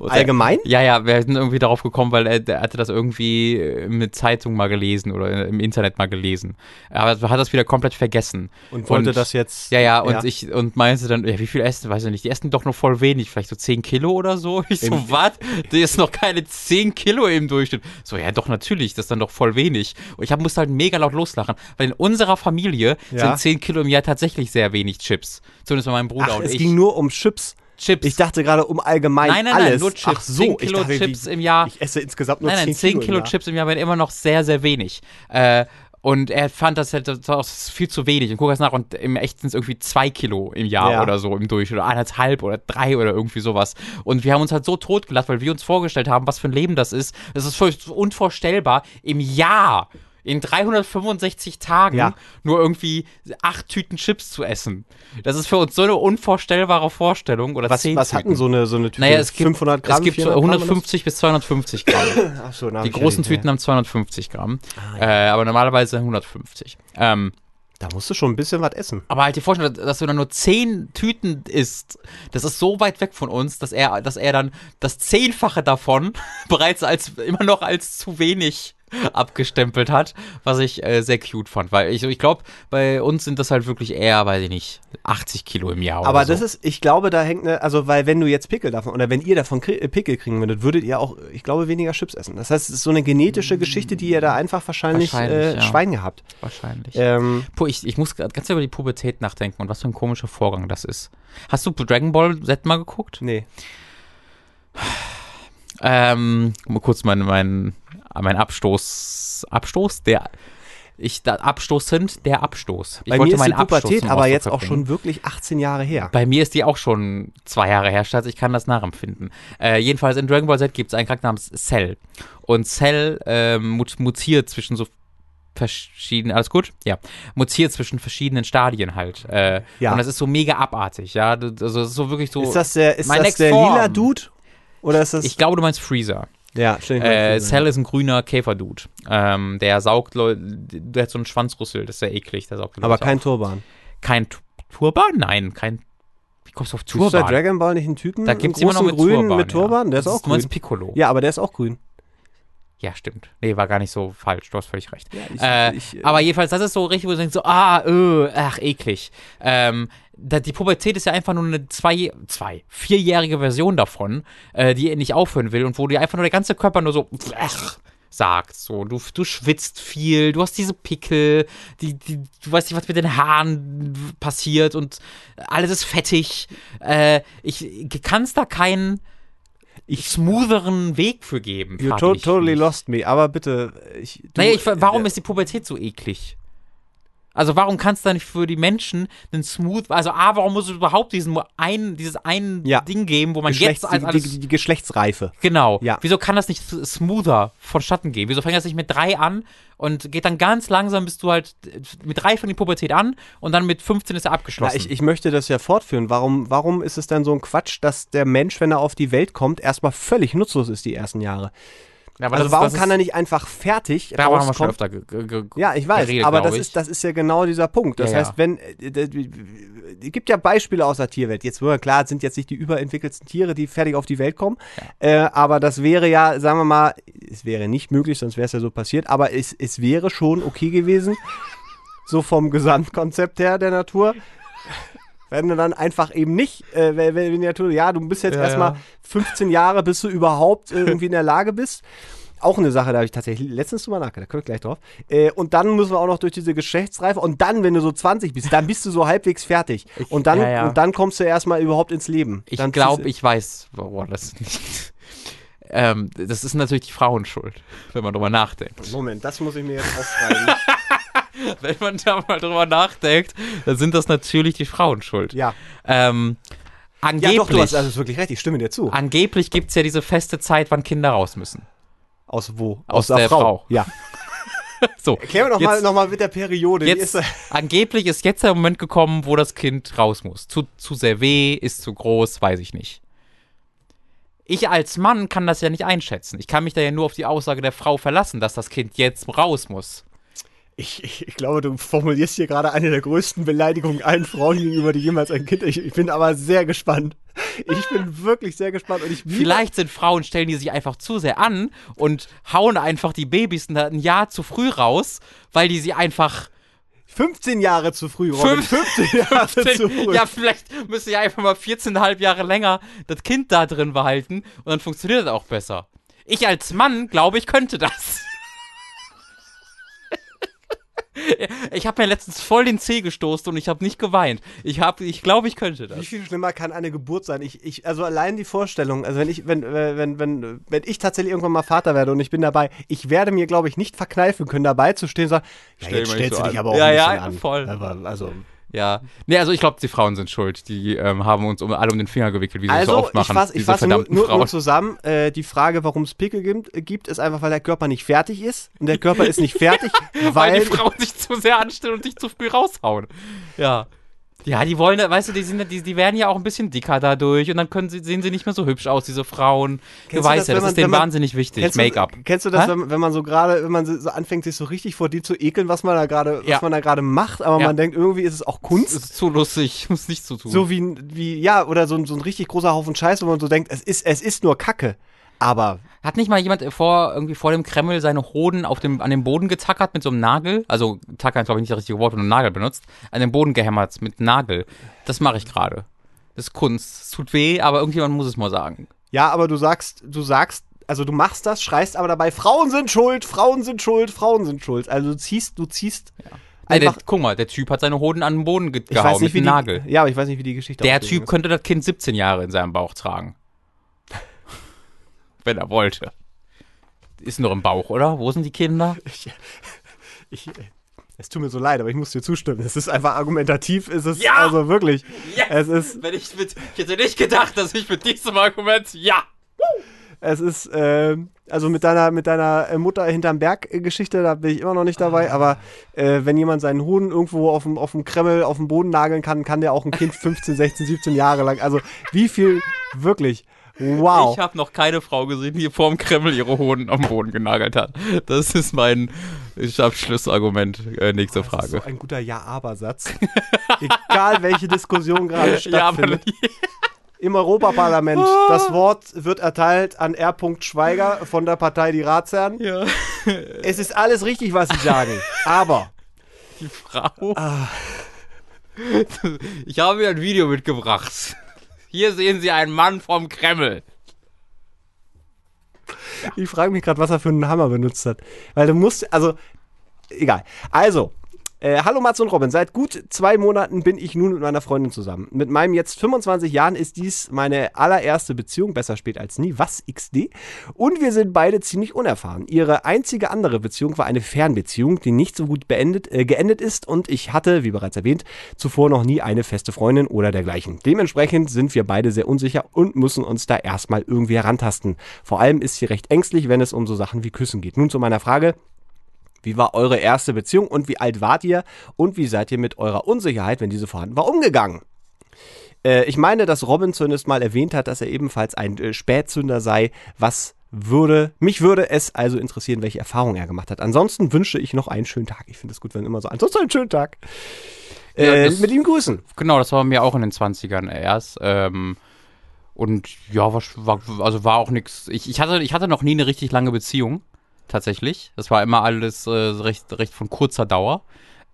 Er- Allgemein? ja, ja, wir sind irgendwie darauf gekommen, weil er, der hatte das irgendwie äh, mit Zeitung mal gelesen oder im Internet mal gelesen. Aber er hat das wieder komplett vergessen. Und wollte Und- das jetzt. Ja, ja, und ich und meinte dann, ja, wie viel essen, weiß ich nicht, die essen doch nur voll wenig, vielleicht so 10 Kilo oder so. *laughs* Ich so, was? Die ist noch keine 10 Kilo im Durchschnitt. So, ja, doch, natürlich, das ist dann doch voll wenig. Und ich hab, musste halt mega laut loslachen, weil in unserer Familie Ja. sind 10 Kilo im Jahr tatsächlich sehr wenig Chips. Zumindest bei meinem Bruder Ach, und es ich. ging nur um Chips. Chips. Ich dachte gerade um allgemein Nein, nein, alles. nein, nur Chips. Ach so, 10 ich Kilo dachte, Chips wie- im Jahr. Ich esse insgesamt nur Nein, nein, 10, 10 Kilo, Kilo im. Chips im Jahr wären immer noch sehr, sehr wenig. Äh, und er fand das halt das war viel zu wenig. Und guck jetzt nach und im Echt sind es irgendwie zwei Kilo im Jahr Ja. oder so im Durchschnitt. Oder eineinhalb oder drei oder irgendwie sowas. Und wir haben uns halt so totgelacht, weil wir uns vorgestellt haben, was für ein Leben das ist. Das ist völlig unvorstellbar, im Jahr, in 365 Tagen, Ja. nur irgendwie acht Tüten Chips zu essen. Das ist für uns so eine unvorstellbare Vorstellung. Oder Was, zehn was Tüten. hatten so eine, so eine Tüte? Naja, es gibt, 500 Gramm? es gibt so 400 Gramm 150 bis 250 Gramm. *coughs* Ach so, Die ja großen Tüten haben 250 Gramm, äh, aber normalerweise 150. Ähm, Da musst du schon ein bisschen was essen. aber halt die Vorstellung, dass du dann nur 10 Tüten isst, das ist so weit weg von uns, dass er, dass er dann das Zehnfache davon *laughs* bereits als immer noch als zu wenig *laughs* abgestempelt hat, was ich äh, sehr cute fand, weil ich, ich glaube, bei uns sind das halt wirklich eher, weiß ich nicht, 80 Kilo im Jahr Aber oder so. das ist, ich glaube, da hängt eine, also weil wenn du jetzt Pickel davon, oder wenn ihr davon äh, Pickel kriegen würdet, würdet ihr auch, ich glaube, weniger Chips essen. Das heißt, es ist so eine genetische Geschichte, die ihr da einfach wahrscheinlich, Wahrscheinlich, äh, ja. Schwein gehabt. wahrscheinlich. Ähm, Puh, ich, ich muss ganz über die Pubertät nachdenken und was für ein komischer Vorgang das ist. Hast du Dragon Ball Z mal geguckt? nee. Ähm, mal kurz mein, mein, mein Abstoß. Abstoß? Der. Ich, da, abstoßend, der Abstoß. Ich Bei wollte mir ist die meinen Abstoß Pubertät aber jetzt auch bringen. schon wirklich 18 Jahre her. Bei mir ist die auch schon zwei Jahre her, Schatz. Ich kann das nachempfinden. Äh, jedenfalls in Dragon Ball Z gibt es einen Charakter namens Cell. Und Cell mut mutiert zwischen so verschiedenen, alles gut? Ja. Mutiert zwischen verschiedenen Stadien halt. Äh, Ja. Und das ist so mega abartig, ja. Also es ist so wirklich so. ist das der, ist das der lila Dude? Oder ist das. ich glaube, du meinst Freezer. Ja, mal Äh. Cell ist ein grüner Käferdude. Ähm, der saugt Leute, der hat so einen Schwanzrüssel, das ist sehr eklig, der saugt Aber kein auf. Turban. Kein Tu- Turban? Nein, kein. Wie kommst du auf Ist der Turban? Dragon Ball nicht ein Typen? Da gibt es immer noch mit grünen Turban. mit Turban? Ja. Der ist Das auch Du meinst grün. Piccolo. Ja, aber der ist auch grün. Ja, stimmt. Nee, war gar nicht so falsch. Du hast völlig recht. ich- äh, ich, äh, aber jedenfalls, das ist so richtig, wo du denkst, so, ah, öh, ach, eklig. Ähm, da, die Pubertät ist ja einfach nur eine zwei, zwei, vierjährige Version davon, äh, die nicht aufhören will und wo dir einfach nur der ganze Körper nur so, ach, sagt. So, du, du schwitzt viel, du hast diese Pickel, die, die, du weißt nicht, was mit den Haaren passiert und alles ist fettig. Äh, ich kann da keinen smootheren Weg für geben. You to ich totally lost me. Aber bitte, ich. du- Naja, ich, warum äh, ist die Pubertät so eklig? Also warum kannst du da nicht für die Menschen einen Smooth, also A, warum muss es überhaupt diesen ein, dieses ein Ja. Ding geben, wo man Geschlechts, jetzt als die, alles, die, die Geschlechtsreife. genau, Ja. wieso kann das nicht smoother vonstatten gehen? Wieso fängt das nicht mit drei an und geht dann ganz langsam, bis du halt, mit drei fängt die Pubertät an und dann mit 15 ist er abgeschlossen. ich, ich möchte das ja fortführen. Warum, warum ist es denn so ein Quatsch, dass der Mensch, wenn er auf die Welt kommt, erstmal völlig nutzlos ist die ersten Jahre? Ja, aber Also warum das ist- kann er nicht einfach fertig Darüber haben wir schon öfter ge Ja, ich weiß, geredet, aber das glaub ist, ich. das ist ja genau dieser Punkt. Das Ja, heißt, wenn, äh, es gibt ja Beispiele aus der Tierwelt. Jetzt, klar, es sind jetzt nicht die überentwickelsten Tiere, die fertig auf die Welt kommen, äh, aber das wäre ja, sagen wir mal, es wäre nicht möglich, sonst wäre es ja so passiert, aber es, es wäre schon okay gewesen, so vom Gesamtkonzept her der Natur. Wenn du dann einfach eben nicht, äh, wenn, wenn Natur, ja, du bist jetzt Ja, erstmal ja. 15 Jahre, bis du überhaupt äh, irgendwie in der Lage bist. Auch eine Sache, da habe ich tatsächlich letztens drüber nachgedacht, da komme ich gleich drauf. Äh, und dann müssen wir auch noch durch diese Geschlechtsreife und dann, wenn du so 20 bist, dann bist du so halbwegs fertig. und, dann, ja, und dann kommst du erstmal überhaupt ins Leben. Ich glaube, ich weiß, woran das liegt. ähm, das ist natürlich die Frauenschuld, wenn man drüber nachdenkt. Moment, das muss ich mir jetzt aufschreiben. *laughs* *laughs* Wenn man da mal drüber nachdenkt, dann sind das natürlich die Frauenschuld. ja. Ähm, ja, angeblich doch, du hast also wirklich recht, ich stimme dir zu. angeblich gibt es ja diese feste Zeit, wann Kinder raus müssen. Aus wo? Aus der Frau. Ja. *laughs* So, Erklär mir doch Jetzt- mal, noch mal mit der Periode. Jetzt, ist, angeblich ist jetzt der Moment gekommen, wo das Kind raus muss. Zu, zu sehr weh, ist zu groß, weiß ich nicht. Ich als Mann kann das ja nicht einschätzen. Ich kann mich da ja nur auf die Aussage der Frau verlassen, dass das Kind jetzt raus muss. Ich, ich, ich glaube, du formulierst hier gerade eine der größten Beleidigungen allen Frauen gegenüber, die jemals ein Kind. Ich, ich bin aber sehr gespannt. Ich bin wirklich sehr gespannt und ich Vielleicht sind Frauen, stellen die sich einfach zu sehr an und hauen einfach die Babys ein Jahr zu früh raus, weil die sie einfach 15 Jahre zu früh, Robin. Fünf- 15 Jahre *laughs* zu früh. Ja, vielleicht müsste ich einfach mal 14,5 Jahre länger das Kind da drin behalten und dann funktioniert das auch besser. Ich als Mann glaube, ich könnte das. Ich habe mir letztens voll den Zeh gestoßen und ich habe nicht geweint. Ich habe, ich glaube, ich könnte Wie das. viel schlimmer kann eine Geburt sein? Ich, ich, also allein die Vorstellung, also wenn ich, wenn, äh, wenn, wenn, wenn ich tatsächlich irgendwann mal Vater werde und ich bin dabei, ich werde mir, glaube ich, nicht verkneifen können, dabei zu stehen und sagen, ja, jetzt nicht stellst so du dich an. aber auch Ja, ein ja, an. voll. Aber, also, Ja. Nee, also ich glaube, die Frauen sind schuld. Die ähm, haben uns um, alle um den Finger gewickelt, wie sie es so also oft machen. ich fasse ich fasse nur, nur, nur zusammen, äh, die Frage, warum es Pickel gibt, äh, gibt, ist einfach, weil der Körper nicht fertig ist und der Körper ist nicht fertig, weil *laughs* weil, die Frauen sich zu sehr anstellen und dich zu früh raushauen. Ja. Ja, die wollen, weißt du, die, sind, die, die werden ja auch ein bisschen dicker dadurch und dann können sie, sehen sie nicht mehr so hübsch aus, diese Frauen. Kennst du weißt das, ja, das man- ist denen man- wahnsinnig wichtig. Make-up. Kennst du das, wenn, wenn man so gerade, wenn man so anfängt, sich so richtig vor dir zu ekeln, was man da gerade, Ja. was man da gerade macht, aber Ja. man denkt, irgendwie ist es auch Kunst? Das ist zu lustig, *laughs* muss nicht zu tun. So wie, wie ja, oder so, ein- so ein richtig großer Haufen Scheiß, wo man so denkt, es ist, es ist nur Kacke. Aber Hat nicht mal jemand vor, irgendwie vor dem Kreml seine Hoden auf dem, an den Boden getackert mit so einem Nagel? Also, tackern ist, glaube ich, nicht das richtige Wort, wenn du einen Nagel benutzt. An den Boden gehämmert mit Nagel. Das mache ich gerade. Das ist Kunst. Es tut weh, aber irgendjemand muss es mal sagen. ja, aber du sagst, du sagst, also du machst das, schreist aber dabei, Frauen sind schuld, Frauen sind schuld, Frauen sind schuld. Also du ziehst, du ziehst Nee, der, guck mal, der Typ hat seine Hoden an den Boden ge ich gehauen weiß nicht, wie mit einem Nagel. Ja, aber ich weiß nicht, wie die Geschichte Der ausgegangen Typ könnte das Kind 17 Jahre in seinem Bauch tragen. Wenn er wollte. Ist nur im Bauch, oder? Wo sind die Kinder? ist. Ich, Es tut mir so leid, aber ich muss dir zustimmen. Es ist einfach argumentativ, ist es Ja! also wirklich. Yes! Es ist, Wenn ich mit, ich hätte nicht gedacht, dass ich mit diesem Argument, ja. es ist, ähm, also mit deiner, mit deiner äh, Mutter hinterm Berg-Geschichte, da bin ich immer noch nicht dabei, aber äh, wenn jemand seinen Huhn irgendwo auf dem, auf dem Kremmel, auf dem Boden nageln kann, kann der auch ein Kind 15, 16, 17 Jahre lang. Also wie viel, wirklich, wow. Ich habe noch keine Frau gesehen, die vorm Kreml ihre Hoden am Boden genagelt hat. Das ist mein Abschlussargument. Äh, nächste Das ist Frage. so ein guter Ja-Aber-Satz. Egal, welche Diskussion gerade *laughs* Ja, stattfindet. Im Europaparlament. Das Wort wird erteilt an R. Schweiger von der Partei Die Ratsherren. ja. Es ist alles richtig, was Sie sagen. Aber die Frau. Ich habe mir ein Video mitgebracht. Hier sehen Sie einen Mann vom Kreml. ich frage mich gerade, was er für einen Hammer benutzt hat. Weil du musst, also, egal. Also, äh, hallo Mats und Robin. Seit gut zwei Monaten bin ich nun mit meiner Freundin zusammen. Mit meinem jetzt 25 Jahren ist dies meine allererste Beziehung, besser spät als nie, was XD. Und wir sind beide ziemlich unerfahren. Ihre einzige andere Beziehung war eine Fernbeziehung, die nicht so gut beendet, äh, geendet ist und ich hatte, wie bereits erwähnt, zuvor noch nie eine feste Freundin oder dergleichen. Dementsprechend sind wir beide sehr unsicher und müssen uns da erstmal irgendwie herantasten. Vor allem ist sie recht ängstlich, wenn es um so Sachen wie Küssen geht. Nun zu meiner Frage. Wie war eure erste Beziehung und wie alt wart ihr und wie seid ihr mit eurer Unsicherheit, wenn diese vorhanden war, umgegangen? Äh, ich meine, dass Robin zumindest mal erwähnt hat, dass er ebenfalls ein äh, Spätzünder sei. Was würde, mich würde es also interessieren, welche Erfahrungen er gemacht hat. Ansonsten wünsche ich noch einen schönen Tag. Ich finde es gut, wenn immer so, ansonsten einen schönen Tag. Ja, Äh, das- mit ihm grüßen. Genau, das war bei mir auch in den 20ern erst. Ähm, und ja, war, war, also war auch nichts. Ich, ich, hatte, ich hatte noch nie eine richtig lange Beziehung, tatsächlich. Das war immer alles äh, recht, recht von kurzer Dauer.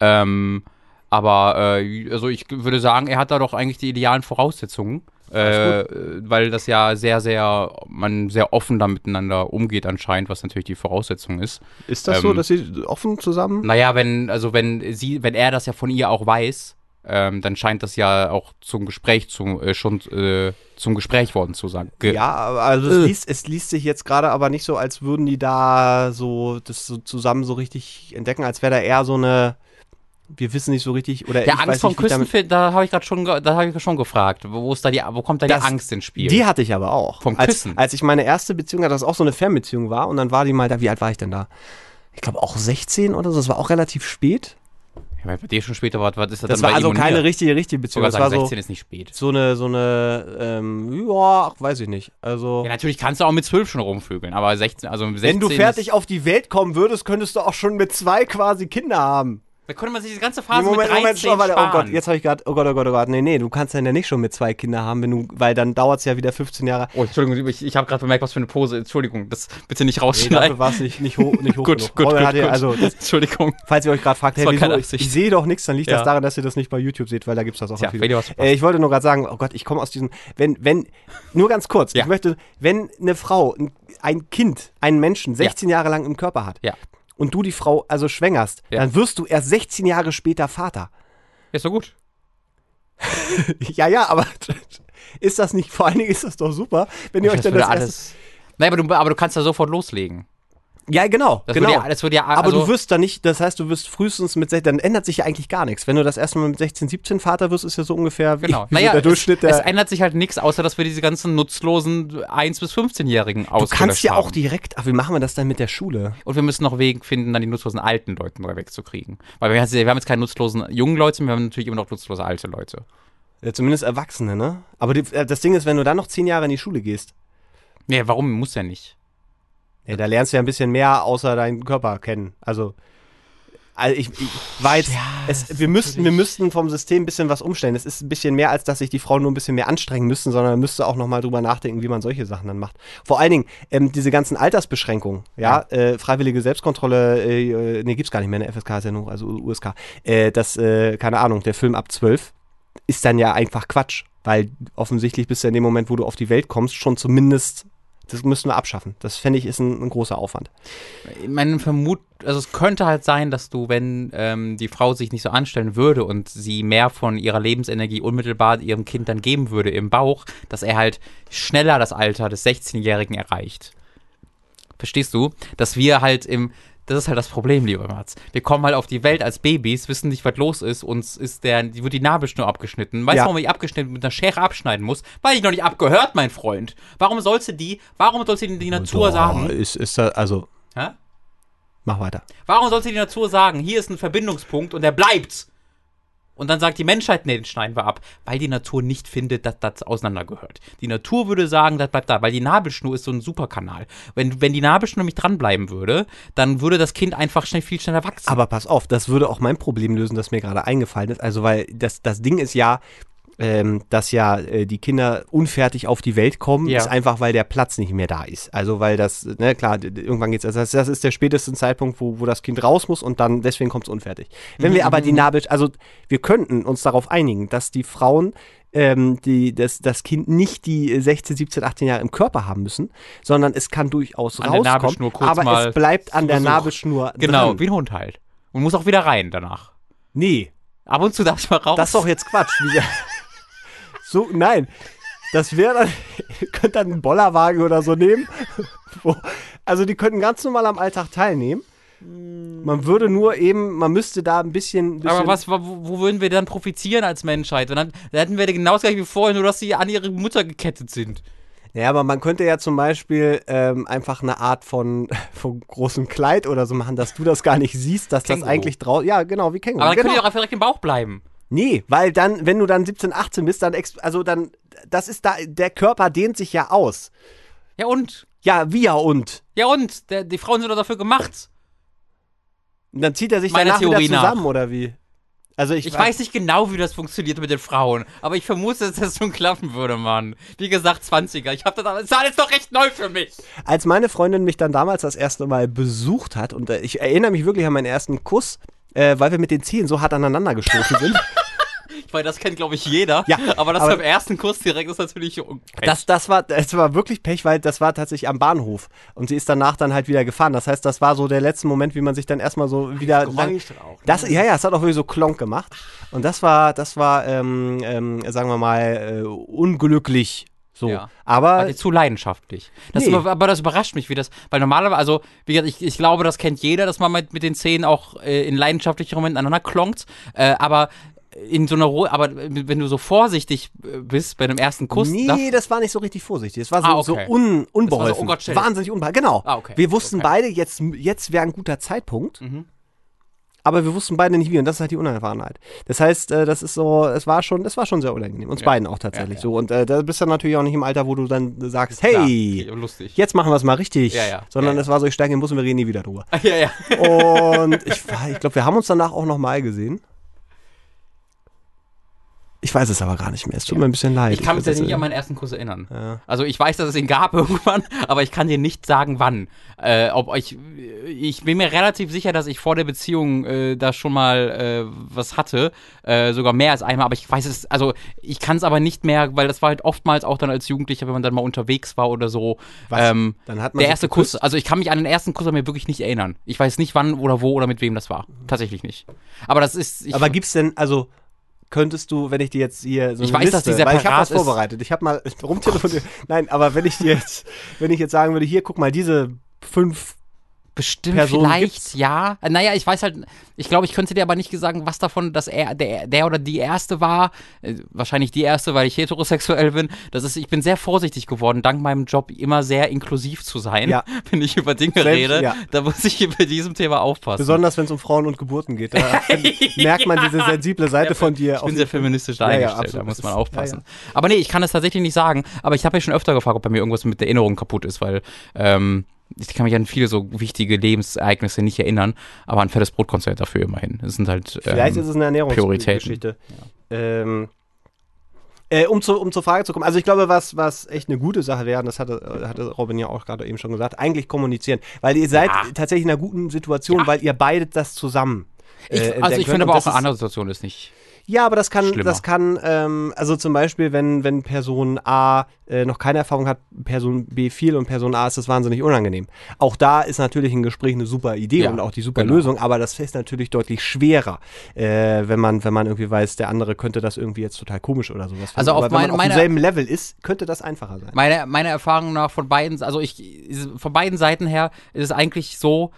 Ähm, aber äh, also ich würde sagen, er hat da doch eigentlich die idealen Voraussetzungen. Äh, weil das ja sehr, sehr, man sehr offen da miteinander umgeht anscheinend, was natürlich die Voraussetzung ist. Ist das so, Ähm, dass sie offen zusammen? Naja, wenn, also wenn sie, wenn er das ja von ihr auch weiß, ähm, dann scheint das ja auch zum Gespräch zu, äh, schon äh, zum Gespräch worden zu sein. Ge Ja, aber also es, liest, es liest sich jetzt gerade aber nicht so, als würden die da so das so zusammen so richtig entdecken, als wäre da eher so eine, wir wissen nicht so richtig oder Der ich Angst weiß vom damit, da habe ich gerade schon, da habe ich schon gefragt, wo, wo ist da die, wo kommt da Das- die Angst ins Spiel? Die hatte ich aber auch. Vom als, Küssen? Als ich meine erste Beziehung hatte, das auch so eine Fernbeziehung war und dann war die mal da, wie alt war ich denn da? Ich glaube auch 16 oder so, das war auch relativ spät. Ja, weil bei dir schon später war, was ist das, Das dann war also ihm und keine richtige, richtige Beziehung. Sogar Das war sagen, so, 16 ist nicht spät. so eine, so eine, ähm, ja, weiß ich nicht. Also, Ja, natürlich kannst du auch mit 12 schon rumvögeln, aber 16, also 16 wenn du fertig auf die Welt kommen würdest, könntest du auch schon mit zwei quasi Kinder haben. Da könnte man sich die ganze Nee, Phase Moment, mit 13 Moment, warte, oh. Gott, jetzt habe ich gerade, oh Gott, oh Gott, oh Gott, nee, nee, du kannst dann ja nicht schon mit zwei Kindern haben, wenn du, weil dann dauert es ja wieder 15 Jahre. Oh, Entschuldigung, ich, ich habe gerade bemerkt, was für eine Pose. Entschuldigung, das bitte nicht Nee, rausschneiden. dafür war es nicht, nicht hoch, nicht hoch *laughs* gut, genug. gut, gut, ja- gut. Also, das, Entschuldigung. falls ihr euch gerade fragt, Das hey, wieso, ich, ich sehe doch nichts, dann liegt das Ja. daran, dass ihr das nicht bei YouTube seht, weil da gibt es das auch was verpasst. Äh, ich wollte nur gerade sagen, oh Gott, ich komme aus diesem, wenn, wenn, nur ganz kurz, Ja. ich möchte, wenn eine Frau ein, ein Kind, einen Menschen 16 Jahre lang im Körper hat Ja. Und du die Frau also schwängerst, Ja. dann wirst du erst 16 Jahre später Vater. Ist doch gut. *laughs* Ja, ja, aber ist das nicht, vor allen Dingen ist das doch super, wenn ihr euch dann das erste, alles. Nein, aber du, aber du kannst da sofort loslegen. Ja, genau, Das genau. würde ja, das würde ja aber also, du wirst dann nicht, das heißt, du wirst frühestens mit 16, dann ändert sich ja eigentlich gar nichts. Wenn du das erste Mal mit 16, 17 Vater wirst, ist ja so ungefähr wie, Genau. wie Naja, so der Durchschnitt es, es der. ändert sich halt nichts, außer dass wir diese ganzen nutzlosen 1- bis 15-Jährigen Du ausgelöscht kannst ja auch direkt, ach, wie machen wir das dann mit der Schule? Und wir müssen noch Weg finden, dann die nutzlosen alten Leute neu wegzukriegen. Weil wir, haben- wir haben jetzt keine nutzlosen jungen Leute, wir haben natürlich immer noch nutzlose alte Leute. Ja, zumindest Erwachsene, ne? Aber die, äh, das Ding ist, wenn du dann noch 10 Jahre in die Schule gehst, Nee, warum? Muss ja nicht. Ja, da lernst du ja ein bisschen mehr außer deinen Körper kennen. Also. Also ich, ich jetzt, Ja, es, wir, müssten, wir müssten vom System ein bisschen was umstellen. Es ist ein bisschen mehr, als dass sich die Frauen nur ein bisschen mehr anstrengen müssten, sondern man müsste auch nochmal drüber nachdenken, wie man solche Sachen dann macht. Vor allen Dingen, ähm, diese ganzen Altersbeschränkungen, ja, Äh, freiwillige Selbstkontrolle, äh, äh, nee, gibt's gar nicht mehr, eine FSK ist ja nur, also USK, äh, das, äh, keine Ahnung, der Film ab 12 ist dann ja einfach Quatsch, weil offensichtlich bist du in dem Moment, wo du auf die Welt kommst, schon zumindest, das müssen wir abschaffen. Das fände ich ist ein, ein großer Aufwand. Mein Vermut, also es könnte halt sein, dass du, wenn ähm, die Frau sich nicht so anstellen würde und sie mehr von ihrer Lebensenergie unmittelbar ihrem Kind dann geben würde im Bauch, dass er halt schneller das Alter des 16-Jährigen erreicht. Verstehst du? Dass wir halt im Das ist halt das Problem, lieber Mats. Wir kommen halt auf die Welt als Babys, wissen nicht, was los ist, uns ist der, die wird die Nabelschnur abgeschnitten. Weißt du, Ja. warum ich abgeschnitten mit einer Schere abschneiden muss? Weil ich noch nicht abgehört, mein Freund. Warum sollst du die, warum sollst du die, die Natur Boah, sagen? Ist, ist da, also, Hä? mach weiter. Warum sollst du die Natur sagen, hier ist ein Verbindungspunkt und der bleibt? Und dann sagt die Menschheit, nee, den schneiden wir ab, weil die Natur nicht findet, dass das auseinandergehört. Die Natur würde sagen, das bleibt da, weil die Nabelschnur ist so ein Superkanal. Wenn, wenn die Nabelschnur nämlich dranbleiben würde, dann würde das Kind einfach schnell, viel schneller wachsen. Aber pass auf, das würde auch mein Problem lösen, das mir gerade eingefallen ist. Also, weil das, das Ding ist ja, ähm, dass ja äh, die Kinder unfertig auf die Welt kommen, Ja. ist einfach, weil der Platz nicht mehr da ist. Also, weil das, ne, klar, irgendwann geht's, also das, das ist der späteste Zeitpunkt, wo, wo das Kind raus muss und dann, deswegen kommt es unfertig. Wenn wir aber die Nabel, also, wir könnten uns darauf einigen, dass die Frauen ähm, die, das, das Kind nicht die 16, 17, 18 Jahre im Körper haben müssen, sondern es kann durchaus An der rauskommen, Nabelschnur kurz aber es bleibt an der. Nabelschnur genau, wie ein Hund halt. Und muss auch wieder rein danach. Nee, Ab und zu darf ich mal raus. Das ist doch jetzt Quatsch. *laughs* So, nein. Das wäre dann, *laughs* ihr könnt dann einen Bollerwagen oder so nehmen. Wo, also die könnten ganz normal am Alltag teilnehmen. Man würde nur eben, man müsste da ein bisschen. bisschen Aber was, wo, wo würden wir dann profitieren als Menschheit? Und dann, dann hätten wir genau das gleiche wie vorher, nur dass sie an ihre Mutter gekettet sind. Ja, aber man könnte ja zum Beispiel ähm, einfach eine Art von, *laughs* von großem Kleid oder so machen, dass du das gar nicht siehst, dass Känguru. das eigentlich draußen. Ja, genau, wie Känguru. Aber dann genau. können die auch einfach direkt im Bauch bleiben. Nee, weil dann, wenn du dann 17, 18 bist, dann, also dann, das ist da, der Körper dehnt sich ja aus. Ja und? Ja, wie ja und? Ja und? Der, die Frauen sind doch dafür gemacht. Und dann zieht er sich Meiner danach Theorie wieder nach. zusammen, oder wie? Also ich, Ich weiß nicht genau, wie das funktioniert mit den Frauen, aber ich vermute, dass das schon klappen würde, Mann. Wie gesagt, 20er. Ich hab das, das ist alles noch recht neu für mich. Als meine Freundin mich dann damals das erste Mal besucht hat, und äh, ich erinnere mich wirklich an meinen ersten Kuss, äh, weil wir mit den Zehen so hart aneinander gestoßen sind. *laughs* Ich meine, das kennt, glaube ich, jeder. Ja, aber das aber- beim ersten Kuss direkt ist natürlich. Pech. Das, das, war, das war wirklich Pech, weil das war tatsächlich am Bahnhof. Und sie ist danach dann halt wieder gefahren. Das heißt, das war so der letzte Moment, wie man sich dann erstmal so wieder. Geräusch dann auch, ne? Das, ja, ja, es hat auch wirklich so Klonk gemacht. Und das war, das war, ähm, ähm, sagen wir mal, äh, unglücklich. So. Ja. Aber War dir zu leidenschaftlich. Das Nee. aber, aber das überrascht mich, wie das, weil normalerweise, also, wie gesagt, ich, ich glaube, das kennt jeder, dass man mit, mit den Zähnen auch äh, in leidenschaftlichen Momenten aneinander klonkt, äh, aber in so einer Ruhe, aber wenn du so vorsichtig äh, bist bei einem ersten Kuss, Nee, das war nicht so richtig vorsichtig. Es war so, Ah, okay. so un, unbeholfen. oh Gott, Wahnsinnig unbeholfen. Genau. Ah, okay. Wir wussten Okay. beide, jetzt, jetzt wäre ein guter Zeitpunkt. Mhm. Aber wir wussten beide nicht wie. Und das ist halt die Unerfahrenheit. Das heißt, äh, das ist so, es war schon, es war schon sehr unangenehm. Uns Ja. beiden auch tatsächlich Ja, ja. so. Und äh, da bist du natürlich auch nicht im Alter, wo du dann sagst, hey, lustig. jetzt machen wir es mal richtig. Ja, ja. Sondern es war so, ich steige in den Bus und wir reden nie wieder drüber. *laughs* ja, ja. Und ich, ich glaube, wir haben uns danach auch nochmal gesehen. Ich weiß es aber gar nicht mehr. Es tut mir ein bisschen leid. Ich kann mich jetzt es, nicht an meinen ersten Kuss erinnern. Ja. Also ich weiß, dass es ihn gab *laughs* irgendwann, aber ich kann dir nicht sagen, wann. Äh, ob ich, ich bin mir relativ sicher, dass ich vor der Beziehung äh, da schon mal äh, was hatte, äh, sogar mehr als einmal, aber ich weiß es, also ich kann es aber nicht mehr, weil das war halt oftmals auch dann als Jugendlicher, wenn man dann mal unterwegs war oder so. Was? Ähm, Dann hat man der erste geküsst? Kuss, also ich kann mich an den ersten Kuss an mir wirklich nicht erinnern. Ich weiß nicht wann oder wo oder mit wem das war. Tatsächlich nicht. Aber das ist. Ich, Aber gibt's denn, also könntest du, wenn ich dir jetzt hier so Ich eine weiß, dass Liste, die weil ich habe separat was vorbereitet. Ich habe mal *laughs* rumtelefoniert. Nein, aber wenn ich dir jetzt, wenn ich jetzt sagen würde, hier guck mal, diese fünf Bestimmt Personen vielleicht, gibt's? ja. Naja, ich weiß halt, ich glaube, ich könnte dir aber nicht sagen, was davon, dass er der, der oder die erste war. Äh, wahrscheinlich die erste, weil ich heterosexuell bin. Das ist, ich bin sehr vorsichtig geworden, dank meinem Job immer sehr inklusiv zu sein, Ja. *laughs* wenn ich über Dinge Selbst- rede. ja. Da muss ich bei diesem Thema aufpassen. besonders wenn es um Frauen und Geburten geht, da *laughs* merkt man diese sensible Seite von dir. Ich bin sehr feministisch da Ja, ja, eingestellt, da muss man aufpassen. ja, Aber nee, ich kann es tatsächlich nicht sagen. Aber ich habe ja schon öfter gefragt, ob bei mir irgendwas mit der Erinnerung kaputt ist, weil ähm, ich kann mich an viele so wichtige Lebensereignisse nicht erinnern, aber ein fettes Brotkonzert dafür immerhin. Das sind halt. Vielleicht ähm, ist es eine Ernährungsgeschichte. Ähm, äh, um, zu, um zur Frage zu kommen, also ich glaube, was, was echt eine gute Sache wäre, und das hatte, hatte Robin ja auch gerade eben schon gesagt, eigentlich kommunizieren. Weil ihr seid Ja. tatsächlich in einer guten Situation, weil ihr beide das zusammen. ich, äh, also entdecken ich finde aber auch eine andere Situation ist nicht. Ja, aber das kann, Schlimmer. das kann, ähm, also zum Beispiel, wenn, wenn Person A äh, noch keine Erfahrung hat, Person B viel und Person A ist das wahnsinnig unangenehm. Auch da ist natürlich ein Gespräch eine super Idee Ja, und auch die super genau. Lösung, aber das ist natürlich deutlich schwerer, äh, wenn man, wenn man irgendwie weiß, der andere könnte das irgendwie jetzt total komisch oder sowas finden. Also auf aber wenn man meine- auf demselben Level ist, könnte das einfacher sein. Meine, meine Erfahrung nach von beiden, also ich, von beiden Seiten her ist es eigentlich so,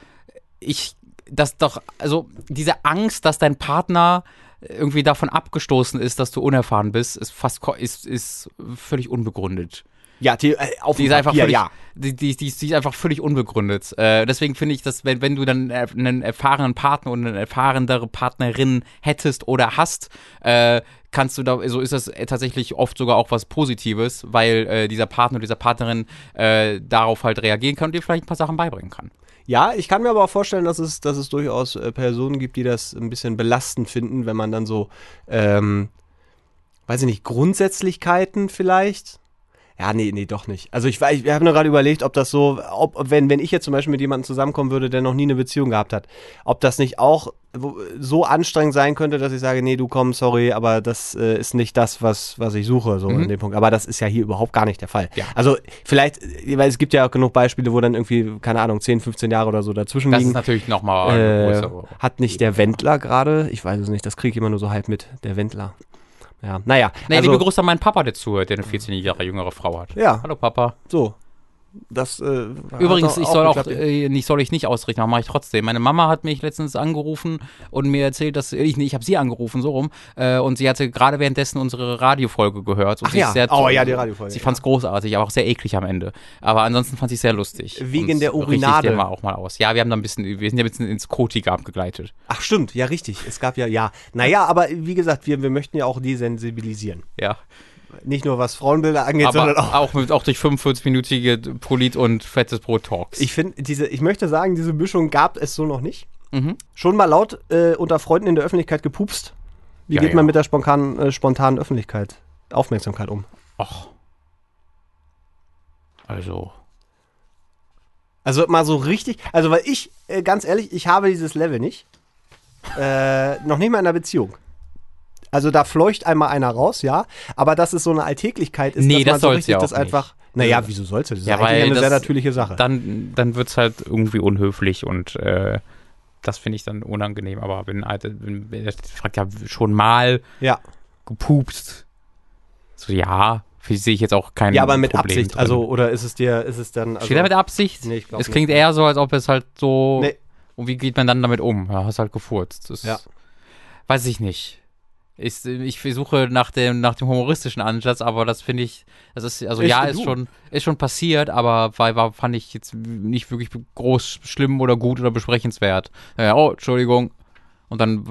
ich, das doch, also diese Angst, dass dein Partner irgendwie davon abgestoßen ist, dass du unerfahren bist, ist fast ist, ist völlig unbegründet. Ja, die, äh, auf Die ist einfach Papier, völlig, ja. die, die, die, die ist einfach völlig unbegründet. Äh, deswegen finde ich, dass wenn, wenn du dann äh, einen erfahrenen Partner und eine erfahrenere Partnerin hättest oder hast, äh, kannst du da, so ist das tatsächlich oft sogar auch was Positives, weil äh, dieser Partner oder dieser Partnerin äh, darauf halt reagieren kann und dir vielleicht ein paar Sachen beibringen kann. Ja, ich kann mir aber auch vorstellen, dass es, dass es durchaus äh, Personen gibt, die das ein bisschen belastend finden, wenn man dann so, ähm, weiß ich nicht, Grundsätzlichkeiten vielleicht. Ja, nee, nee, doch nicht. Also ich, ich habe nur gerade überlegt, ob das so, ob, wenn, wenn ich jetzt zum Beispiel mit jemandem zusammenkommen würde, der noch nie eine Beziehung gehabt hat, ob das nicht auch so anstrengend sein könnte, dass ich sage, nee, du komm, sorry, aber das äh, ist nicht das, was, was ich suche, so Mhm. in dem Punkt. Aber das ist ja hier überhaupt gar nicht der Fall. Ja. Also vielleicht, weil es gibt ja auch genug Beispiele, wo dann irgendwie, keine Ahnung, 10, 15 Jahre oder so dazwischen Das liegen. ist natürlich nochmal Äh, hat nicht der Wendler gerade, ich weiß es nicht, das kriege ich immer nur so halb mit, der Wendler. Ja, naja. Nee, also, liebe Grüße an meinen Papa, der zuhört, der eine 14 Jahre jüngere Frau hat. Ja. Hallo Papa. so. Das, äh, Übrigens, ich soll auch, äh, nicht soll ich nicht ausrichten, aber mache ich trotzdem. Meine Mama hat mich letztens angerufen und mir erzählt, dass ich, nee, ich habe sie angerufen, so rum, äh, und sie hatte gerade währenddessen unsere Radiofolge gehört. Und Ach sie ja. sehr, Oh ja, die Radiofolge, Sie ja. fand es großartig, aber auch sehr eklig am Ende. Aber ansonsten fand sie es sehr lustig. Wegen Und der Urinade. dir mal auch mal aus. Ja, wir haben da ein bisschen, wir sind ja ein bisschen ins Kotige abgegleitet. Ach stimmt, ja richtig. Es gab ja, ja. Naja, aber wie gesagt, wir, wir möchten ja auch desensibilisieren. Ja. Nicht nur was Frauenbilder angeht, sondern Aber auch. auch, mit, auch durch 45-minütige Polit- und fettes Brot-Talks. Ich finde, diese, ich möchte sagen, diese Mischung gab es so noch nicht. Mhm. Schon mal laut äh, unter Freunden in der Öffentlichkeit gepupst. Wie Ja, geht ja. man mit der spontanen, äh, spontanen Öffentlichkeit, Aufmerksamkeit um? Och. Also. Also mal so richtig, also weil ich, äh, ganz ehrlich, ich habe dieses Level nicht. Äh, noch nicht mal in einer Beziehung. Also da fleucht einmal einer raus, ja. Aber dass es so eine Alltäglichkeit ist, Nee, dass man das so soll's richtig ja das einfach. Naja, wieso sollst du? Das ist Ja, eigentlich eine sehr natürliche Sache. dann, dann wird es halt irgendwie unhöflich und äh, das finde ich dann unangenehm. Aber wenn, wenn, wenn er fragt ja schon mal ja. gepupst, so ja, für- sehe ich jetzt auch kein ja, aber mit Problem Absicht. drin. Also, oder ist es dir, ist es dann. Also, Steht da mit Absicht? Nee, ich glaub es nicht. klingt eher so, als ob es halt so. Nee. Und wie geht man dann damit um? Ja, hast halt gefurzt. Das Ja. Weiß ich nicht. Ich, ich versuche nach dem, nach dem humoristischen Ansatz, aber das finde ich, das ist, also Ich- ja, du. ist schon, ist schon passiert, aber war, war, fand ich jetzt nicht wirklich groß schlimm oder gut oder besprechenswert. Ja, oh, Entschuldigung. Und dann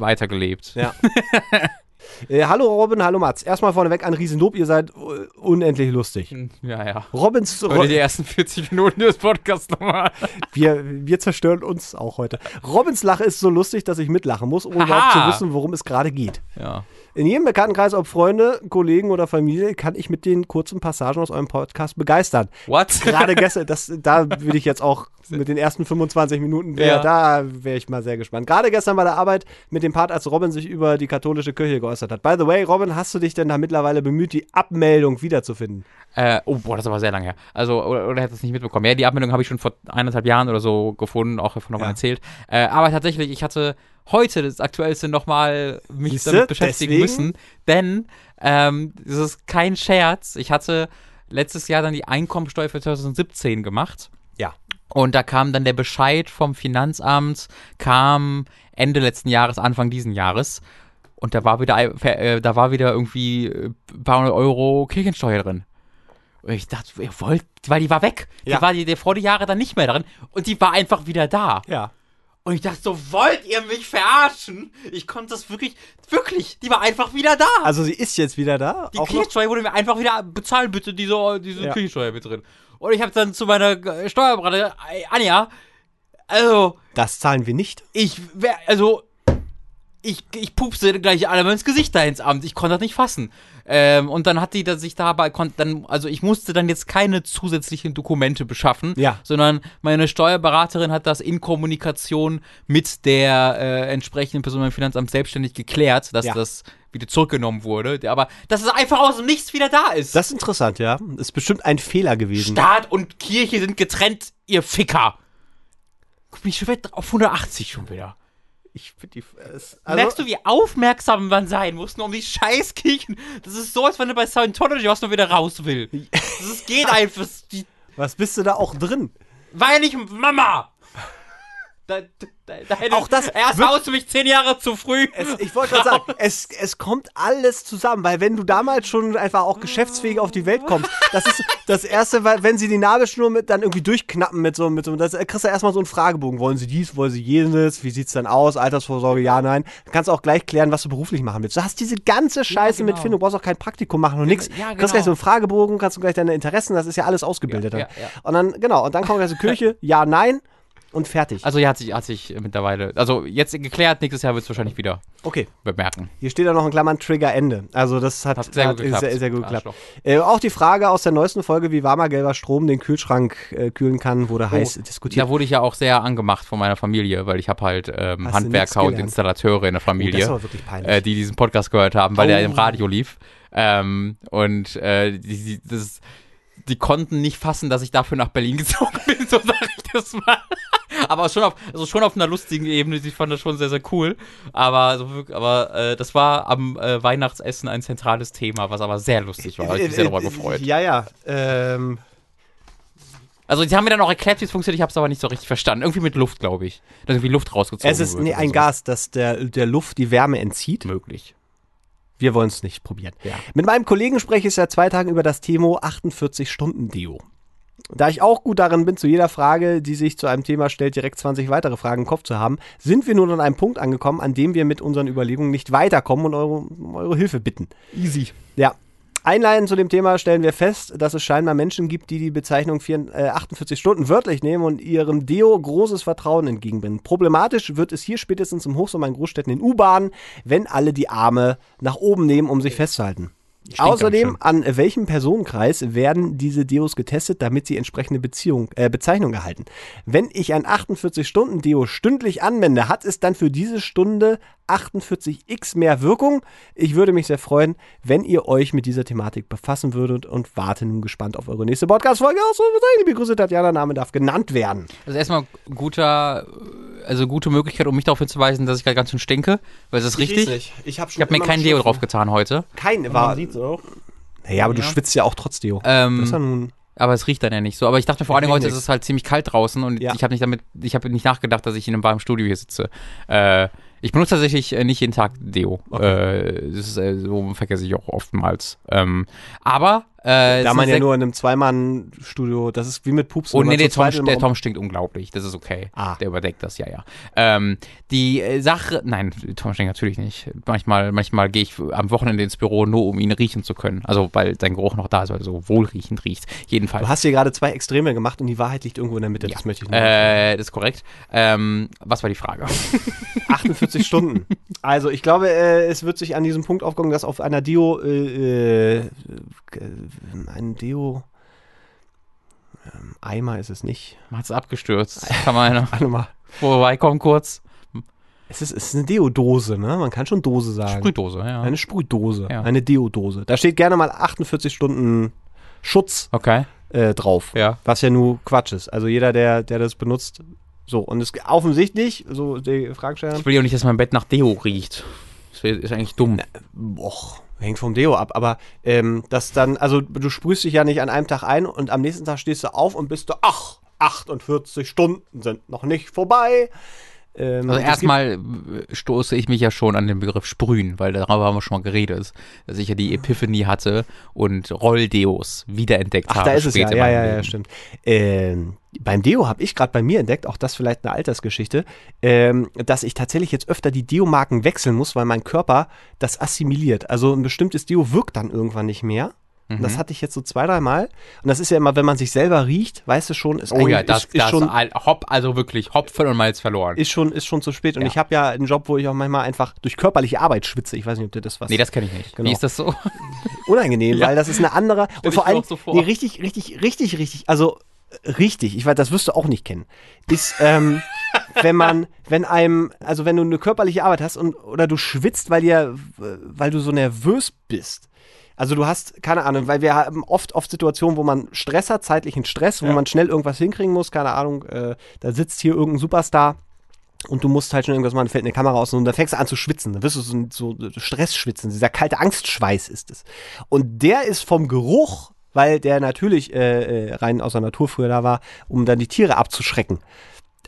weitergelebt. Ja. *laughs* äh, hallo Robin, hallo Mats. Erstmal vorneweg ein Riesenlob, ihr seid uh, unendlich lustig. Ja, ja. Robins, Hör die ersten 40 Minuten des Podcasts nochmal. *laughs* Wir, wir zerstören uns auch heute. Robins Lache ist so lustig, dass ich mitlachen muss, ohne Haha. überhaupt zu wissen, worum es gerade geht. Ja. In jedem Bekanntenkreis, ob Freunde, Kollegen oder Familie, kann ich mit den kurzen Passagen aus eurem Podcast begeistern. What? *laughs* Gerade gestern, das, da würde ich jetzt auch *laughs* mit den ersten 25 Minuten, wär, Ja. da wäre ich mal sehr gespannt. Gerade gestern bei der Arbeit mit dem Part, als Robin sich über die katholische Kirche geäußert hat. By the way, Robin, hast du dich denn da mittlerweile bemüht, die Abmeldung wiederzufinden? Äh, oh, boah, das ist aber sehr lange her. Also, oder, oder hätte es nicht mitbekommen. Ja, die Abmeldung habe ich schon vor eineinhalb Jahren oder so gefunden, auch davon nochmal Ja. erzählt. Äh, aber tatsächlich, ich hatte heute das Aktuellste nochmal mich Siehste? damit beschäftigen Deswegen? müssen. Denn, ähm, das ist kein Scherz. Ich hatte letztes Jahr dann die Einkommensteuer für 2017 gemacht. Ja. Und da kam dann der Bescheid vom Finanzamt, kam Ende letzten Jahres, Anfang diesen Jahres. Und da war wieder, äh, da war wieder irgendwie äh, ein paar hundert Euro Kirchensteuer drin. Und ich dachte, ihr wollt, weil die war weg. Ja. Die war die, die vor die Jahre dann nicht mehr drin. Und die war einfach wieder da. Ja. Und ich dachte so, wollt ihr mich verarschen? Ich konnte das wirklich, wirklich, die war einfach wieder da. Also sie ist jetzt wieder da. die? Kirchensteuer wurde mir einfach wieder bezahlen, bitte, diese, diese Ja. Kirchensteuer mit drin. Und ich habe dann zu meiner äh, Steuerberaterin, Anja, also, Das zahlen wir nicht. ich wär, also, ich, ich pupste gleich alle ins Gesicht da ins Amt. Ich konnte das nicht fassen. Ähm, und dann hat die dass sich dabei, konnt, dann, also ich musste dann jetzt keine zusätzlichen Dokumente beschaffen, Ja. sondern meine Steuerberaterin hat das in Kommunikation mit der äh, entsprechenden Person beim Finanzamt selbstständig geklärt, dass Ja. das wieder zurückgenommen wurde. Aber dass es einfach aus dem Nichts wieder da ist. Das ist interessant, ja. Ist bestimmt ein Fehler gewesen. Staat und Kirche sind getrennt, ihr Ficker. Guck mich schon wieder auf 180 schon wieder. Ich finde die. Es, also, Merkst du, wie aufmerksam man sein muss, nur um die Scheißkirchen? Das ist so, als wenn du bei Scientology was nur wieder raus will. *laughs* Das ist- geht einfach. Die, was bist du da auch drin? weil ich Mama. Da, da, hätte, Auch das Erst haust du mich zehn Jahre zu früh. Es, ich wollte gerade sagen, *laughs* es, es kommt alles zusammen, weil wenn du damals schon einfach auch geschäftsfähig auf die Welt kommst, das ist das Erste, weil wenn sie die Nabelschnur mit dann irgendwie durchknappen mit so, mit so, das kriegst du erstmal so einen Fragebogen. Wollen sie dies, wollen sie jenes, wie sieht's dann aus, Altersvorsorge, ja, nein. Du kannst auch gleich klären, was du beruflich machen willst. Du hast diese ganze Scheiße mit genau. Finn, du brauchst auch kein Praktikum machen und nix. ja, Du kriegst gleich genau. so einen Fragebogen, kannst du gleich deine Interessen, das ist ja alles ausgebildet Ja, dann. ja, ja. Und dann, genau, und dann kommt gleich so Kirche, *laughs* ja, nein und fertig. Also ja, hat sich, hat sich mittlerweile, also jetzt geklärt, nächstes Jahr wird es wahrscheinlich wieder Okay. bemerken. Hier steht ja noch in Klammern Trigger Ende. Also das hat, Hat sehr gut geklappt. Sehr, sehr gut geklappt. Äh, auch die Frage aus der neuesten Folge, wie warmer gelber Strom den Kühlschrank äh, kühlen kann, wurde heiß diskutiert. Da wurde ich ja auch sehr angemacht von meiner Familie, weil ich habe halt ähm, Handwerker und? Installateure in der Oh, Familie, peinlich. äh, die diesen Podcast gehört haben, weil der Oh. im Radio lief. Ähm, und äh, die, die, das, die konnten nicht fassen, dass ich dafür nach Berlin *laughs* gezogen bin, so sage ich das mal. Aber schon auf, also schon auf einer lustigen Ebene, ich fand das schon sehr, sehr cool. Aber, also aber äh, das war am äh, Weihnachtsessen ein zentrales Thema, was aber sehr lustig war. Ich mich sehr darüber gefreut. Ja, ja. Ähm, Also, sie haben mir dann auch erklärt, wie es funktioniert, ich habe es aber nicht so richtig verstanden. Irgendwie mit Luft, glaube ich. Dass irgendwie Luft rausgezogen es ist wird nee, ein so. Gas, das der, der Luft die Wärme entzieht. Möglich. Wir wollen es nicht probieren. Ja. Mit meinem Kollegen spreche ich seit zwei Tagen über das Thema 48-Stunden-Deo. Da ich auch gut darin bin, zu jeder Frage, die sich zu einem Thema stellt, direkt 20 weitere Fragen im Kopf zu haben, sind wir nun an einem Punkt angekommen, an dem wir mit unseren Überlegungen nicht weiterkommen und eure, um eure Hilfe bitten. Easy. Ja. Einleitend zu dem Thema stellen wir fest, dass es scheinbar Menschen gibt, die die Bezeichnung 4, äh, 48 Stunden wörtlich nehmen und ihrem Deo großes Vertrauen entgegenbringen. Problematisch wird es hier spätestens im Hochsommer in Großstädten in U-Bahnen, wenn alle die Arme nach oben nehmen, um sich festzuhalten. Außerdem, an welchem Personenkreis werden diese Deos getestet, damit sie entsprechende Beziehung, äh, Bezeichnung erhalten? Wenn ich ein 48-Stunden-Deo stündlich anwende, hat es dann für diese Stunde 48x mehr Wirkung? Ich würde mich sehr freuen, wenn ihr euch mit dieser Thematik befassen würdet und warte nun gespannt auf eure nächste Podcast-Folge. Auch so, liebe Grüße, Tatjana, Name darf genannt werden. Also erstmal guter, also gute Möglichkeit, um mich darauf hinzuweisen, dass ich gerade ganz schön stinke, weil es ist richtig. Ich habe Ich habe mir kein Deo drauf getan heute. Kein, war. sieht's auch. Naja, aber du Ja. schwitzt ja auch trotz Deo. Ähm, das ist ja nun. aber es riecht dann ja nicht so. Aber ich dachte vor allem, heute nix. ist es halt ziemlich kalt draußen und Ja. ich habe nicht damit, ich habe nicht nachgedacht, dass ich in einem warmen Studio hier sitze. Äh, ich benutze tatsächlich äh, nicht jeden Tag Deo. Äh, das ist, äh, so vergesse ich auch oftmals. Ähm, aber äh, Da man ja nur in einem Zweimann-Studio, das ist wie mit Pups. Oh nee, der Tom, der Tom stinkt unglaublich. Das ist okay. Ah. Der überdeckt das, ja, ja. Ähm, die äh, Sache, nein, Tom stinkt natürlich nicht. Manchmal, manchmal gehe ich am Wochenende ins Büro, nur um ihn riechen zu können. Also, weil sein Geruch noch da ist, weil er so wohlriechend riecht. Jedenfalls. Du hast hier gerade zwei Extreme gemacht und die Wahrheit liegt irgendwo in der Mitte. Das möchte ich nur. Äh, das ist korrekt. Ähm, was war die Frage? *laughs* *laughs* 48 Stunden. Also ich glaube, äh, es wird sich an diesem Punkt aufkommen, dass auf einer Dio äh, äh, ein Deo ähm, Eimer ist es nicht. Hat's abgestürzt. Kann man *laughs* Warte mal. vorbeikommen kurz? Es ist, es ist eine Deodose, ne? Man kann schon Dose sagen. Sprühdose, ja. Eine Sprühdose. Ja. Eine Deodose. Da steht gerne mal 48 Stunden Schutz Okay, äh, drauf. ja. Was ja nur Quatsch ist. Also jeder, der, der das benutzt, so. Und es offensichtlich, so die Fragesteller, Ich will ja auch nicht, dass mein Bett nach Deo riecht. Das ist eigentlich dumm. Boah, hängt vom Deo ab. Aber ähm, das dann, also du sprühst dich ja nicht an einem Tag ein und am nächsten Tag stehst du auf und bist du, ach, 48 Stunden sind noch nicht vorbei. Ähm, Also erstmal äh, stoße ich mich ja schon an den Begriff Sprühen, weil darüber haben wir schon mal geredet, dass ich ja die Epiphanie hatte und Rolldeos wiederentdeckt Ach, habe. da ist es ja. Ja, ja, ja, stimmt. Ähm, beim Deo habe ich gerade bei mir entdeckt, auch das vielleicht eine Altersgeschichte, ähm, dass ich tatsächlich jetzt öfter die Deo-Marken wechseln muss, weil mein Körper das assimiliert. Also ein bestimmtes Deo wirkt dann irgendwann nicht mehr. Und Mhm. das hatte ich jetzt so zwei, drei Mal. Und das ist ja immer, wenn man sich selber riecht, weißt du schon, ist, Oh ja, das, ist, ist das schon all- Hopp, also wirklich Hopfen und Malz verloren. ist schon, ist schon zu spät. Und Ja. ich habe ja einen Job, wo ich auch manchmal einfach durch körperliche Arbeit schwitze. Ich weiß nicht, ob dir das was nee, das kenne ich nicht. Genau. Wie ist das so? *laughs* unangenehm, *laughs* Ja. weil das ist eine andere. *laughs* Und vor allem, so vor. nee, richtig, richtig, richtig, richtig, also äh, richtig, ich weiß, das wirst du auch nicht kennen, ist, ähm, wenn man, wenn einem, also wenn du eine körperliche Arbeit hast und oder du schwitzt, weil dir, weil du so nervös bist. Also du hast, keine Ahnung, weil wir haben oft, oft Situationen, wo man Stress hat, zeitlichen Stress, wo Ja. man schnell irgendwas hinkriegen muss, keine Ahnung, äh, da sitzt hier irgendein Superstar und du musst halt schon irgendwas machen, fällt eine Kamera aus und dann fängst du an zu schwitzen. Dann wirst du so, so Stressschwitzen. Dieser kalte Angstschweiß ist es. Und der ist vom Geruch, weil der natürlich äh, äh, rein aus der Natur früher da war, um dann die Tiere abzuschrecken.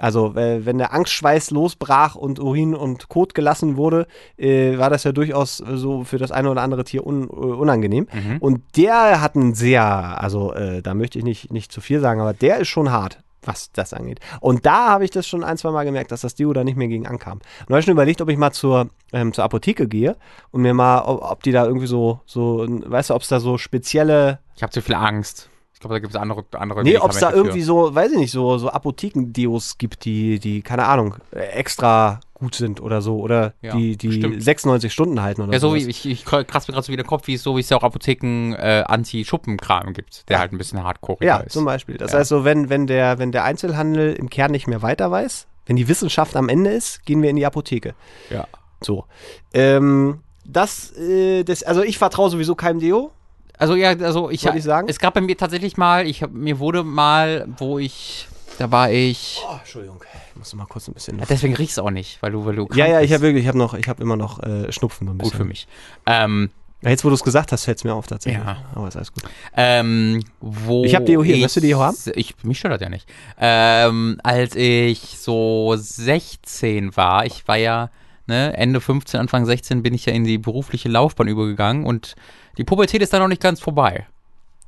Also, äh, wenn der Angstschweiß losbrach und Urin und Kot gelassen wurde, äh, war das ja durchaus so für das eine oder andere Tier un, äh, unangenehm. Mhm. Und der hat einen sehr, also äh, da möchte ich nicht, nicht zu viel sagen, aber der ist schon hart, was das angeht. Und da habe ich das schon ein, zwei Mal gemerkt, dass das Deo da nicht mehr gegen ankam. Und da habe ich schon überlegt, ob ich mal zur, ähm, zur Apotheke gehe und mir mal, ob, ob die da irgendwie so, so, weißt du, ob es da so spezielle Ich habe zu viel Angst. Ich glaube, da gibt es andere, andere Nee, ob es da irgendwie so, weiß ich nicht, so, so Apothekendeos gibt, die, die, keine Ahnung, extra gut sind oder so. Oder Ja, die, die bestimmt. 96 Stunden halten oder Ja, so sowas. wie ich, ich kratze mir gerade so wie den Kopf, wie es so wie es ja auch Apotheken äh, Anti-Schuppen-Kram gibt, der halt ein bisschen hardcore Ja, ist. zum Beispiel. Das Ja. heißt so, wenn, wenn, der, wenn der Einzelhandel im Kern nicht mehr weiter weiß, wenn die Wissenschaft am Ende ist, gehen wir in die Apotheke. Ja. So. Ähm, das, äh, das, also ich vertraue sowieso keinem Deo. Also ja, also ich, ich sagen? es gab bei mir tatsächlich mal, ich hab, mir wurde mal, wo ich, da war ich, Oh, Entschuldigung. Ich muss mal kurz ein bisschen. ja, deswegen riech's auch nicht, weil du, weil du Ja, ja, ich habe wirklich, ich habe noch, ich habe immer noch äh, Schnupfen so ein gut bisschen. für mich. Ähm, Ja, Jetzt, wo du es gesagt hast, fällt es mir auf tatsächlich. Ja. Aber ist alles gut. ähm, wo Ich hab Deo hier. Möchtest du Deo haben? Ich, mich stört das ja nicht. Ähm, als ich so 16 war, ich war ja, ne, Ende 15, Anfang 16 bin ich ja in die berufliche Laufbahn übergegangen und die Pubertät ist da noch nicht ganz vorbei.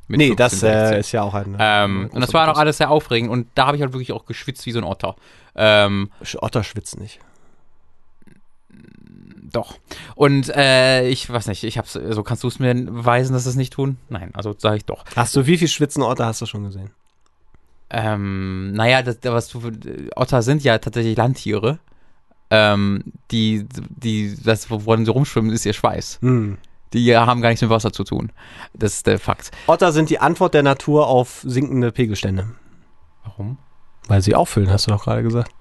Mit Nee, 15, das 16. äh, ist ja auch ein. Ähm, und das war noch alles sehr aufregend und da habe ich halt wirklich auch geschwitzt wie so ein Otter. Ähm, Otter schwitzt nicht. doch. Und äh, ich weiß nicht, ich hab's, also kannst du es mir weisen, dass sie es nicht tun? Nein, also sage ich doch. Hast du, wie viel schwitzende Otter hast du schon gesehen? Ähm, naja, das, was du, Otter sind ja tatsächlich Landtiere. Ähm, die, die, das, woran sie rumschwimmen, ist ihr Schweiß. Hm. Die haben gar nichts mit Wasser zu tun. Das ist der Fakt. Otter sind die Antwort der Natur auf sinkende Pegelstände. Warum? Weil sie auffüllen, hast du doch gerade gesagt.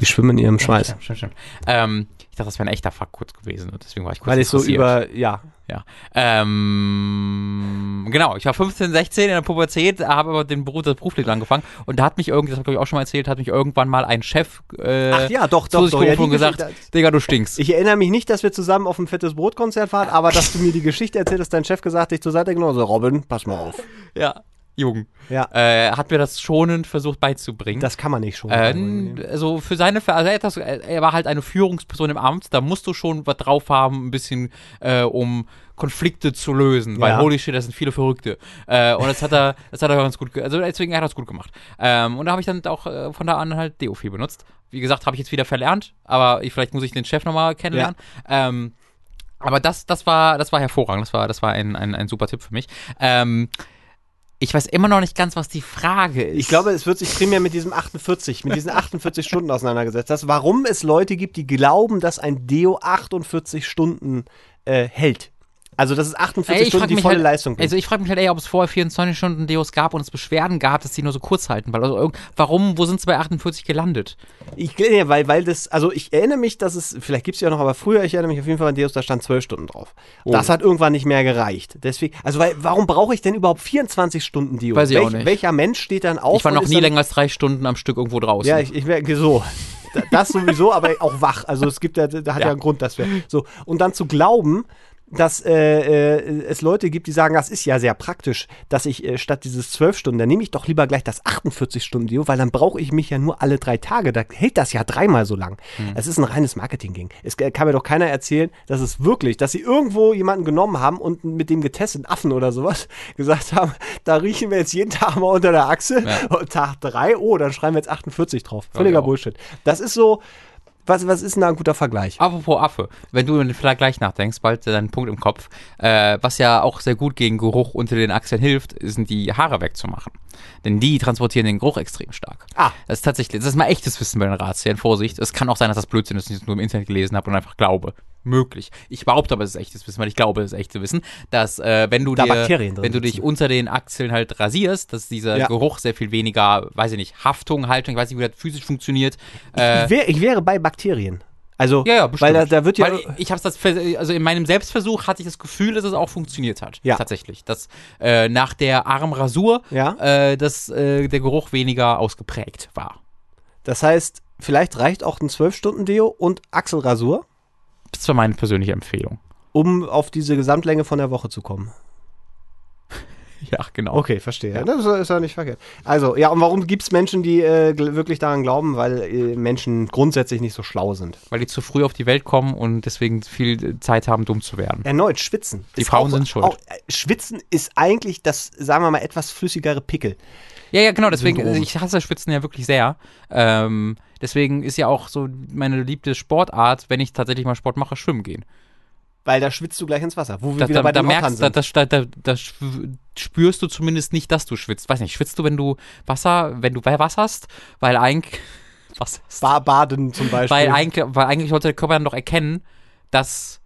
Die schwimmen in ihrem Schweiß. Ja, stimmt, stimmt. Ähm, ich dachte, das wäre ein echter Fakt kurz gewesen und deswegen war ich kurz Weil ich so über, ja. Ja. Ähm, genau, ich war 15, 16 in der Pubertät, habe aber den Beruf, das Berufsleben angefangen und da hat mich irgendwie, das habe ich auch schon mal erzählt, hat mich irgendwann mal ein Chef äh, Ach ja, doch, zu doch, sich doch. Ja, und gesagt, Digga, du stinkst. ich erinnere mich nicht, dass wir zusammen auf ein fettes Brotkonzert waren, aber dass du mir die Geschichte erzählt hast, dein Chef gesagt, dich zur Seite genommen, so Robin, pass mal auf. ja, Jung. Ja, Äh, hat mir das schonend versucht beizubringen. das kann man nicht schon. äh, also für seine, also er, das, er war halt eine Führungsperson im Amt, da musst du schon was drauf haben, ein bisschen, äh, um Konflikte zu lösen, weil Ja. holy shit, das sind viele Verrückte. Äh, und das hat er, das hat er ganz gut, also deswegen hat er das gut gemacht. Ähm, und da habe ich dann auch äh, von da an halt Deo viel benutzt. Wie gesagt, habe ich jetzt wieder verlernt, aber ich, vielleicht muss ich den Chef nochmal kennenlernen. Ähm, aber das, das war, das war hervorragend. Das war, das war ein, ein, ein super Tipp für mich. Ähm, ich weiß immer noch nicht ganz, was die Frage ist. Ich glaube, es wird sich primär mit diesem 48, mit diesen 48 Stunden auseinandergesetzt. Das, warum es Leute gibt, die glauben, dass ein Deo 48 Stunden äh, hält. Also, dass es 48 Ey, Stunden die volle halt, Leistung bringt. Also ich frage mich halt eher, ob es vorher 24 Stunden Deos gab und es Beschwerden gab, dass die nur so kurz halten. Weil also warum, wo sind sie bei 48 gelandet? Ich, ja, weil, weil das, also ich erinnere mich, dass es, vielleicht gibt es ja noch, aber früher, ich erinnere mich auf jeden Fall an Deus, da stand 12 Stunden drauf. Oh. Das hat irgendwann nicht mehr gereicht. Deswegen, also weil, warum brauche ich denn überhaupt 24 Stunden Deo? Weiß ich auch Welch- nicht. Welcher Mensch steht dann auf? ich war noch ist nie länger als drei Stunden am Stück irgendwo draußen. Ja, ich, ich wäre so. Da- Das sowieso, aber auch wach. Also es gibt ja, da hat ja, Ja. einen Grund, dass wir so. Und dann zu glauben, dass äh, äh, es Leute gibt, die sagen, das ist ja sehr praktisch, dass ich äh, statt dieses 12 Stunden, dann nehme ich doch lieber gleich das 48 Stunden Deo, weil dann brauche ich mich ja nur alle drei Tage. Da hält das ja dreimal so lang. Es ist ein reines Marketing-Ding. Es kann mir doch keiner erzählen, dass es wirklich, dass sie irgendwo jemanden genommen haben und mit dem getesteten Affen oder sowas *laughs* gesagt haben, da riechen wir jetzt jeden Tag mal unter der Achse Ja. und *laughs* Tag drei, oh, dann schreiben wir jetzt 48 drauf. Völliger auch. Bullshit. Das ist so, was, was ist denn da ein guter Vergleich? Apropos Affe, wenn du vielleicht gleich nachdenkst, bald deinen Punkt im Kopf, äh, was ja auch sehr gut gegen Geruch unter den Achseln hilft, sind die Haare wegzumachen. Denn die transportieren den Geruch extrem stark. Ah. Das ist tatsächlich, das ist mal echtes Wissen bei den Ratsherren. Vorsicht, es kann auch sein, dass das Blödsinn ist und ich es nur im Internet gelesen habe und einfach glaube. Möglich. Ich behaupte aber, es ist echtes Wissen, weil ich glaube, es ist echtes Wissen, dass äh, wenn du Da dir, Bakterien wenn du dich sitzen. unter den Achseln halt rasierst, dass dieser Ja. Geruch sehr viel weniger, weiß ich nicht, Haftung, Haltung, ich weiß nicht, wie das physisch funktioniert. Äh, ich, wär, ich wäre bei Bakterien. Also, ja, ja, bestimmt. weil da, da wird ja. Weil ich habe das, also in meinem Selbstversuch hatte ich das Gefühl, dass es auch funktioniert hat. Ja. Tatsächlich. Dass äh, nach der Armrasur, Ja. äh, dass äh, der Geruch weniger ausgeprägt war. Das heißt, vielleicht reicht auch ein 12-Stunden-Deo und Achselrasur, Das war meine persönliche Empfehlung. um auf diese Gesamtlänge von der Woche zu kommen. *laughs* Ja, genau. Okay, verstehe. Ja. Das ist ja nicht verkehrt. Also, ja, und warum gibt es Menschen, die äh, wirklich daran glauben? Weil äh, Menschen grundsätzlich nicht so schlau sind. Weil die zu früh auf die Welt kommen und deswegen viel Zeit haben, dumm zu werden. Erneut, Schwitzen. Die Frauen auch, sind schuld. Auch, äh, Schwitzen ist eigentlich das, sagen wir mal, etwas flüssigere Pickel. Ja, ja, genau, deswegen, Syndrom. ich hasse Schwitzen ja wirklich sehr. Ähm, deswegen ist ja auch so meine liebste Sportart, wenn ich tatsächlich mal Sport mache, schwimmen gehen. Weil da schwitzt du gleich ins Wasser. Wo wir Da, wieder da, bei da merkst da, sind. da, da, da spürst du zumindest nicht, dass du schwitzt. Weiß nicht, schwitzt du, wenn du Wasser, wenn du was hast? Weil eigentlich, *laughs* was? Ba Baden zum Beispiel. Weil eigentlich, weil eigentlich sollte der Körper dann doch erkennen, dass,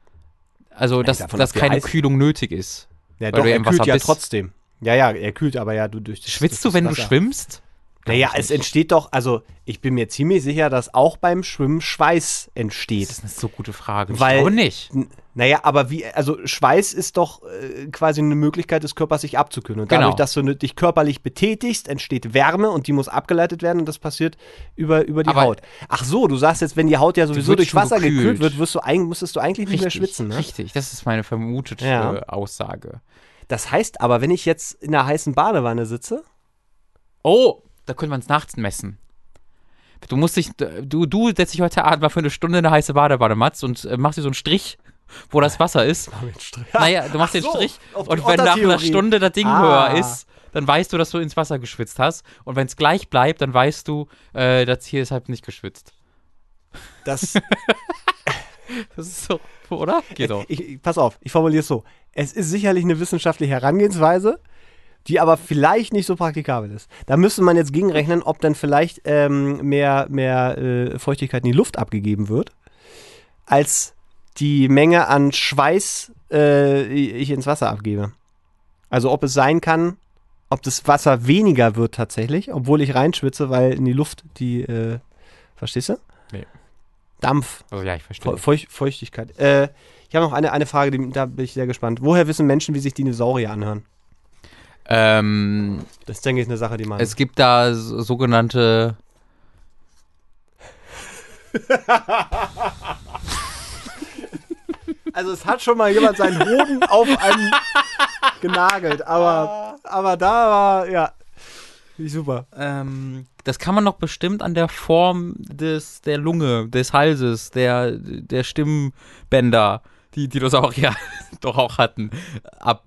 also, dass, davon dass keine Kühlung nötig ist. ja, doch, er kühlt Wasser ja bist. trotzdem. Ja, ja, er kühlt aber ja du durch das Schwitzt durch du, wenn das du Wasser. schwimmst? Naja, es entsteht doch, also ich bin mir ziemlich sicher, dass auch beim Schwimmen Schweiß Das entsteht. ist eine so gute Frage. Weil- ich glaube nicht. Naja, aber wie, also Schweiß ist doch äh, quasi eine Möglichkeit des Körpers, sich abzukühlen. Und dadurch, Genau. dass du dich körperlich betätigst, entsteht Wärme und die muss abgeleitet werden und das passiert über, über die Aber- Haut. Ach so, du sagst jetzt, wenn die Haut ja sowieso durch Wasser gekühlt gekühlt. wird, wirst du eigentlich, müsstest du eigentlich nicht mehr schwitzen. Ne? Richtig, das ist meine vermutete Ja. Aussage. Das heißt aber, wenn ich jetzt in einer heißen Badewanne sitze, Oh, da können wir uns nachts messen. Du musst dich, du, du setzt dich heute Abend mal für eine Stunde in eine heiße Badewanne, Mats, und äh, machst dir so einen Strich, wo das Wasser ist. Naja, du machst Ach den so, Strich und wenn nach einer. Stunde das Ding Ah. höher ist, dann weißt du, dass du ins Wasser geschwitzt hast. Und wenn es gleich bleibt, dann weißt du, äh, das hier ist halt nicht geschwitzt. das, *laughs* *laughs* Das ist so, oder? Geht so. ich, ich, pass auf, ich formuliere es so. Es ist sicherlich eine wissenschaftliche Herangehensweise, die aber vielleicht nicht so praktikabel ist. Da müsste man jetzt gegenrechnen, ob dann vielleicht ähm, mehr, mehr äh, Feuchtigkeit in die Luft abgegeben wird, als die Menge an Schweiß äh, ich ins Wasser abgebe. Also ob es sein kann, ob das Wasser weniger wird tatsächlich, obwohl ich reinschwitze, weil in die Luft die, äh, verstehst du? Nee. Dampf Also ja, ich verstehe. Feu- Feucht, Feuchtigkeit. Äh, ich habe noch eine, eine Frage, die, da bin ich sehr gespannt. Woher wissen Menschen, wie sich Dinosaurier anhören? Ähm, Das ist, denke ich, eine Sache, die man. es gibt da so- sogenannte also es hat schon mal jemand seinen Hoden auf einen genagelt, aber, aber da war, ja, nicht super. Ähm, das kann man doch bestimmt an der Form des, der Lunge, des Halses, der, der Stimmbänder, die Dinosaurier *laughs* doch auch hatten, ab.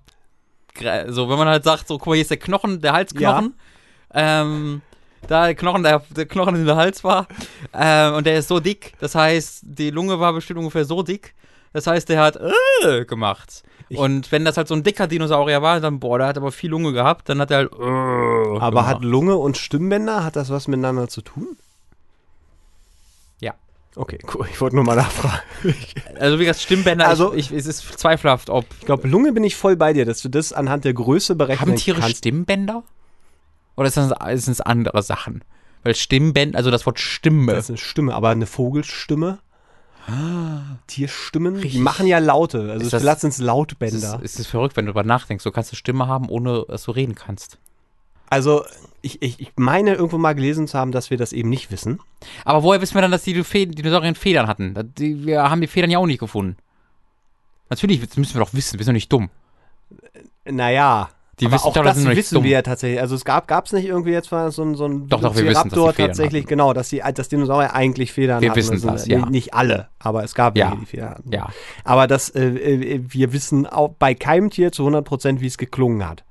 So, wenn man halt sagt, so, guck mal, hier ist der Knochen, der Halsknochen. Ähm, da der Knochen, der, der Knochen in der Hals war. Ähm, und der ist so dick. Das heißt, die Lunge war bestimmt ungefähr so dick. Das heißt, der hat äh, gemacht. Ich- und wenn das halt so ein dicker Dinosaurier war, dann, boah, der hat aber viel Lunge gehabt, dann hat er halt äh, Aber hat gemacht. Lunge und Stimmbänder, hat das was miteinander zu tun? Okay, cool. Ich wollte nur mal nachfragen. Also wie gesagt, Stimmbänder, Also- ich, ich, es ist zweifelhaft, ob. Ich glaube, Lunge bin ich voll bei dir, dass du das anhand der Größe berechnen Haben Tiere kannst. Stimmbänder? Oder ist das, ist das andere Sachen? Weil Stimmbänder, also das Wort Stimme. Das ist eine Stimme, aber eine Vogelstimme? Tierstimmen? Die Richtig. machen ja Laute. Also Ist das- vielleicht sind es es ist, Lautbänder. es ist verrückt, wenn du darüber nachdenkst. Du kannst eine Stimme haben, ohne dass du reden kannst. Also, ich, ich, ich meine irgendwo mal gelesen zu haben, dass wir das eben nicht wissen. Aber woher wissen wir dann, dass die Fe Dinosaurier Federn hatten? Die, wir haben die Federn ja auch nicht gefunden. Natürlich das müssen wir doch wissen, wir sind doch nicht dumm. Naja. Die aber auch Wissenschaftler das wissen dumm. wir ja tatsächlich. Also es gab es nicht irgendwie jetzt mal so ein, so ein Doch, doch, wir wissen, dass die tatsächlich, hatten. genau, dass die dass Dinosaurier eigentlich Federn Wir hatten. wissen müssen. das, ja. Nicht alle, aber es gab Ja. die Federn hatten. Ja. Aber das, äh, äh, wir wissen auch bei keinem Tier zu 100%, wie es geklungen hat.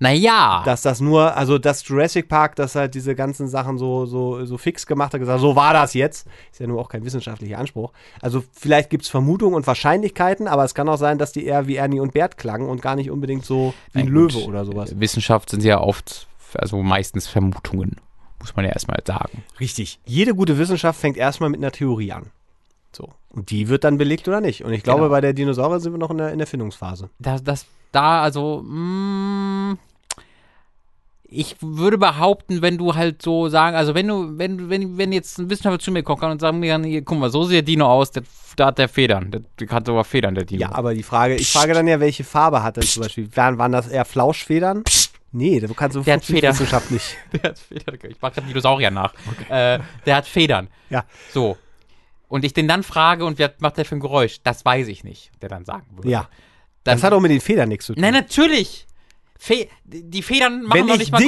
Naja. Dass das nur, also das Jurassic Park, das halt diese ganzen Sachen so, so, so fix gemacht hat, gesagt, so war das jetzt. Ist ja nur auch kein wissenschaftlicher Anspruch. Also vielleicht gibt es Vermutungen und Wahrscheinlichkeiten, aber es kann auch sein, dass die eher wie Ernie und Bert klangen und gar nicht unbedingt so wie ein Löwe gut, oder sowas. Wissenschaft sind ja oft, also meistens Vermutungen. Muss man ja erstmal sagen. Richtig. Jede gute Wissenschaft fängt erstmal mit einer Theorie an. So. Und die wird dann belegt oder nicht. Und ich glaube, Genau. bei der Dinosaurier sind wir noch in der, in der Findungsphase. Das, das, da, also, mh, ich würde behaupten, wenn du halt so sagen, also wenn du, wenn, wenn, wenn jetzt ein Wissenschaftler zu mir kommt und sagen mir, hier, guck mal, so sieht der Dino aus, der, da hat der Federn, der, der hat sogar Federn, der Dino. Ja, aber die Frage, ich frage dann ja, welche Farbe hat denn zum Beispiel? Waren, waren das eher Flauschfedern? Nee, du kannst so *laughs* Der hat Federn. Wissenschaft nicht. Der hat Federn. Ich mache gerade Dinosaurier nach. Äh, der hat Federn. Ja. So. Und ich den dann frage, und was macht der für ein Geräusch? Das weiß ich nicht, der dann sagen würde. Ja. Dann, Das hat auch mit den Federn nichts zu tun. Nein, natürlich. Fe die Federn machen Wenn doch ich nicht mal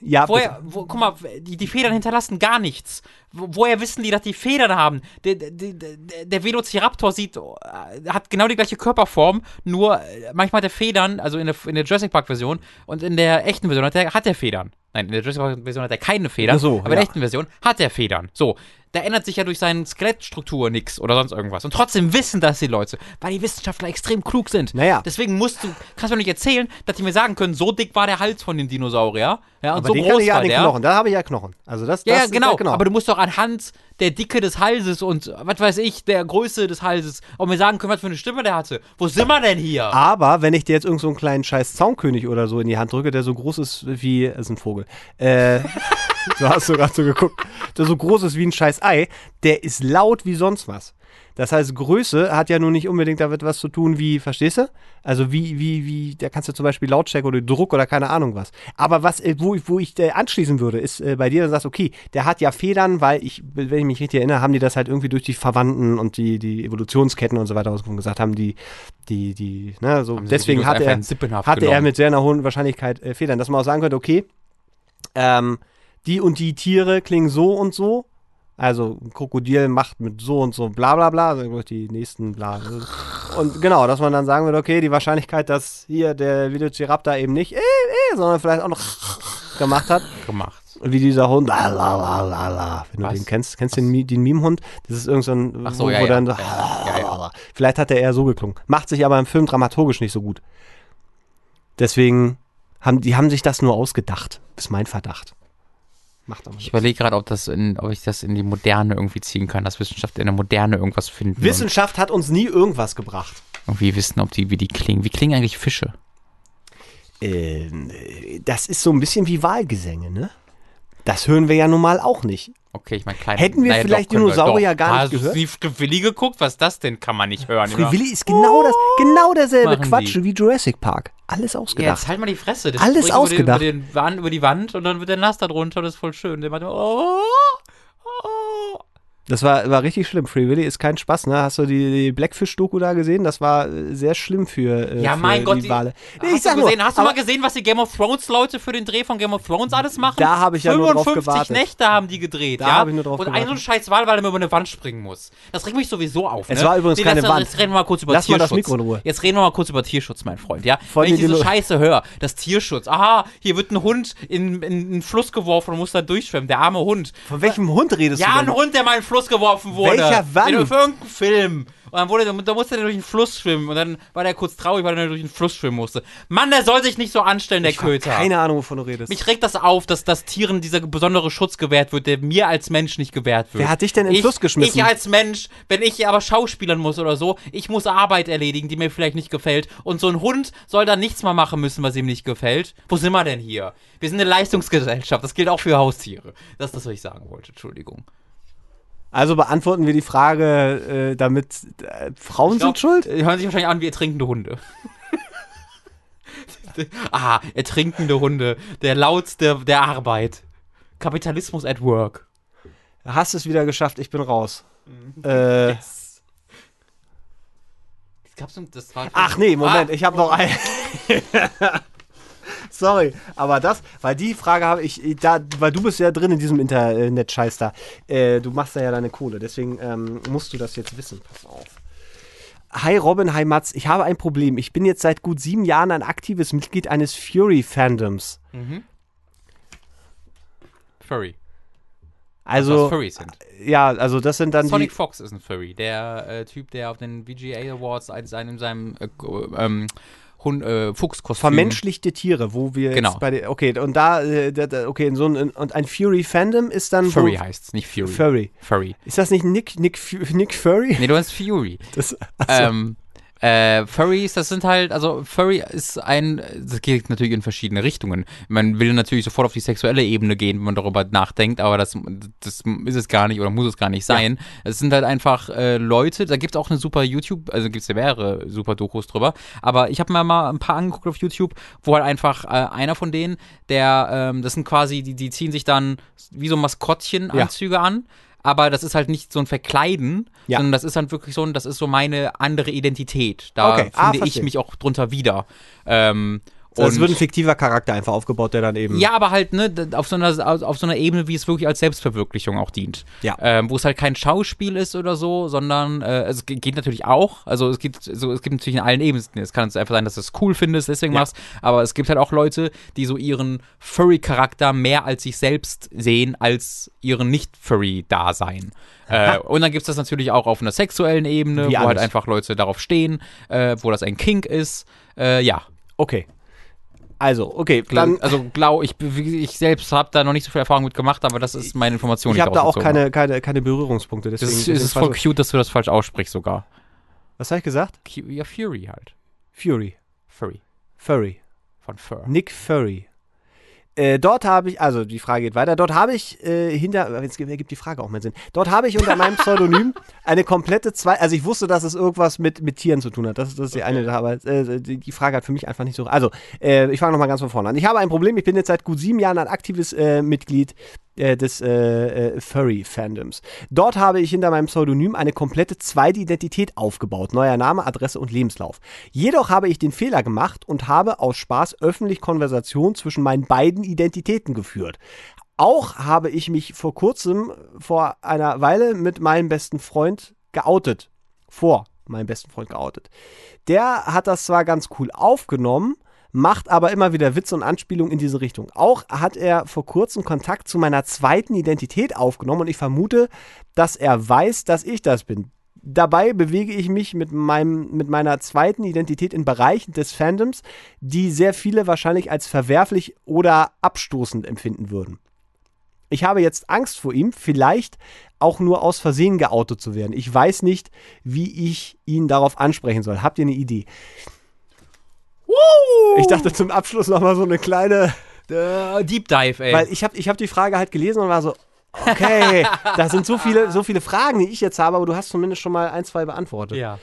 ja, Woher, wo, guck mal, die, die Federn hinterlassen gar nichts. Wo, woher wissen die, dass die Federn haben? Der, der, der, Velociraptor sieht, äh, hat genau die gleiche Körperform, nur äh, manchmal hat er Federn, also in der, in der Jurassic Park Version und in der echten Version hat er, hat er Federn. Nein, in der Jurassic Park Version hat er keine Federn, so, aber in der ja. echten Version hat er Federn. So, da ändert sich ja durch seine Skelettstruktur nichts oder sonst irgendwas. Und trotzdem wissen das die Leute, weil die Wissenschaftler extrem klug sind. Naja. Deswegen musst du, kannst du mir nicht erzählen, dass die mir sagen können, so dick war der Hals von dem Dinosaurier. Ja, und aber so den groß kann ich ja war an den der. Knochen. Da habe ich ja Knochen. Also das, Ja, das ja, genau. genau. Aber du musst doch anhand der Dicke des Halses und was weiß ich, der Größe des Halses auch mir sagen können, was für eine Stimme der hatte. Wo sind wir denn hier? Aber wenn ich dir jetzt irgend so einen kleinen scheiß Zaunkönig oder so in die Hand drücke, der so groß ist wie, ist ein Vogel, äh, *laughs* so hast du gerade so geguckt, der so groß ist wie ein scheiß Ei, der ist laut wie sonst was. Das heißt, Größe hat ja nun nicht unbedingt damit was zu tun wie, verstehst du? Also wie, wie, wie, da kannst du zum Beispiel Lautstärke oder Druck oder keine Ahnung was. Aber was, äh, wo, ich- wo ich äh, anschließen würde, ist äh, bei dir, dann sagst okay, der hat ja Federn, weil ich, wenn ich mich richtig erinnere, haben die das halt irgendwie durch die Verwandten und die, die Evolutionsketten und so weiter ausgefunden gesagt, haben die, die, die, ne, so, Haben deswegen Dinos hat einfach er, hatte er mit sehr einer hohen Wahrscheinlichkeit äh, Federn, dass man auch sagen könnte, okay, ähm, die und die Tiere klingen so und so. Also ein Krokodil macht mit so und so bla bla bla, also durch die nächsten bla. Und genau, dass man dann sagen würde, okay, die Wahrscheinlichkeit, dass hier der Velociraptor eben nicht äh, äh, sondern vielleicht auch noch gemacht hat, gemacht. wie dieser Hund, la la la la la, wenn Was? du den kennst, kennst du den, den Meme-Hund? Das ist irgend so ein, Ach so, wo, ja, wo ja. dann so, Ja, ja, ja. vielleicht hat er eher so geklungen. Macht sich aber im Film dramaturgisch nicht so gut. Deswegen haben die haben sich das nur ausgedacht, ist mein Verdacht. Macht aber Ich nichts. überlege gerade, ob, das in- ob ich das in die Moderne irgendwie ziehen kann, dass Wissenschaft in der Moderne irgendwas finden Wissenschaft hat uns nie irgendwas gebracht. und irgendwie wissen, ob die, wie die klingen. Wie klingen eigentlich Fische? Ähm, äh, das ist so ein bisschen wie Wahlgesänge, ne? Das hören wir ja nun mal auch nicht. Okay, ich meine, kleine. Hätten wir vielleicht können Dinosaurier doch. gar nicht Hast du gehört? nie Free Willy geguckt? Was ist das denn? Kann man nicht hören. Willy ist genau das, genau derselbe Quatsch die. wie Jurassic Park. Alles Ja, ausgedacht. jetzt halt mal die Fresse. Das Alles ausgedacht. Über, den, über, den Wand, über die Wand und dann wird der nass da drunter. Das ist voll schön. Der macht immer, oh, oh. Das war, war richtig schlimm. Free Willy ist kein Spaß, ne? Hast du die, die Blackfish-Doku da gesehen? Das war äh, sehr schlimm für, äh, Ja, für mein Gott, die Wale. Nee, Hast, ich sag du, nur, gesehen, hast du mal gesehen, was die Game of Thrones Leute für den Dreh von Game of Thrones alles machen? Da habe ich ja nur drauf 55 gewartet. Nächte haben die gedreht, Da ja? habe ich nur drauf Und ein gewartet. so ein scheiß Wal, weil er über eine Wand springen muss. Das regt mich sowieso auf, Es ne? war übrigens keine lass- Wand. Jetzt reden wir mal kurz über Lass mal Tierschutz. das Mikro in Ruhe. Jetzt reden wir mal kurz über Tierschutz, mein Freund, ja? Vor Wenn ich diese die- Scheiße höre, das Tierschutz, aha, hier wird ein Hund in, in einen Fluss geworfen und muss da durchschwimmen, der arme Hund. Von welchem Hund redest Ja, du ein denn? Hund, der mal in den Fluss geworfen wurde. Welcher wann? In, für irgendeinen Film. Und dann wurde, da musste der durch den Fluss schwimmen. Und dann war der kurz traurig, weil er durch den Fluss schwimmen musste. Mann, der soll sich nicht so anstellen, der Ich Köter. keine Ahnung, wovon du redest. Mich regt das auf, dass das Tieren dieser besondere Schutz gewährt wird, der mir als Mensch nicht gewährt wird. Wer hat dich denn in den Fluss geschmissen? Ich als Mensch, wenn ich aber schauspielern muss oder so, ich muss Arbeit erledigen, die mir vielleicht nicht gefällt. Und so ein Hund soll dann nichts mehr machen müssen, was ihm nicht gefällt. Wo sind wir denn hier? Wir sind eine Leistungsgesellschaft. Das gilt auch für Haustiere. Das ist das, was ich sagen wollte. Entschuldigung. Also beantworten wir die Frage, äh, damit äh, Frauen glaub, sind schuld? äh, Hören sich wahrscheinlich an wie ertrinkende Hunde. *laughs* ah, ertrinkende Hunde. Der Laut der, der Arbeit. Kapitalismus at work. Hast es wieder geschafft, ich bin raus. Mhm. Äh, Das gab's das ach nee, Moment, Ah, ich habe noch ein. *laughs* *laughs* Sorry, aber das, weil die Frage habe ich, da, weil du bist ja drin in diesem Internet-Scheiß da. Äh, du machst da ja deine Kohle, deswegen ähm, musst du das jetzt wissen. Pass auf. Hi Robin, hi Mats. Ich habe ein Problem. Ich bin jetzt seit gut sieben Jahren ein aktives Mitglied eines Fury-Fandoms. Furry. Also, Furries sind. ja, also das sind dann Sonic die. Fox ist ein Furry. Der äh, Typ, der auf den VGA Awards in seinem, in seinem äh, ähm, Hund, äh, Fuchskostüm. Vermenschlichte Tiere, wo wir Genau. jetzt bei der, okay, und da, äh, okay, in so ein, und ein Fury-Fandom ist dann Furry wo, heißt's, nicht Fury. Furry. Furry. Ist das nicht Nick, Nick, Nick Furry? Nee, du hast Fury. Das, achso. Ähm, äh, Furries, das sind halt, also Furry ist ein, das geht natürlich in verschiedene Richtungen. Man will natürlich sofort auf die sexuelle Ebene gehen, wenn man darüber nachdenkt, aber das, das ist es gar nicht oder muss es gar nicht sein. Es sind halt einfach äh, Leute, da gibt es auch eine super YouTube, also gibt es ja mehrere super Dokus drüber, aber ich habe mir mal ein paar angeguckt auf YouTube, wo halt einfach äh, einer von denen, der, ähm, das sind quasi, die, die ziehen sich dann wie so Maskottchen Ja. An. Aber das ist halt nicht so ein Verkleiden, Ja. sondern das ist dann wirklich so ein, das ist so meine andere Identität. Da Okay. Ah, finde ich verstehe. mich auch drunter wieder. Ähm, Also es Und- wird ein fiktiver Charakter einfach aufgebaut, der dann eben. Ja, aber halt, ne, auf so einer, auf so einer Ebene, wie es wirklich als Selbstverwirklichung auch dient. Ja. Ähm, wo es halt kein Schauspiel ist oder so, sondern äh, es ge- geht natürlich auch. Also es gibt so, es gibt natürlich in allen Ebenen. Es kann einfach sein, dass du es cool findest, deswegen Ja. machst. Aber es gibt halt auch Leute, die so ihren Furry-Charakter mehr als sich selbst sehen, als ihren Nicht-Furry-Dasein. *laughs* Äh, und dann gibt es das natürlich auch auf einer sexuellen Ebene, Wie wo halt alles. einfach Leute darauf stehen, äh, wo das ein Kink ist. Äh, ja, Okay. Also, okay, dann, dann. also blau, ich, ich selbst habe da noch nicht so viel Erfahrung mit gemacht, aber das ist meine Information. ich habe da auch keine, keine, keine Berührungspunkte. Deswegen, Das ist, ist voll cute, dass du das falsch aussprichst sogar. Was habe ich gesagt? Ja, Fury halt. Fury. Furry. Furry. Von Fur. Nick Furry. Äh, dort habe ich, also die Frage geht weiter, dort habe ich äh, hinter, jetzt ergibt die Frage auch mehr Sinn, dort habe ich unter meinem *laughs* Pseudonym eine komplette zwei, also ich wusste, dass es irgendwas mit, mit Tieren zu tun hat, das, ist- das ist die eine, aber äh, die, die Frage hat für mich einfach nicht so, also äh, ich fange nochmal ganz von vorne an. Ich habe ein Problem, ich bin jetzt seit gut sieben Jahren ein aktives äh, Mitglied äh, des äh, äh, Furry-Fandoms. Dort habe ich hinter meinem Pseudonym eine komplette zweite Identität aufgebaut. Neuer Name, Adresse und Lebenslauf. Jedoch habe ich den Fehler gemacht und habe aus Spaß öffentlich Konversation zwischen meinen beiden Identitäten geführt. Auch habe ich mich vor kurzem, vor einer Weile mit meinem besten Freund geoutet. Vor meinem besten Freund geoutet. Der hat das zwar ganz cool aufgenommen, macht aber immer wieder Witze und Anspielungen in diese Richtung. Auch hat er vor kurzem Kontakt zu meiner zweiten Identität aufgenommen und ich vermute, dass er weiß, dass ich das bin. Dabei bewege ich mich mit, meinem, mit meiner zweiten Identität in Bereichen des Fandoms, die sehr viele wahrscheinlich als verwerflich oder abstoßend empfinden würden. Ich habe jetzt Angst vor ihm, vielleicht auch nur aus Versehen geoutet zu werden. Ich weiß nicht, wie ich ihn darauf ansprechen soll. Habt ihr eine Idee? Ich dachte zum Abschluss noch mal so eine kleine, Äh, Deep Dive, ey. weil ich habe ich hab die Frage halt gelesen und war so, okay, *laughs* da sind so viele, so viele Fragen, die ich jetzt habe, aber du hast zumindest schon mal ein, zwei beantwortet. ja.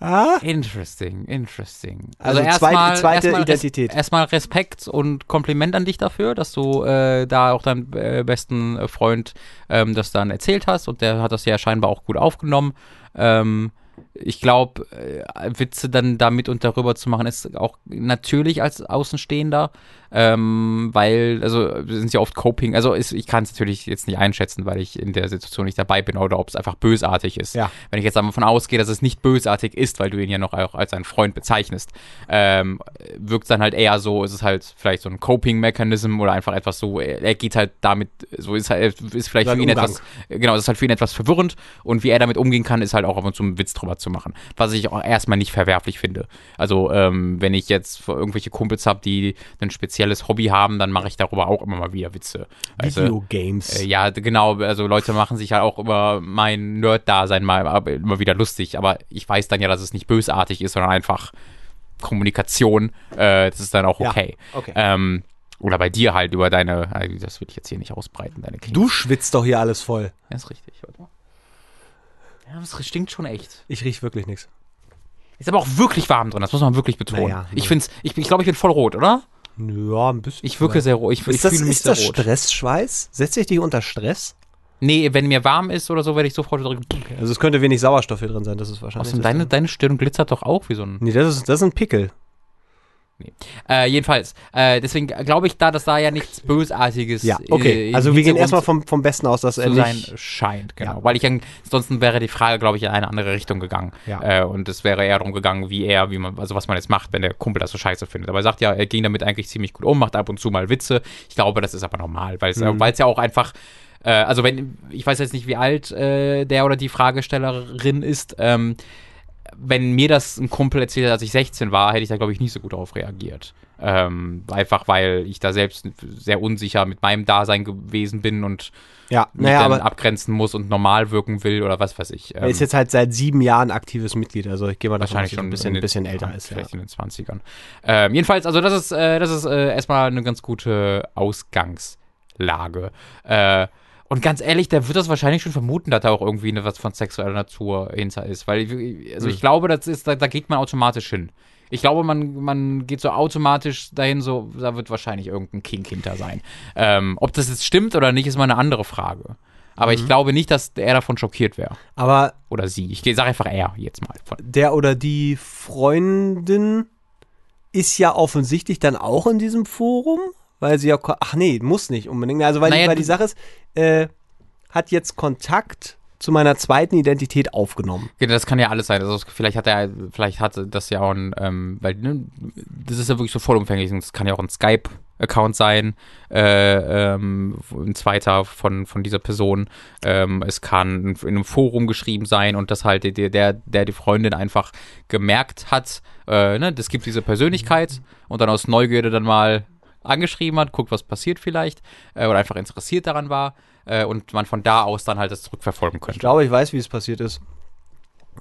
Ah? Interesting, interesting. Also Also, erstmal zweite erstmal Identität. Erstmal Respekt und Kompliment an dich dafür, dass du äh, da auch deinem äh, besten äh, Freund ähm, das dann erzählt hast und der hat das ja scheinbar auch gut aufgenommen. Ähm, ich glaube, äh, Witze dann damit und darüber zu machen, ist auch natürlich als Außenstehender, ähm, weil, also sind ja oft Coping, also ist, ich kann es natürlich jetzt nicht einschätzen, weil ich in der Situation nicht dabei bin oder ob es einfach bösartig ist. Ja. Wenn ich jetzt einmal davon ausgehe, dass es nicht bösartig ist, weil du ihn ja noch auch als einen Freund bezeichnest, ähm, wirkt es dann halt eher so, ist es halt vielleicht so ein Coping-Mechanism oder einfach etwas so, er, geht halt damit, so ist halt, ist vielleicht Sein für ihn Umgang. etwas, genau, es ist halt für ihn etwas verwirrend und wie er damit umgehen kann, ist halt auch ab und zu einen Witz drüber zu machen, was ich auch erstmal nicht verwerflich finde. Also, ähm, wenn ich jetzt irgendwelche Kumpels habe, die ein spezielles Hobby haben, dann mache ich darüber auch immer mal wieder Witze. Du? Videogames. Äh, ja, genau. Also Leute machen sich halt auch über mein Nerd-Dasein mal immer wieder lustig. Aber ich weiß dann ja, dass es nicht bösartig ist, sondern einfach Kommunikation. Äh, das ist dann auch Ja, okay. okay. Ähm, oder bei dir halt über deine, also das will ich jetzt hier nicht ausbreiten, deine Kinder. du schwitzt doch hier alles voll. Ja, ist richtig. Warte mal. Ja, das stinkt schon echt. Ich riech wirklich nichts. Ist aber auch wirklich warm drin, das muss man wirklich betonen. Naja, ich find's, ich, ich glaube, ich bin voll rot, oder? Ja, ein bisschen. Ich wirke sehr rot. Ich, ich ist das, fühle mich ist sehr das rot. Stressschweiß? Setzt sich dich unter Stress? Nee, wenn mir warm ist oder so, werde ich sofort drücken. Also es könnte wenig Sauerstoff hier drin sein, das ist wahrscheinlich. Außerdem, deine, deine Stirn glitzert doch auch wie so ein. Nee, das ist, das ist ein Pickel. Äh, jedenfalls, äh, deswegen glaube ich da, dass da ja nichts Bösartiges Ja, okay. äh, also wir gehen erstmal vom, vom Besten aus, dass er zu sein nicht. scheint, genau. Ja. Weil ich ansonsten wäre die Frage, glaube ich, in eine andere Richtung gegangen. Ja. Äh, und es wäre eher darum gegangen, wie er, wie man, also was man jetzt macht, wenn der Kumpel das so scheiße findet. Aber er sagt ja, er ging damit eigentlich ziemlich gut um, macht ab und zu mal Witze. Ich glaube, das ist aber normal, weil es Mhm. ja auch einfach äh, also wenn, ich weiß jetzt nicht, wie alt äh, der oder die Fragestellerin ist, ähm, wenn mir das ein Kumpel erzählt hat, als ich 16 war, hätte ich da, glaube ich, nicht so gut darauf reagiert. Ähm, einfach weil ich da selbst sehr unsicher mit meinem Dasein gewesen bin und Ja, mich naja, dann abgrenzen muss und normal wirken will oder was weiß ich. er ist jetzt halt seit sieben Jahren aktives Mitglied. Also ich gehe mal davon wahrscheinlich aus, dass schon er ein bisschen, in den- bisschen älter ist. Ja. Vielleicht in den 20ern. Ähm, jedenfalls, also das ist, äh, das ist äh, erstmal eine ganz gute Ausgangslage. Äh, und ganz ehrlich, der wird das wahrscheinlich schon vermuten, dass da auch irgendwie eine, was von sexueller Natur hinter ist. Weil, ich- also Hm. ich glaube, das ist, da, da geht man automatisch hin. Ich glaube, man, man geht so automatisch dahin, so, da wird wahrscheinlich irgendein Kink hinter sein. Ähm, ob das jetzt stimmt oder nicht, ist mal eine andere Frage. Aber ich glaube nicht, dass er davon schockiert wäre. Aber Oder sie. Ich sage einfach er jetzt mal. der oder die Freundin ist ja offensichtlich dann auch in diesem Forum, weil sie ja, ach nee, muss nicht unbedingt. Also weil, Naja, die, weil die Sache ist, äh, hat jetzt Kontakt zu meiner zweiten Identität aufgenommen. Ja, Das kann ja alles sein. Also vielleicht hat er, vielleicht hatte das ja auch ein, ähm, weil ne, das ist ja wirklich so vollumfänglich. Das kann ja auch ein Skype-Account sein, äh, ähm, ein zweiter von, von dieser Person. Ähm, es kann in einem Forum geschrieben sein und das halt der, der, der die Freundin einfach gemerkt hat, äh, ne, das gibt diese Persönlichkeit und dann aus Neugierde dann mal angeschrieben hat, guckt, was passiert vielleicht, äh, oder einfach interessiert daran war äh, und man von da aus dann halt das zurückverfolgen Ich könnte. glaube, ich weiß, wie es passiert ist.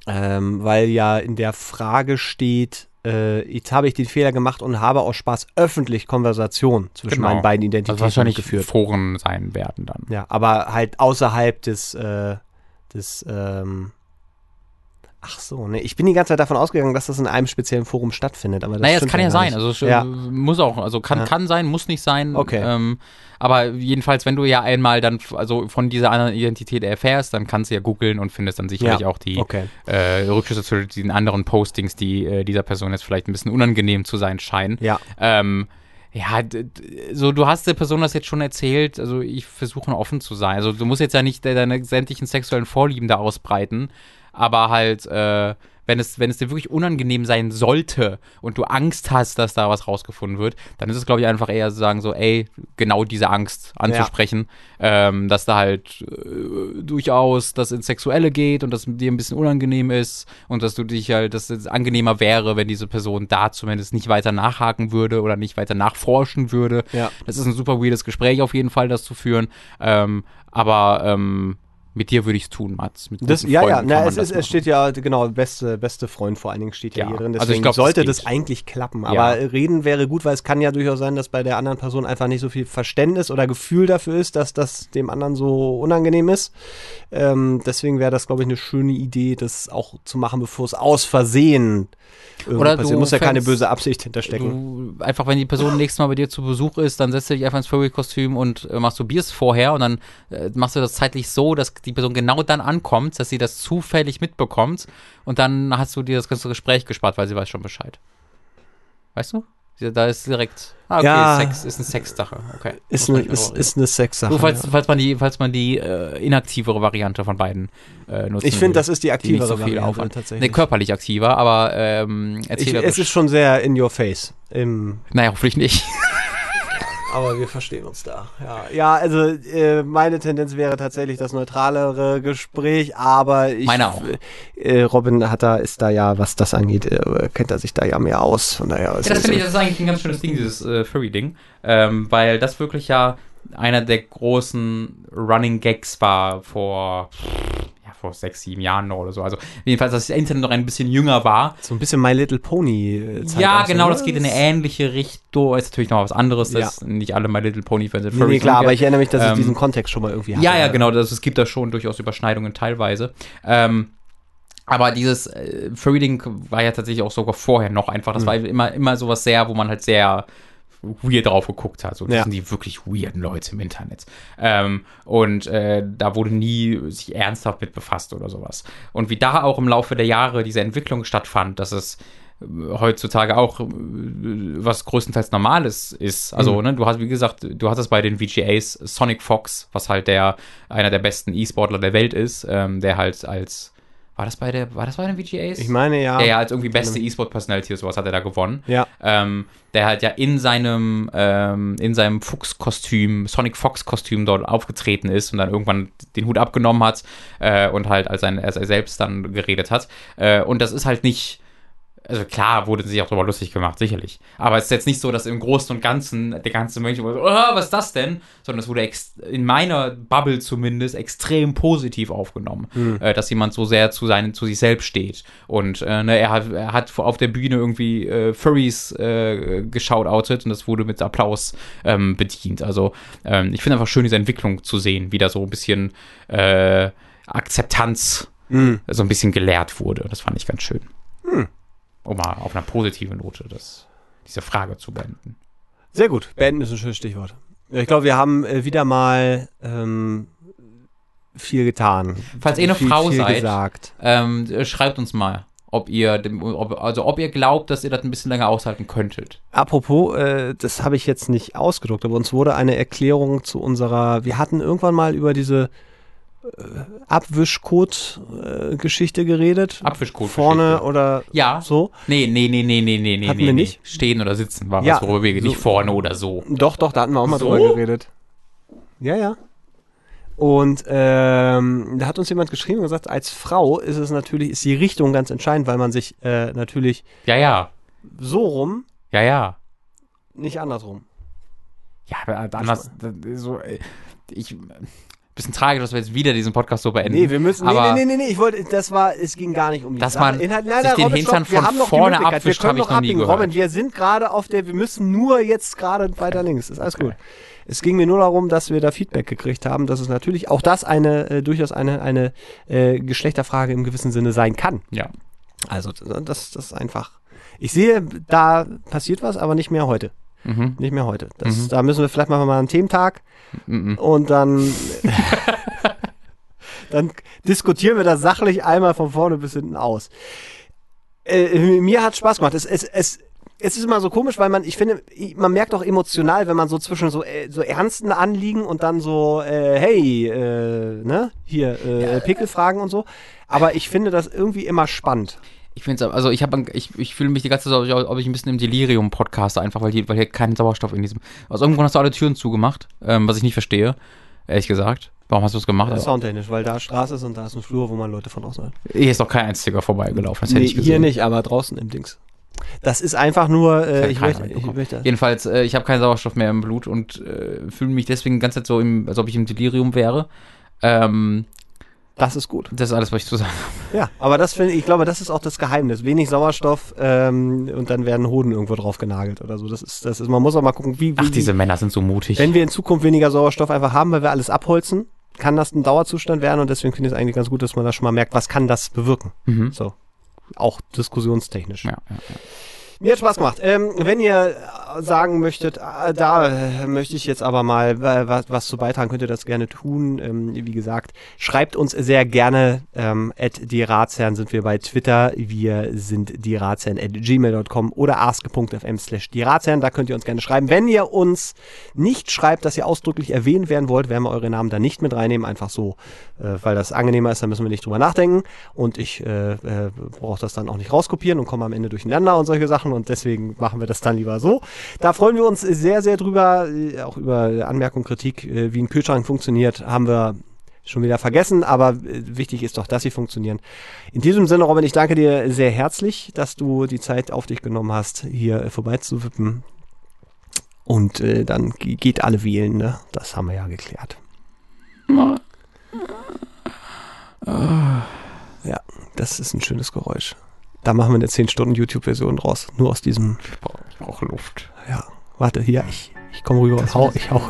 Ähm, weil ja in der Frage steht, äh, jetzt habe ich den Fehler gemacht und habe aus Spaß öffentlich Konversation zwischen Genau. meinen beiden Also Identitäten wahrscheinlich geführt. Foren sein werden dann. Ja, aber halt außerhalb des, äh, des, ähm, ach so, ne, ich bin die ganze Zeit davon ausgegangen, dass das in einem speziellen Forum stattfindet, aber das naja, es kann ja sein. nicht. Also es Ja. äh, muss auch, also kann, Ja. kann sein, muss nicht sein. Okay. Ähm, aber jedenfalls, wenn du ja einmal dann also von dieser anderen Identität erfährst, dann kannst du ja googeln und findest dann sicherlich Ja, auch die okay. äh, Rückschlüsse zu den anderen Postings, die äh, dieser Person jetzt vielleicht ein bisschen unangenehm zu sein scheinen. Ja, Ähm, ja, so du hast der Person das jetzt schon erzählt, also ich versuche offen zu sein. Also du musst jetzt ja nicht de- deine sämtlichen sexuellen Vorlieben da ausbreiten, aber halt, äh, wenn es, wenn es dir wirklich unangenehm sein sollte und du Angst hast, dass da was rausgefunden wird, dann ist es, glaube ich, einfach eher zu sagen, so, ey, genau diese Angst anzusprechen, ähm, dass da halt äh, durchaus das ins Sexuelle geht und dass dir ein bisschen unangenehm ist und dass du dich halt, dass es angenehmer wäre, wenn diese Person da zumindest nicht weiter nachhaken würde oder nicht weiter nachforschen würde. Ja. Das ist ein super weirdes Gespräch auf jeden Fall, das zu führen. Ähm, aber ähm, mit dir würde ich es tun, Mats. Das, ja, ja, na, es, das ist, es steht ja, genau, beste, beste Freund vor allen Dingen steht ja, Ja, hier drin. also ich Deswegen glaub, das sollte geht. das eigentlich klappen. Ja. Aber reden wäre gut, weil es kann ja durchaus sein, dass bei der anderen Person einfach nicht so viel Verständnis oder Gefühl dafür ist, dass das dem anderen so unangenehm ist. Ähm, deswegen wäre das, glaube ich, eine schöne Idee, das auch zu machen, bevor es aus Versehen Oder passiert. du Muss ja keine böse Absicht hinterstecken. Du, einfach, wenn die Person nächstes Mal bei dir zu Besuch ist, dann setzt du dich einfach ins Furry-Kostüm und äh, masturbierst vorher und dann äh, machst du das zeitlich so, dass die Person genau dann ankommt, dass sie das zufällig mitbekommt und dann hast du dir das ganze Gespräch gespart, weil sie weiß schon Bescheid. Weißt du? Da ist direkt, ah, okay, Ja. Sex ist eine Sexsache. Okay. Ist eine, ist, ist eine Sexsache. Nur falls, ja. falls man die, falls man die äh, inaktivere Variante von beiden äh, nutzen Ich finde, das ist die die aktivere nicht so Variante Aufwand. tatsächlich. Nee, körperlich aktiver, aber ähm, ich, erzählerisch. es ist schon sehr in your face. Im, naja, hoffentlich nicht. *laughs* aber wir verstehen uns da. Ja, ja also äh, meine Tendenz wäre tatsächlich das neutralere Gespräch, aber ich, Meine auch. Äh, Robin hat da, ist da ja, was das angeht, äh, kennt er sich da ja mehr aus. Von daher ist Ja, das finde ich, das ist eigentlich ein ganz schönes Ding, dieses äh, Furry-Ding. Ähm, weil das wirklich ja einer der großen Running Gags war vor, vor sechs, sieben Jahren noch oder so. Also jedenfalls, dass das Internet noch ein bisschen jünger war. so ein bisschen My Little Pony. Äh, Zeit ja, aus, genau, oder? das geht in eine ähnliche Richtung. Ist natürlich noch was anderes, Ja. dass nicht alle My Little Pony Fans sind Nee, nee, klar, aber ich erinnere mich, dass Ähm, ich diesen Kontext schon mal irgendwie hatte. Ja, ja, genau. Das, es gibt da schon durchaus Überschneidungen teilweise. Ähm, aber dieses äh, Furry-Ding war ja tatsächlich auch sogar vorher noch einfach. Mhm. Das war immer, immer sowas sehr, wo man halt sehr weird drauf geguckt hat. So, das Ja. sind die wirklich weirden Leute im Internet. Ähm, und äh, da wurde nie sich ernsthaft mit befasst oder sowas. Und wie da auch im Laufe der Jahre diese Entwicklung stattfand, dass es äh, heutzutage auch äh, was größtenteils Normales ist. Also, ne, du hast, wie gesagt, du hattest bei den VGAs Sonic Fox, was halt der einer der besten E-Sportler der Welt ist, ähm, der halt als war das bei der, war das bei den VGAs? Ich meine ja. der ja als irgendwie beste E-Sport-Personality oder sowas hat er da gewonnen. Ja. Ähm, der halt ja in seinem, ähm, in seinem Fuchs-Kostüm, Sonic Fox-Kostüm dort aufgetreten ist und dann irgendwann den Hut abgenommen hat äh, und halt als, ein, als er selbst dann geredet hat. Äh, und das ist halt nicht. Also klar wurde sich auch darüber lustig gemacht, sicherlich. Aber es ist jetzt nicht so, dass im Großen und Ganzen der ganze Mönch so, oh, was ist das denn? Sondern es wurde in meiner Bubble zumindest extrem positiv aufgenommen, äh, dass jemand so sehr zu seinen, zu sich selbst steht. Und äh, ne, er, hat, er hat auf der Bühne irgendwie äh, Furries äh, geschaut-outet und das wurde mit Applaus ähm, bedient. Also ähm, ich finde einfach schön, diese Entwicklung zu sehen, wie da so ein bisschen äh, Akzeptanz Mhm. so ein bisschen gelehrt wurde. Das fand ich ganz schön. Um mal auf einer positiven Note das, diese Frage zu beenden. Sehr gut. Beenden ist ein schönes Stichwort. Ich glaube, wir haben äh, wieder mal ähm, viel getan. Falls ihr eine viel, Frau viel seid, ähm, äh, schreibt uns mal, ob ihr, ob, also ob ihr glaubt, dass ihr das ein bisschen länger aushalten könntet. Apropos, äh, das habe ich jetzt nicht ausgedruckt, aber uns wurde eine Erklärung zu unserer, wir hatten irgendwann mal über diese Abwischcode-Geschichte geredet. Abwischcode. Vorne oder Ja. so. Nee, nee, nee, nee, nee, nee, nee, Hatten nee. wir nee. nicht? Stehen oder sitzen war Ja, was, worüber wir so- nicht vorne oder so. Doch, doch, da hatten wir auch mal So? drüber geredet. Ja, ja. Und ähm, da hat uns jemand geschrieben und gesagt, als Frau ist es natürlich, ist die Richtung ganz entscheidend, weil man sich äh, natürlich Ja, ja. so rum, Ja, ja. nicht andersrum. Ja, anders, so, äh, ich, bisschen tragisch, dass wir jetzt wieder diesen Podcast so beenden. Nee, wir müssen. aber nee, nee, nee, nee, ich wollte, das war, es ging gar nicht um die Dass Sache. man Inhalt- sich den Robin, Hintern stopp, wir von vorne abwischt, wir hab können ich noch nie abbiegen. gehört. Robin, wir sind gerade auf der, wir müssen nur jetzt gerade weiter links. Ist alles gut. Es ging mir nur darum, dass wir da Feedback gekriegt haben, dass es natürlich auch das eine, äh, durchaus eine, eine äh, Geschlechterfrage im gewissen Sinne sein kann. Ja. Also, das, das ist einfach. Ich sehe, da passiert was, aber nicht mehr heute. Mhm. Nicht mehr heute. Das, Mhm. Da müssen wir vielleicht mal einen Thementag Mhm. und dann, *laughs* dann diskutieren wir das sachlich einmal von vorne bis hinten aus. Äh, mir hat Spaß gemacht. Es, es, es, es ist immer so komisch, weil man, ich finde, man merkt auch emotional, wenn man so zwischen so, äh, so ernsten Anliegen und dann so, äh, hey, äh, ne, hier, äh, Pickelfragen und so. Aber ich finde das irgendwie immer spannend. Ich finde es, also ich habe, ich, ich fühle mich die ganze Zeit, so, ob ich ein bisschen im Delirium podcaste, einfach weil hier, weil hier kein Sauerstoff in diesem. Aus irgendwo hast du alle Türen zugemacht, ähm, was ich nicht verstehe, ehrlich gesagt. Warum hast du das gemacht? Das ist Also, soundtechnisch, weil da Straße ist und da ist ein Flur, wo man Leute von außen hört. hier ist doch kein einziger vorbeigelaufen, das hätte Nee, hier nicht, aber draußen im Dings. Das ist einfach nur, äh, Hat ich, möchte, ich möchte. Jedenfalls, äh, ich habe keinen Sauerstoff mehr im Blut und äh, fühle mich deswegen die ganze Zeit so, im, als ob ich im Delirium wäre. Ähm, Das ist gut. das ist alles, was ich zu sagen habe. Ja, aber das finde ich, ich glaube, das ist auch das Geheimnis. Wenig Sauerstoff ähm, und dann werden Hoden irgendwo drauf genagelt oder so. Das ist, das ist, man muss auch mal gucken, wie, wie Ach, diese Männer sind so mutig. wenn wir in Zukunft weniger Sauerstoff einfach haben, weil wir alles abholzen, kann das ein Dauerzustand werden und deswegen finde ich es eigentlich ganz gut, dass man da schon mal merkt, was kann das bewirken. Mhm. So. Auch diskussionstechnisch. Ja, ja. Mir hat Spaß gemacht. Ähm, wenn ihr sagen möchtet, äh, da äh, möchte ich jetzt aber mal was, was zu beitragen, könnt ihr das gerne tun. Ähm, wie gesagt, schreibt uns sehr gerne ähm, at die Ratsherren sind wir bei Twitter. Wir sind die Ratsherren at gmail.com oder ask.fm slash die Ratsherren. Da könnt ihr uns gerne schreiben. Wenn ihr uns nicht schreibt, dass ihr ausdrücklich erwähnt werden wollt, werden wir eure Namen da nicht mit reinnehmen. Einfach so, äh, weil das angenehmer ist, da müssen wir nicht drüber nachdenken. Und ich äh, äh, brauche das dann auch nicht rauskopieren und komme am Ende durcheinander und solche Sachen. Und deswegen machen wir das dann lieber so. Da freuen wir uns sehr, sehr drüber. Äh, Auch über Anmerkung, Kritik, äh, wie ein Kühlschrank funktioniert, haben wir schon wieder vergessen, aber äh, wichtig ist doch, dass sie funktionieren. In diesem Sinne, Robin, ich danke dir sehr herzlich, dass du die Zeit auf dich genommen hast, hier vorbeizuwippen. Und äh, dann ge- geht alle wählen, ne? Das haben wir ja geklärt. Ja, das ist ein schönes Geräusch. Da machen wir eine 10 Stunden YouTube-Version draus. Nur aus diesem, Ich brauche brauch Luft. ja. Warte, hier, ich, ich komme rüber und hau, ich hau.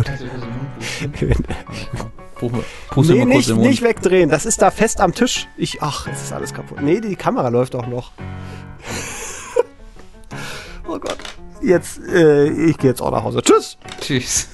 Puste nee, mal kurz nicht, nicht wegdrehen. Das ist da fest am Tisch. Ich, ach, jetzt ist alles kaputt. Nee, die Kamera läuft auch noch. *laughs* oh Gott. Jetzt, äh, ich gehe jetzt auch nach Hause. Tschüss. Tschüss.